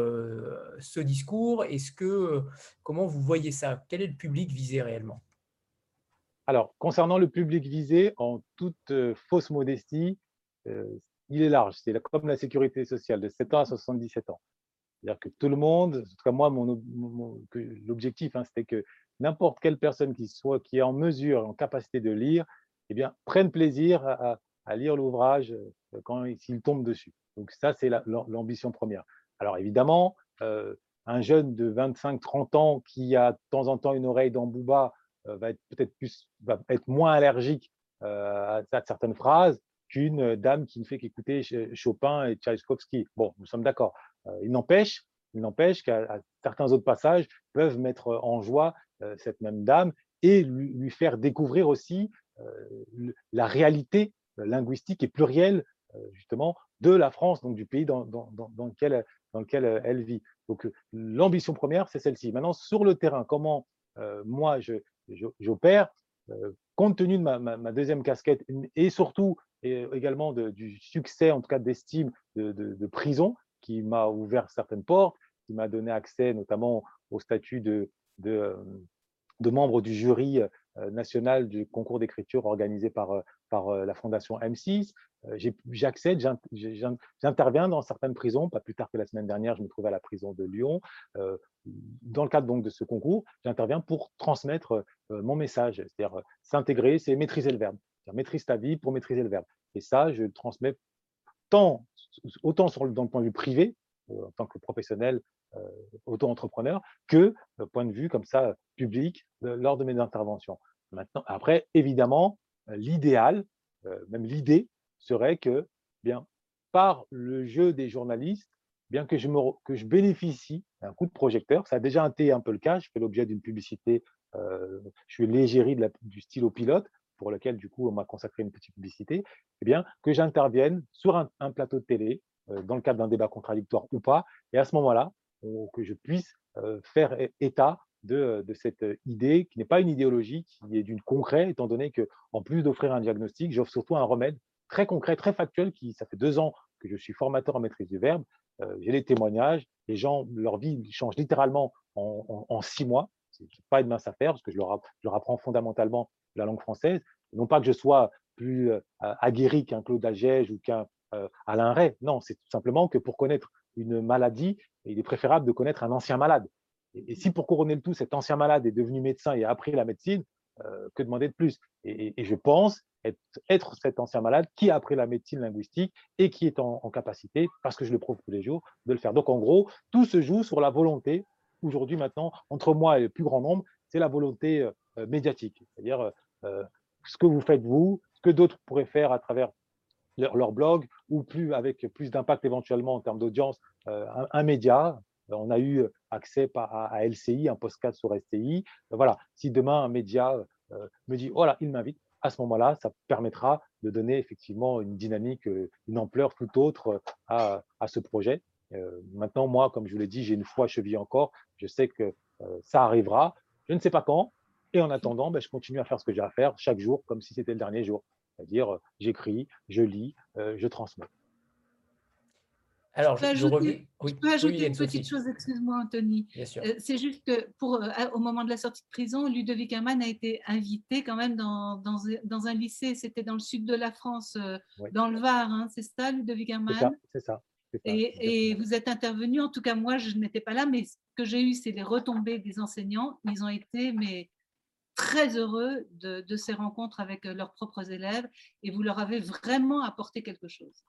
ce discours? Est-ce que comment vous voyez ça? Quel est le public visé réellement? Alors, concernant le public visé, en toute fausse modestie, il est large. C'est comme la sécurité sociale, de 7 ans à 77 ans. C'est-à-dire que tout le monde, en tout cas moi, mon, l'objectif, hein, c'était que n'importe quelle personne qui soit qui est en mesure, en capacité de lire, eh bien, prenne plaisir à, lire l'ouvrage euh, quand s'il tombe dessus. Donc ça, c'est l'ambition première. Alors évidemment, euh, un jeune de 25-30 ans qui a de temps en temps une oreille dans Booba euh, va être peut-être plus, va être moins allergique à, certaines phrases qu'une dame qui ne fait qu'écouter Chopin et Tchaïkovski. Bon, nous sommes d'accord. il n'empêche, il n'empêche qu'à certains autres passages peuvent mettre en joie euh, cette même dame et lui, faire découvrir aussi euh, la réalité euh, linguistique et plurielle justement de la France, donc du pays dans, lequel, dans lequel elle vit. Donc l'ambition première, c'est celle-ci. Maintenant, sur le terrain, comment moi j'opère, compte tenu de ma, deuxième casquette et surtout également du succès, en tout cas d'estime de, prison, qui m'a ouvert certaines portes, qui m'a donné accès notamment au statut de, de, de membres du jury euh, national du concours d'écriture organisé par, euh, par euh, la fondation M6. J'accède, j'interviens dans certaines prisons. Pas plus tard que la semaine dernière, je me trouvais à la prison de Lyon. Dans le cadre donc de ce concours, j'interviens pour transmettre mon message, c'est-à-dire s'intégrer, c'est maîtriser le verbe. Maîtrise ta vie pour maîtriser le verbe. Et ça, je le transmets tant, autant dans le point de vue privé, en tant que professionnel auto-entrepreneur que point de vue comme ça public lors de mes interventions. Maintenant, après, évidemment, euh, l'idéal, euh, même l'idée, serait que, bien, par le jeu des journalistes, bien que je, me, que je bénéficie d'un coup de projecteur, ça a déjà été un peu le cas, je fais l'objet d'une publicité, je suis l'égérie du stylo pilote, pour lequel, du coup, on m'a consacré une petite publicité, eh bien, que j'intervienne sur un, plateau de télé, dans le cadre d'un débat contradictoire ou pas, et à ce moment-là, que je puisse faire état de, cette idée qui n'est pas une idéologie, qui est d'une concret, étant donné que en plus d'offrir un diagnostic, j'offre surtout un remède très concret, très factuel, qui ça fait deux ans que je suis formateur en maîtrise du verbe. J'ai les témoignages, les gens, leur vie change littéralement en, six mois. C'est pas une mince affaire parce que je leur, apprends fondamentalement la langue française. Non pas que je sois plus aguerri qu'un Claude Agege ou qu'un Alain Ray. Non, c'est tout simplement que pour connaître une maladie, il est préférable de connaître un ancien malade. Et, si pour couronner le tout, cet ancien malade est devenu médecin et a appris la médecine, euh, que demander de plus? Et, je pense être, cet ancien malade qui a appris la médecine linguistique et qui est en, capacité, parce que je le prouve tous les jours, de le faire. Donc en gros, tout se joue sur la volonté, aujourd'hui maintenant, entre moi et le plus grand nombre, c'est la volonté euh, médiatique. C'est-à-dire euh, ce que vous faites vous, ce que d'autres pourraient faire à travers leur, blog ou plus avec plus d'impact éventuellement en termes d'audience, euh, un, média. On a eu accès à, LCI, un postcard sur STI. Voilà, si demain un média euh, me dit, voilà, il m'invite, à ce moment-là, ça permettra de donner effectivement une dynamique, euh, une ampleur tout autre à, ce projet. maintenant, moi, comme je vous l'ai dit, j'ai une foi cheville encore. Je sais que ça arrivera. Je ne sais pas quand. Et en attendant, ben, je continue à faire ce que j'ai à faire chaque jour, comme si c'était le dernier jour. C'est-à-dire, euh, j'écris, je lis, euh, je transmets. Alors, je, peux ajouter, une petite chose, excuse-moi Anthony. Euh, c'est juste que pour, au moment de la sortie de prison, Ludovic Herman a été invité quand même dans, dans, un lycée, c'était dans le sud de la France, dans le Var, hein, c'est ça Ludovic Herman C'est ça. et, et, vous êtes intervenu, en tout cas moi je n'étais pas là, mais ce que j'ai eu c'est les retombées des enseignants, ils ont été mais très heureux de, de, ces rencontres avec leurs propres élèves et vous leur avez vraiment apporté quelque chose.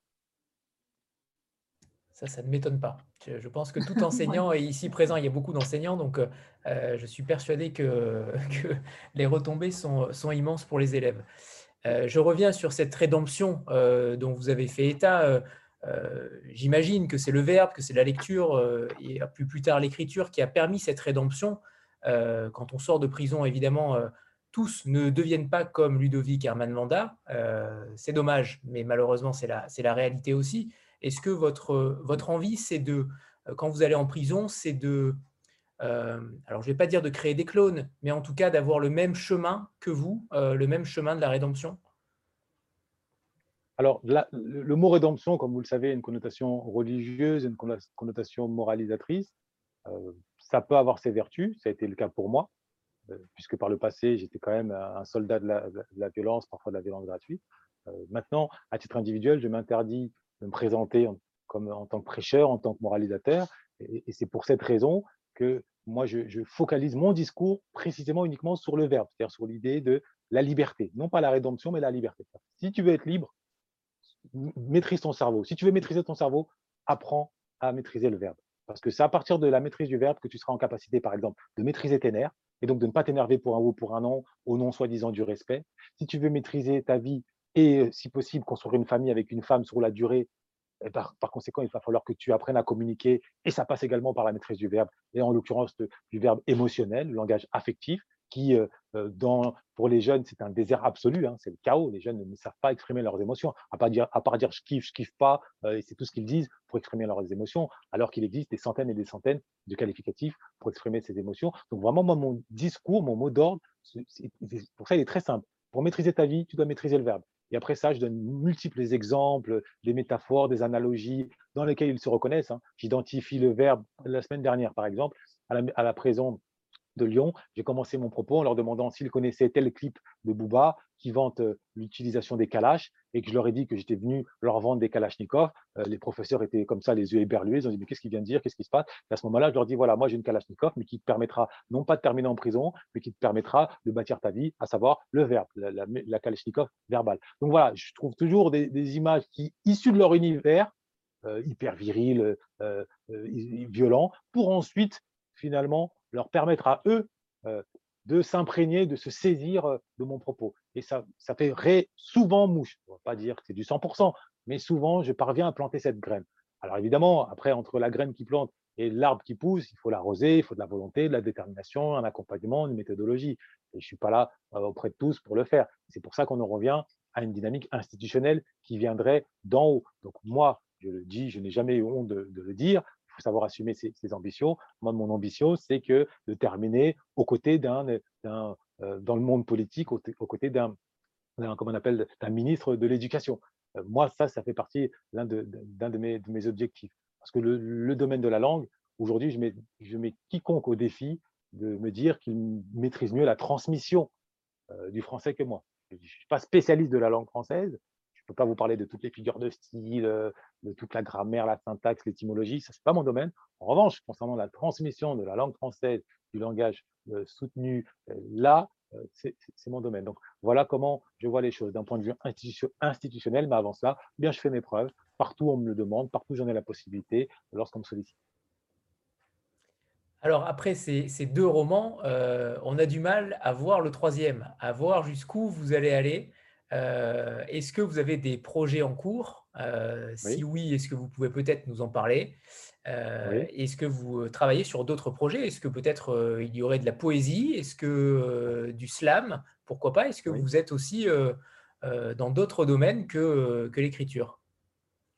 Ça, ça ne m'étonne pas. Je, pense que tout enseignant, et ici présent, il y a beaucoup d'enseignants, donc euh, je suis persuadé que, que les retombées sont, sont, immenses pour les élèves. Euh, je reviens sur cette rédemption euh, dont vous avez fait état. J'imagine que c'est le verbe, que c'est la lecture et plus, plus tard l'écriture qui a permis cette rédemption. Quand on sort de prison, évidemment, tous ne deviennent pas comme Ludovic Herman Vanda. c'est dommage, mais malheureusement, c'est la, réalité aussi. Est-ce que votre, envie, c'est de, euh, quand vous allez en prison, c'est de, euh, alors je ne vais pas dire de créer des clones, mais en tout cas d'avoir le même chemin que vous, euh, le même chemin de la rédemption? Alors, le mot rédemption, comme vous le savez, a une connotation religieuse, une connotation moralisatrice. Ça peut avoir ses vertus, ça a été le cas pour moi, puisque par le passé, j'étais quand même un soldat de la, violence, parfois de la violence gratuite. maintenant, à titre individuel, je m'interdis de me présenter en, comme, en tant que prêcheur, en tant que moralisateur. Et, c'est pour cette raison que moi, je, focalise mon discours précisément uniquement sur le verbe, c'est-à-dire sur l'idée de la liberté. Non pas la rédemption, mais la liberté. Si tu veux être libre, maîtrise ton cerveau. Si tu veux maîtriser ton cerveau, apprends à maîtriser le verbe. Parce que c'est à partir de la maîtrise du verbe que tu seras en capacité, par exemple, de maîtriser tes nerfs et donc de ne pas t'énerver pour un ou pour un non, au nom soi-disant du respect. Si tu veux maîtriser ta vie et si possible construire une famille avec une femme sur la durée. Et par, conséquent, il va falloir que tu apprennes à communiquer et ça passe également par la maîtrise du verbe et en l'occurrence du verbe émotionnel, le langage affectif qui, dans, pour les jeunes, c'est un désert absolu, hein, c'est le chaos. Les jeunes ne savent pas exprimer leurs émotions, à part dire, à part dire je kiffe, je kiffe pas, et c'est tout ce qu'ils disent pour exprimer leurs émotions, alors qu'il existe des centaines et des centaines de qualificatifs pour exprimer ces émotions. Donc vraiment, moi, mon discours, mon mot d'ordre, pour ça, il est très simple. Pour maîtriser ta vie, tu dois maîtriser le verbe. Et après ça, je donne multiples exemples, des métaphores, des analogies dans lesquelles ils se reconnaissent. Hein. J'identifie le verbe la semaine dernière, par exemple, à la, à la de Lyon, j'ai commencé mon propos en leur demandant s'ils connaissaient tel clip de Booba qui vante euh, l'utilisation des kalash et que je leur ai dit que j'étais venu leur vendre des kalachnikovs. Euh, les professeurs étaient comme ça, les yeux éberlués. Ils ont dit Mais qu'est-ce qu'il vient de dire? Qu'est-ce qui se passe? Et À ce moment-là, je leur dis Voilà, moi j'ai une kalachnikov, mais qui te permettra non pas de terminer en prison, mais qui te permettra de bâtir ta vie, à savoir le verbe, la, kalachnikov verbale. Donc voilà, je trouve toujours des, images qui, issues de leur univers, euh, hyper viril, violent, pour ensuite finalement leur permettre à eux euh, de s'imprégner, de se saisir euh, de mon propos. Et ça, ça fait souvent mouche. On ne va pas dire que c'est du 100%, mais souvent, je parviens à planter cette graine. Alors évidemment, après, entre la graine qui plante et l'arbre qui pousse, il faut l'arroser, il faut de la volonté, de la détermination, un accompagnement, une méthodologie. Et je ne suis pas là euh, auprès de tous pour le faire. C'est pour ça qu'on en revient à une dynamique institutionnelle qui viendrait d'en haut. Donc moi, je le dis, je n'ai jamais eu honte de, le dire, savoir assumer ses, ambitions. Moi, mon ambition, c'est que de terminer aux côtés d'un, euh, dans le monde politique, aux, côtés d'un, comment on appelle, d'un ministre de l'Éducation. Euh, moi, ça, ça fait partie d'un de, d'un de, mes, objectifs. Parce que le, domaine de la langue, aujourd'hui, je mets, je mets quiconque au défi de me dire qu'il maîtrise mieux la transmission euh, du français que moi. Je ne suis pas spécialiste de la langue française, peux pas vous parler de toutes les figures de style, euh, de toute la grammaire, la syntaxe, l'étymologie, ça c'est pas mon domaine. En revanche, concernant la transmission de la langue française, du langage euh, soutenu, euh, là, c'est mon domaine. Donc voilà comment je vois les choses d'un point de vue institutionnel, mais avant cela, bien je fais mes preuves. Partout on me le demande, partout j'en ai la possibilité lorsqu'on me sollicite. Alors après ces, deux romans, on a du mal à voir le troisième, à voir jusqu'où vous allez aller. Euh, est-ce que vous avez des projets en cours? Euh, Si oui, est-ce que vous pouvez peut-être nous en parler? Euh, Est-ce que vous travaillez sur d'autres projets? Est-ce que peut-être il y aurait de la poésie? Est-ce que du slam? Pourquoi pas? Est-ce que vous êtes aussi dans d'autres domaines que, que l'écriture?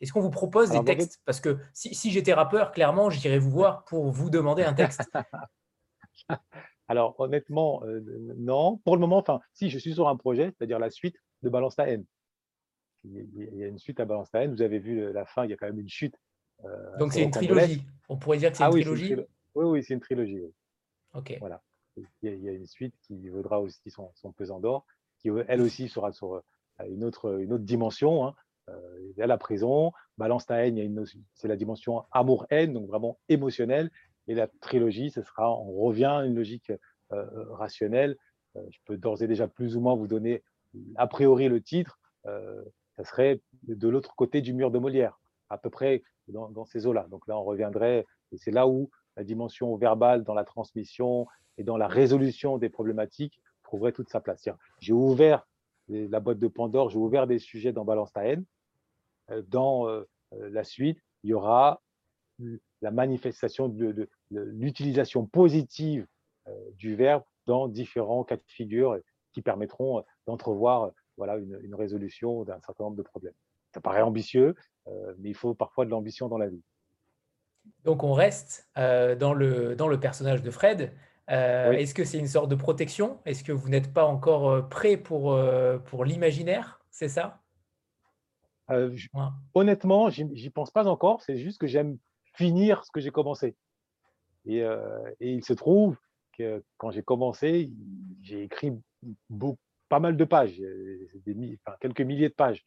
Est-ce qu'on vous propose des textes? Parce que si, si j'étais rappeur, clairement, j'irais vous voir pour vous demander un texte. Alors honnêtement, non. Pour le moment, enfin, si je suis sur un projet, c'est-à-dire la suite de Balance ta haine. Il y a une suite à Balance ta haine. Vous avez vu la fin, il y a quand même une chute. Euh, Donc c'est une trilogie. On pourrait dire que c'est ah une trilogie. Oui, oui, c'est une trilogie. Ok. Voilà. Il y, a, une suite qui vaudra aussi son, pesant d'or, qui elle aussi sera sur euh, une autre, une autre dimension. Hein. Euh, il y a la prison, Balance ta haine, c'est la dimension amour-haine, donc vraiment émotionnelle. Et la trilogie, ce sera, on revient à une logique rationnelle je peux d'ores et déjà plus ou moins vous donner a priori le titre, ça serait de l'autre côté du mur de Molière, à peu près dans, ces eaux-là. Donc là, on reviendrait, et c'est là où la dimension verbale dans la transmission et dans la résolution des problématiques trouverait toute sa place. J'ai ouvert la boîte de Pandore, j'ai ouvert des sujets dans Balance ta haine. Euh, dans euh, la suite, il y aura la manifestation de, l'utilisation positive euh, du verbe dans différents cas de figure qui permettront d'entrevoir voilà, une, résolution d'un certain nombre de problèmes. Ça paraît ambitieux, mais il faut parfois de l'ambition dans la vie. Donc on reste dans, le, dans le personnage de Fred, euh, est-ce que c'est une sorte de protection? Est-ce que vous n'êtes pas encore euh, prêt pour, euh, pour l'imaginaire? C'est ça? Honnêtement, j'y pense pas encore. C'est juste que j'aime finir ce que j'ai commencé. Et, il se trouve que quand j'ai commencé, j'ai écrit pas mal de pages, des, quelques milliers de pages.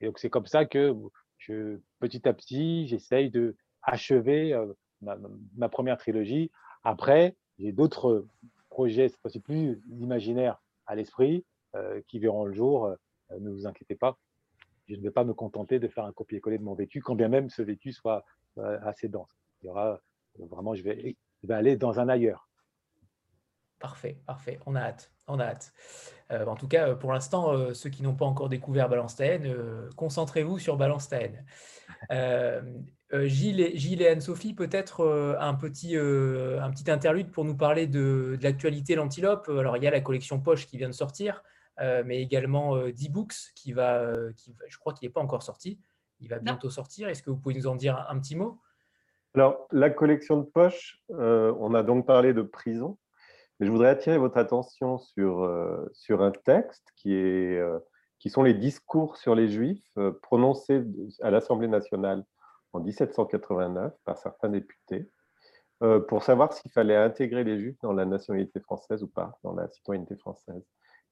Et donc c'est comme ça que je, petit à petit, j'essaye de achever ma, ma, première trilogie. Après, j'ai d'autres projets, c'est plus imaginaires à l'esprit, euh, qui verront le jour. Euh, ne vous inquiétez pas, je ne vais pas me contenter de faire un copier-coller de mon vécu, quand bien même ce vécu soit euh, assez dense. Il y aura vraiment, je vais, je vais aller dans un ailleurs. Parfait, parfait. On a hâte. On a hâte. en tout cas, pour l'instant, ceux qui n'ont pas encore découvert Balance ta concentrez-vous sur Balance ta euh, Gilles, et, Gilles et Anne-Sophie, peut-être euh, un, petit, euh, un petit interlude pour nous parler de, l'actualité L'Antilope. Alors, il y a la collection Poche qui vient de sortir, mais également D-Books qui va, qui, je crois qu'il n'est pas encore sorti. Il va bientôt sortir. Est-ce que vous pouvez nous en dire un, petit mot? Alors, la collection de Poche, on a donc parlé de prison, mais je voudrais attirer votre attention sur, sur un texte qui est qui sont les discours sur les Juifs prononcés à l'Assemblée nationale en 1789 par certains députés euh, pour savoir s'il fallait intégrer les Juifs dans la nationalité française ou pas, dans la citoyenneté française.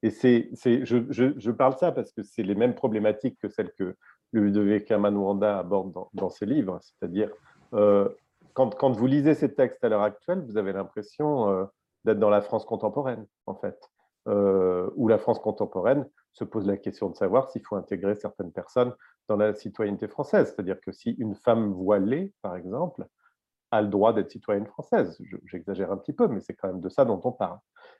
Et c'est, je, je, parle ça parce que c'est les mêmes problématiques que celles que Ludovic Wanda aborde dans, dans, ses livres. C'est-à-dire, euh, quand, quand, vous lisez ces textes à l'heure actuelle, vous avez l'impression euh, d'être dans la France contemporaine, en fait. Euh, où la France contemporaine se pose la question de savoir s'il faut intégrer certaines personnes dans la citoyenneté française. C'est-à-dire que si une femme voilée, par exemple, a le droit d'être citoyenne française, j'exagère un petit peu, mais c'est quand même de ça dont on parle.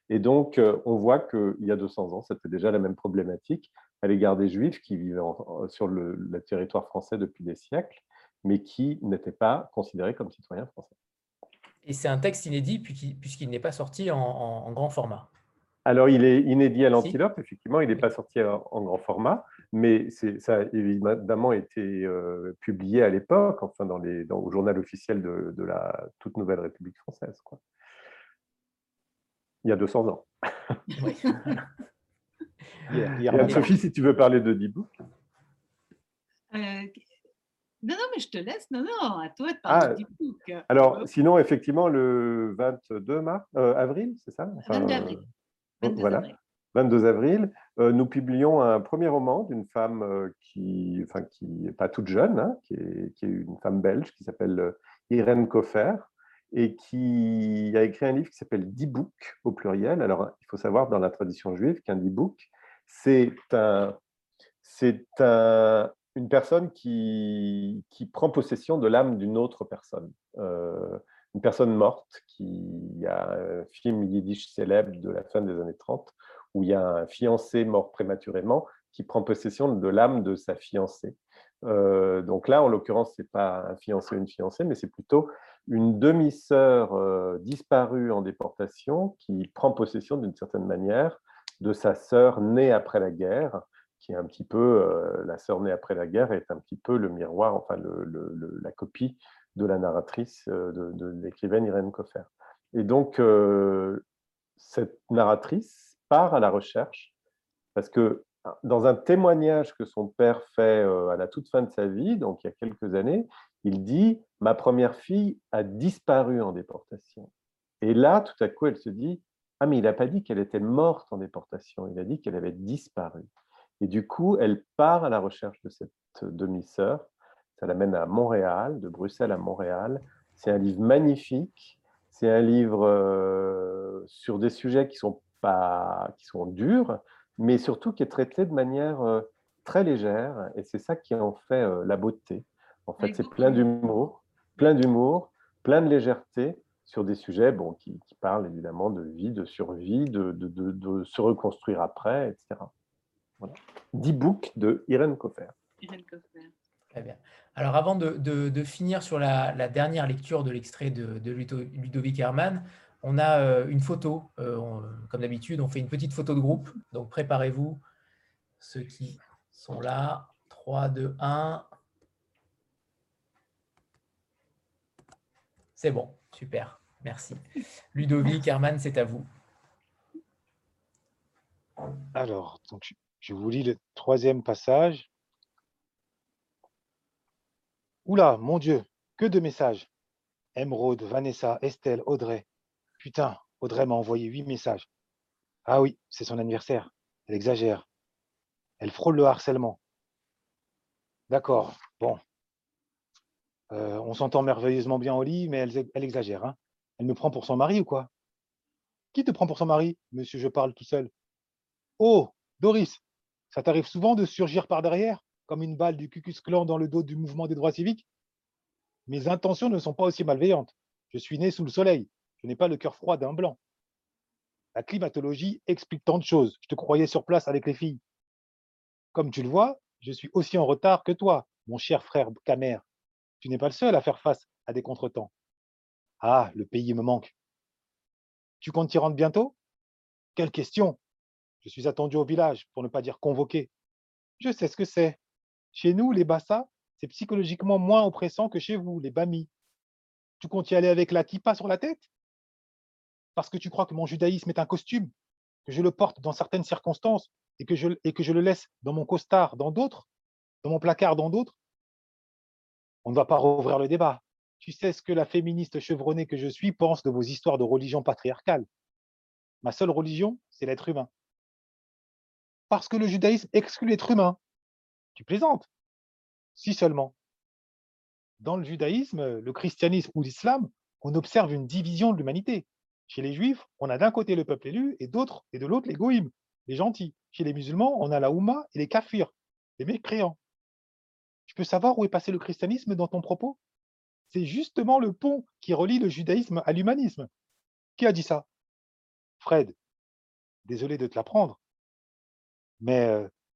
Et donc, euh, on voit qu'il y a 200 ans, c'était déjà la même problématique à l'égard des Juifs qui vivaient sur le, territoire français depuis des siècles, mais qui n'étaient pas considérés comme citoyens français. Et c'est un texte inédit puisqu'il n'est pas sorti en grand format. Alors, il est inédit à l'Antilope, effectivement, il n'est pas sorti en, grand format, mais ça a évidemment été euh, publié à l'époque, enfin, dans les, au journal officiel de, la toute nouvelle République française. Quoi. Il y a 200 ans. Oui. Sophie, si tu veux parler de D-Book. Euh, non, non, mais je te laisse. Non, non, à toi de parler ah. Alors, sinon, effectivement, le 22 mars, euh, avril, c'est ça? 22 avril. 22 voilà. avril. 22 avril, euh, nous publions un premier roman d'une femme euh, qui, enfin, qui n'est pas toute jeune, hein, qui, est, qui, est, une femme belge qui s'appelle euh, Irène Coffer et qui a écrit un livre qui s'appelle D-Book au pluriel. Alors, il faut savoir dans la tradition juive qu'un D-Book, c'est un, c'est un, une personne qui, qui prend possession de l'âme d'une autre personne une personne morte, qui il y a un film yiddish célèbre de la fin des années 30, où il y a un fiancé mort prématurément qui prend possession de l'âme de sa fiancée. Euh, donc là, en l'occurrence, ce n'est pas un fiancé ou une fiancée, mais c'est plutôt une demi-sœur euh, disparue en déportation qui prend possession d'une certaine manière de sa sœur née après la guerre, qui est un petit peu, euh, la sœur née après la guerre est un petit peu le miroir, enfin la copie de la narratrice, euh, de, l'écrivaine Irène Coffer. Et donc, euh, cette narratrice part à la recherche, parce que dans un témoignage que son père fait à la toute fin de sa vie, donc il y a quelques années, il dit « Ma première fille a disparu en déportation ». Et là, tout à coup, elle se dit « Ah, mais il n'a pas dit qu'elle était morte en déportation, il a dit qu'elle avait disparu ». Et du coup, elle part à la recherche de cette demi-sœur ça l'amène à Montréal, de Bruxelles à Montréal. C'est un livre magnifique. C'est un livre euh, sur des sujets qui sont pas, qui sont dures, mais surtout qui est traité de manière très légère, et c'est ça qui en fait la beauté. En fait, c'est plein d'humour, plein d'humour, plein de légèreté sur des sujets bon, qui, parlent évidemment de vie, de survie, de, de, se reconstruire après, etc. Voilà. 10 books de Irène Coffer. Irène Coffer. Très bien. Alors avant de, finir sur la, dernière lecture de l'extrait de, Ludovic Herman, on a euh, une photo. Euh, comme d'habitude, on fait une petite photo de groupe. Donc préparez-vous, ceux qui sont là. 3, 2, 1. C'est bon, super, merci. Ludovic, Herman, c'est à vous. Alors, donc, je vous lis le troisième passage. Oula, mon Dieu, que de messages. Emeraude, Vanessa, Estelle, Audrey. Putain, Audrey m'a envoyé huit messages. Ah oui, c'est son anniversaire. Elle exagère. Elle frôle le harcèlement. D'accord, bon, euh, on s'entend merveilleusement bien au lit, mais elle, exagère. Hein. Elle me prend pour son mari ou quoi? Qui te prend pour son mari? Monsieur, je parle tout seul. Oh, Doris, ça t'arrive souvent de surgir par derrière, comme une balle du Cucus Clan dans le dos du mouvement des droits civiques? Mes intentions ne sont pas aussi malveillantes. Je suis né sous le soleil. Je n'ai pas le cœur froid d'un blanc. La climatologie explique tant de choses. Je te croyais sur place avec les filles. Comme tu le vois, je suis aussi en retard que toi, mon cher frère Camer tu n'es pas le seul à faire face à des contretemps. Ah, le pays me manque. Tu comptes t'y rendre bientôt? Quelle question Je suis attendu au village, pour ne pas dire convoqué. Je sais ce que c'est. Chez nous, les Bassa, c'est psychologiquement moins oppressant que chez vous, les Bami. Tu comptes y aller avec la kippa sur la tête? Parce que tu crois que mon judaïsme est un costume, que je le porte dans certaines circonstances et que je, et que je le laisse dans mon costard dans d'autres, dans mon placard dans d'autres? On ne va pas rouvrir le débat. Tu sais ce que la féministe chevronnée que je suis pense de vos histoires de religion patriarcale? Ma seule religion, c'est l'être humain. Parce que le judaïsme exclut l'être humain. Tu plaisantes. Si seulement. Dans le judaïsme, le christianisme ou l'islam, on observe une division de l'humanité. Chez les juifs, on a d'un côté le peuple élu et d'autre et de l'autre les goïms, les gentils. Chez les musulmans, on a la Oumma et les kafirs, les mécréants. Je peux savoir où est passé le christianisme dans ton propos? C'est justement le pont qui relie le judaïsme à l'humanisme. Qui a dit ça? Fred. Désolé de te l'apprendre. Mais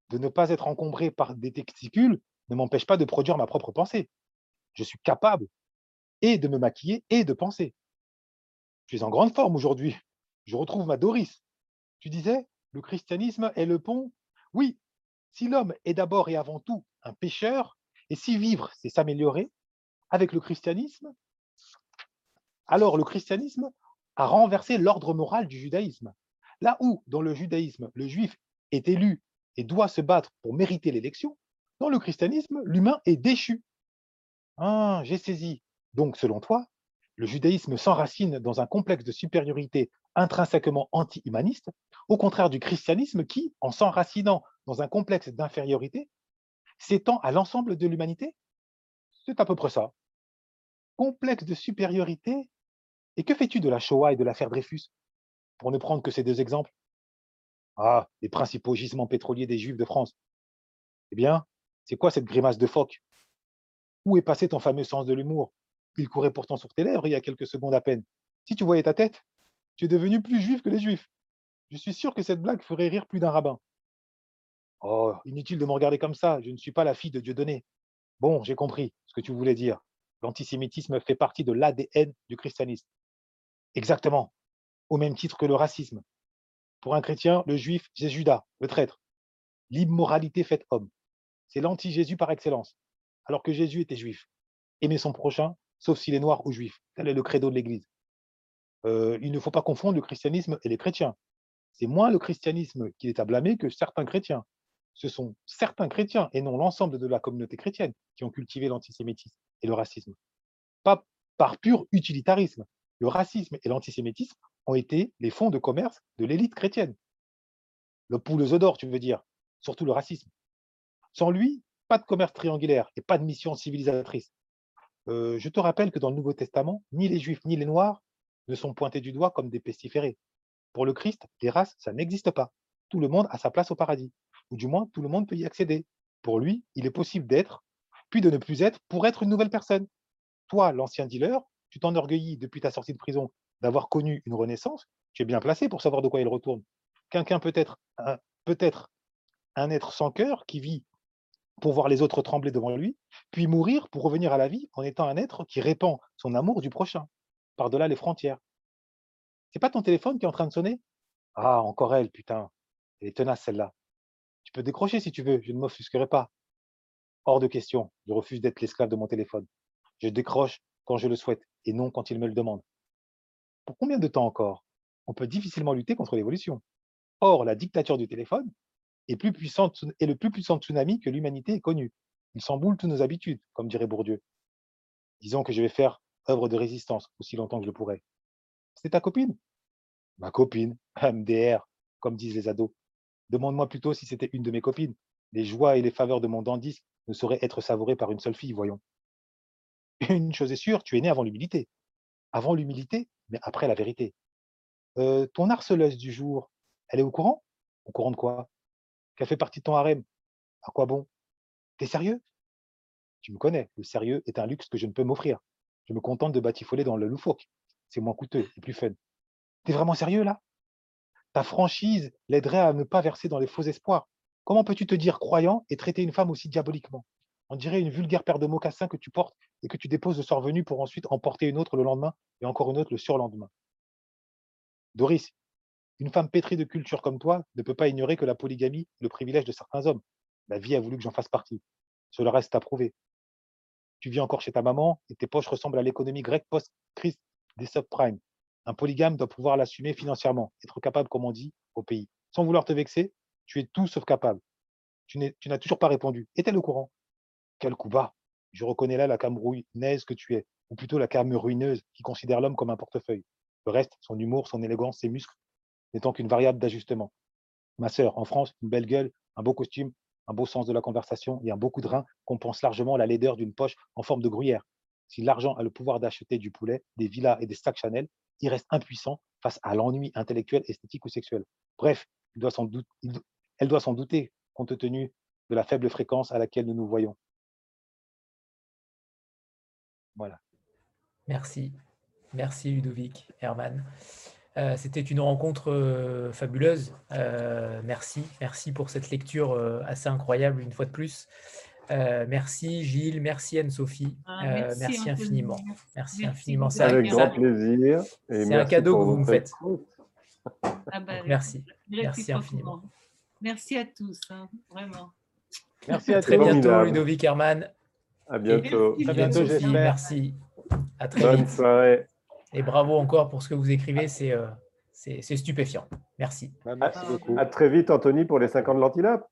de ne pas être encombré par des testicules ne m'empêche pas de produire ma propre pensée. Je suis capable et de me maquiller et de penser. Je suis en grande forme aujourd'hui. Je retrouve ma Doris. Tu disais, le christianisme est le pont Oui, si l'homme est d'abord et avant tout un pécheur, et si vivre, c'est s'améliorer, avec le christianisme, alors le christianisme a renversé l'ordre moral du judaïsme. Là où, dans le judaïsme, le juif est élu et doit se battre pour mériter l'élection, dans le christianisme, l'humain est déchu. Ah, j'ai saisi. Donc, selon toi, le judaïsme s'enracine dans un complexe de supériorité intrinsèquement anti-humaniste, au contraire du christianisme qui, en s'enracinant dans un complexe d'infériorité, s'étend à l'ensemble de l'humanité? C'est à peu près ça. Complexe de supériorité? Et que fais-tu de la Shoah et de l'affaire Dreyfus? Pour ne prendre que ces deux exemples. Ah, les principaux gisements pétroliers des Juifs de France. Eh bien, c'est quoi cette grimace de phoque? Où est passé ton fameux sens de l'humour? Il courait pourtant sur tes lèvres il y a quelques secondes à peine. Si tu voyais ta tête, tu es devenu plus juif que les juifs. Je suis sûr que cette blague ferait rire plus d'un rabbin. Oh, inutile de me regarder comme ça, je ne suis pas la fille de Dieudonné. Bon, j'ai compris ce que tu voulais dire. L'antisémitisme fait partie de l'ADN du christianisme. Exactement, au même titre que le racisme. Pour un chrétien, le juif, c'est Judas, le traître. L'immoralité faite homme. C'est l'anti-Jésus par excellence, alors que Jésus était juif. Aimer son prochain, sauf s'il est noir ou juif. Tel est le credo de l'Église. Euh, il ne faut pas confondre le christianisme et les chrétiens. C'est moins le christianisme qui est à blâmer que certains chrétiens ce sont certains chrétiens et non l'ensemble de la communauté chrétienne qui ont cultivé l'antisémitisme et le racisme. Pas par pur utilitarisme. Le racisme et l'antisémitisme ont été les fonds de commerce de l'élite chrétienne. Le poule d'or, tu veux dire, surtout le racisme. Sans lui, pas de commerce triangulaire et pas de mission civilisatrice. Euh, je te rappelle que dans le Nouveau Testament, ni les Juifs ni les Noirs ne sont pointés du doigt comme des pestiférés. Pour le Christ, les races, ça n'existe pas. Tout le monde a sa place au paradis. Ou du moins, tout le monde peut y accéder. Pour lui, il est possible d'être, puis de ne plus être, pour être une nouvelle personne. Toi, l'ancien dealer, tu t'enorgueillis depuis ta sortie de prison d'avoir connu une renaissance. Tu es bien placé pour savoir de quoi il retourne. Quelqu'un peut-être peut-être un être sans cœur qui vit pour voir les autres trembler devant lui, puis mourir pour revenir à la vie en étant un être qui répand son amour du prochain, par-delà les frontières. C'est pas ton téléphone qui est en train de sonner? Ah, encore elle, putain. Elle est tenace, celle-là. Tu peux décrocher si tu veux, je ne m'offusquerai pas. Hors de question, je refuse d'être l'esclave de mon téléphone. Je décroche quand je le souhaite et non quand il me le demande. Pour combien de temps encore? On peut difficilement lutter contre l'évolution. Or, la dictature du téléphone est, le plus puissant tsunami que l'humanité ait connu. Il s'emboule toutes nos habitudes, comme dirait Bourdieu. Disons que je vais faire œuvre de résistance aussi longtemps que je pourrai. C'est ta copine? Ma copine, MDR, comme disent les ados. Demande-moi plutôt si c'était une de mes copines. Les joies et les faveurs de mon dandisme ne sauraient être savourées par une seule fille, voyons. Une chose est sûre, tu es né avant l'humilité. Avant l'humilité, mais après la vérité. Ton harceleuse du jour, elle est au courant? Au courant de quoi? Qu'elle fait partie de ton harem? À quoi bon? T'es sérieux? Tu me connais, le sérieux est un luxe que je ne peux m'offrir. Je me contente de batifoler dans le loufoque. C'est moins coûteux et plus fun. T'es vraiment sérieux là? Ta franchise l'aiderait à ne pas verser dans les faux espoirs. Comment peux-tu te dire croyant et traiter une femme aussi diaboliquement? On dirait une vulgaire paire de mocassins que tu portes et que tu déposes le soir venu pour ensuite en porter une autre le lendemain et encore une autre le surlendemain. Doris, une femme pétrie de culture comme toi ne peut pas ignorer que la polygamie est le privilège de certains hommes. La vie a voulu que j'en fasse partie. Cela reste à prouver. Tu vis encore chez ta maman et tes poches ressemblent à l'économie grecque post-crise des subprimes. Un polygame doit pouvoir l'assumer financièrement, être capable, comme on dit, au pays. Sans vouloir te vexer, tu es tout sauf capable. Tu n'as toujours pas répondu. Est-elle au courant? Quel coup bas Je reconnais là la camerouinaise que tu es, ou plutôt la ruineuse qui considère l'homme comme un portefeuille. Le reste, son humour, son élégance, ses muscles, n'étant qu'une variable d'ajustement. Ma sœur, en France, une belle gueule, un beau costume, un beau sens de la conversation et un beau coup de rein compensent largement la laideur d'une poche en forme de gruyère. Si l'argent a le pouvoir d'acheter du poulet, des villas et des sacs Chanel, il reste impuissant face à l'ennui intellectuel, esthétique ou sexuel. Bref, elle doit s'en douter compte tenu de la faible fréquence à laquelle nous nous voyons. Voilà. Merci. Merci Ludovic, Herman. Euh, c'était une rencontre euh, fabuleuse. Euh, merci, merci pour cette lecture assez incroyable une fois de plus. merci Gilles, merci Anne-Sophie, ah, merci, infiniment. Merci, infiniment. C'est avec grand plaisir. C'est un cadeau que vous me faites. Ah bah, merci, merci infiniment. Merci à tous, hein, vraiment. Merci à, très bientôt Ludovic Herman. À bientôt. à bientôt, Merci. À très Bonne soirée. Et bravo encore pour ce que vous écrivez, c'est euh, stupéfiant. Merci. Bah, merci beaucoup. À très vite, Anthony, pour les 50 lentilapes.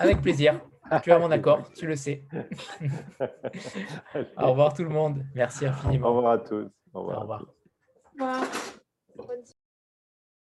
Avec plaisir. Tu as mon accord, tu le sais. Au revoir tout le monde. Merci infiniment. Au revoir à tous. Au revoir. Au revoir.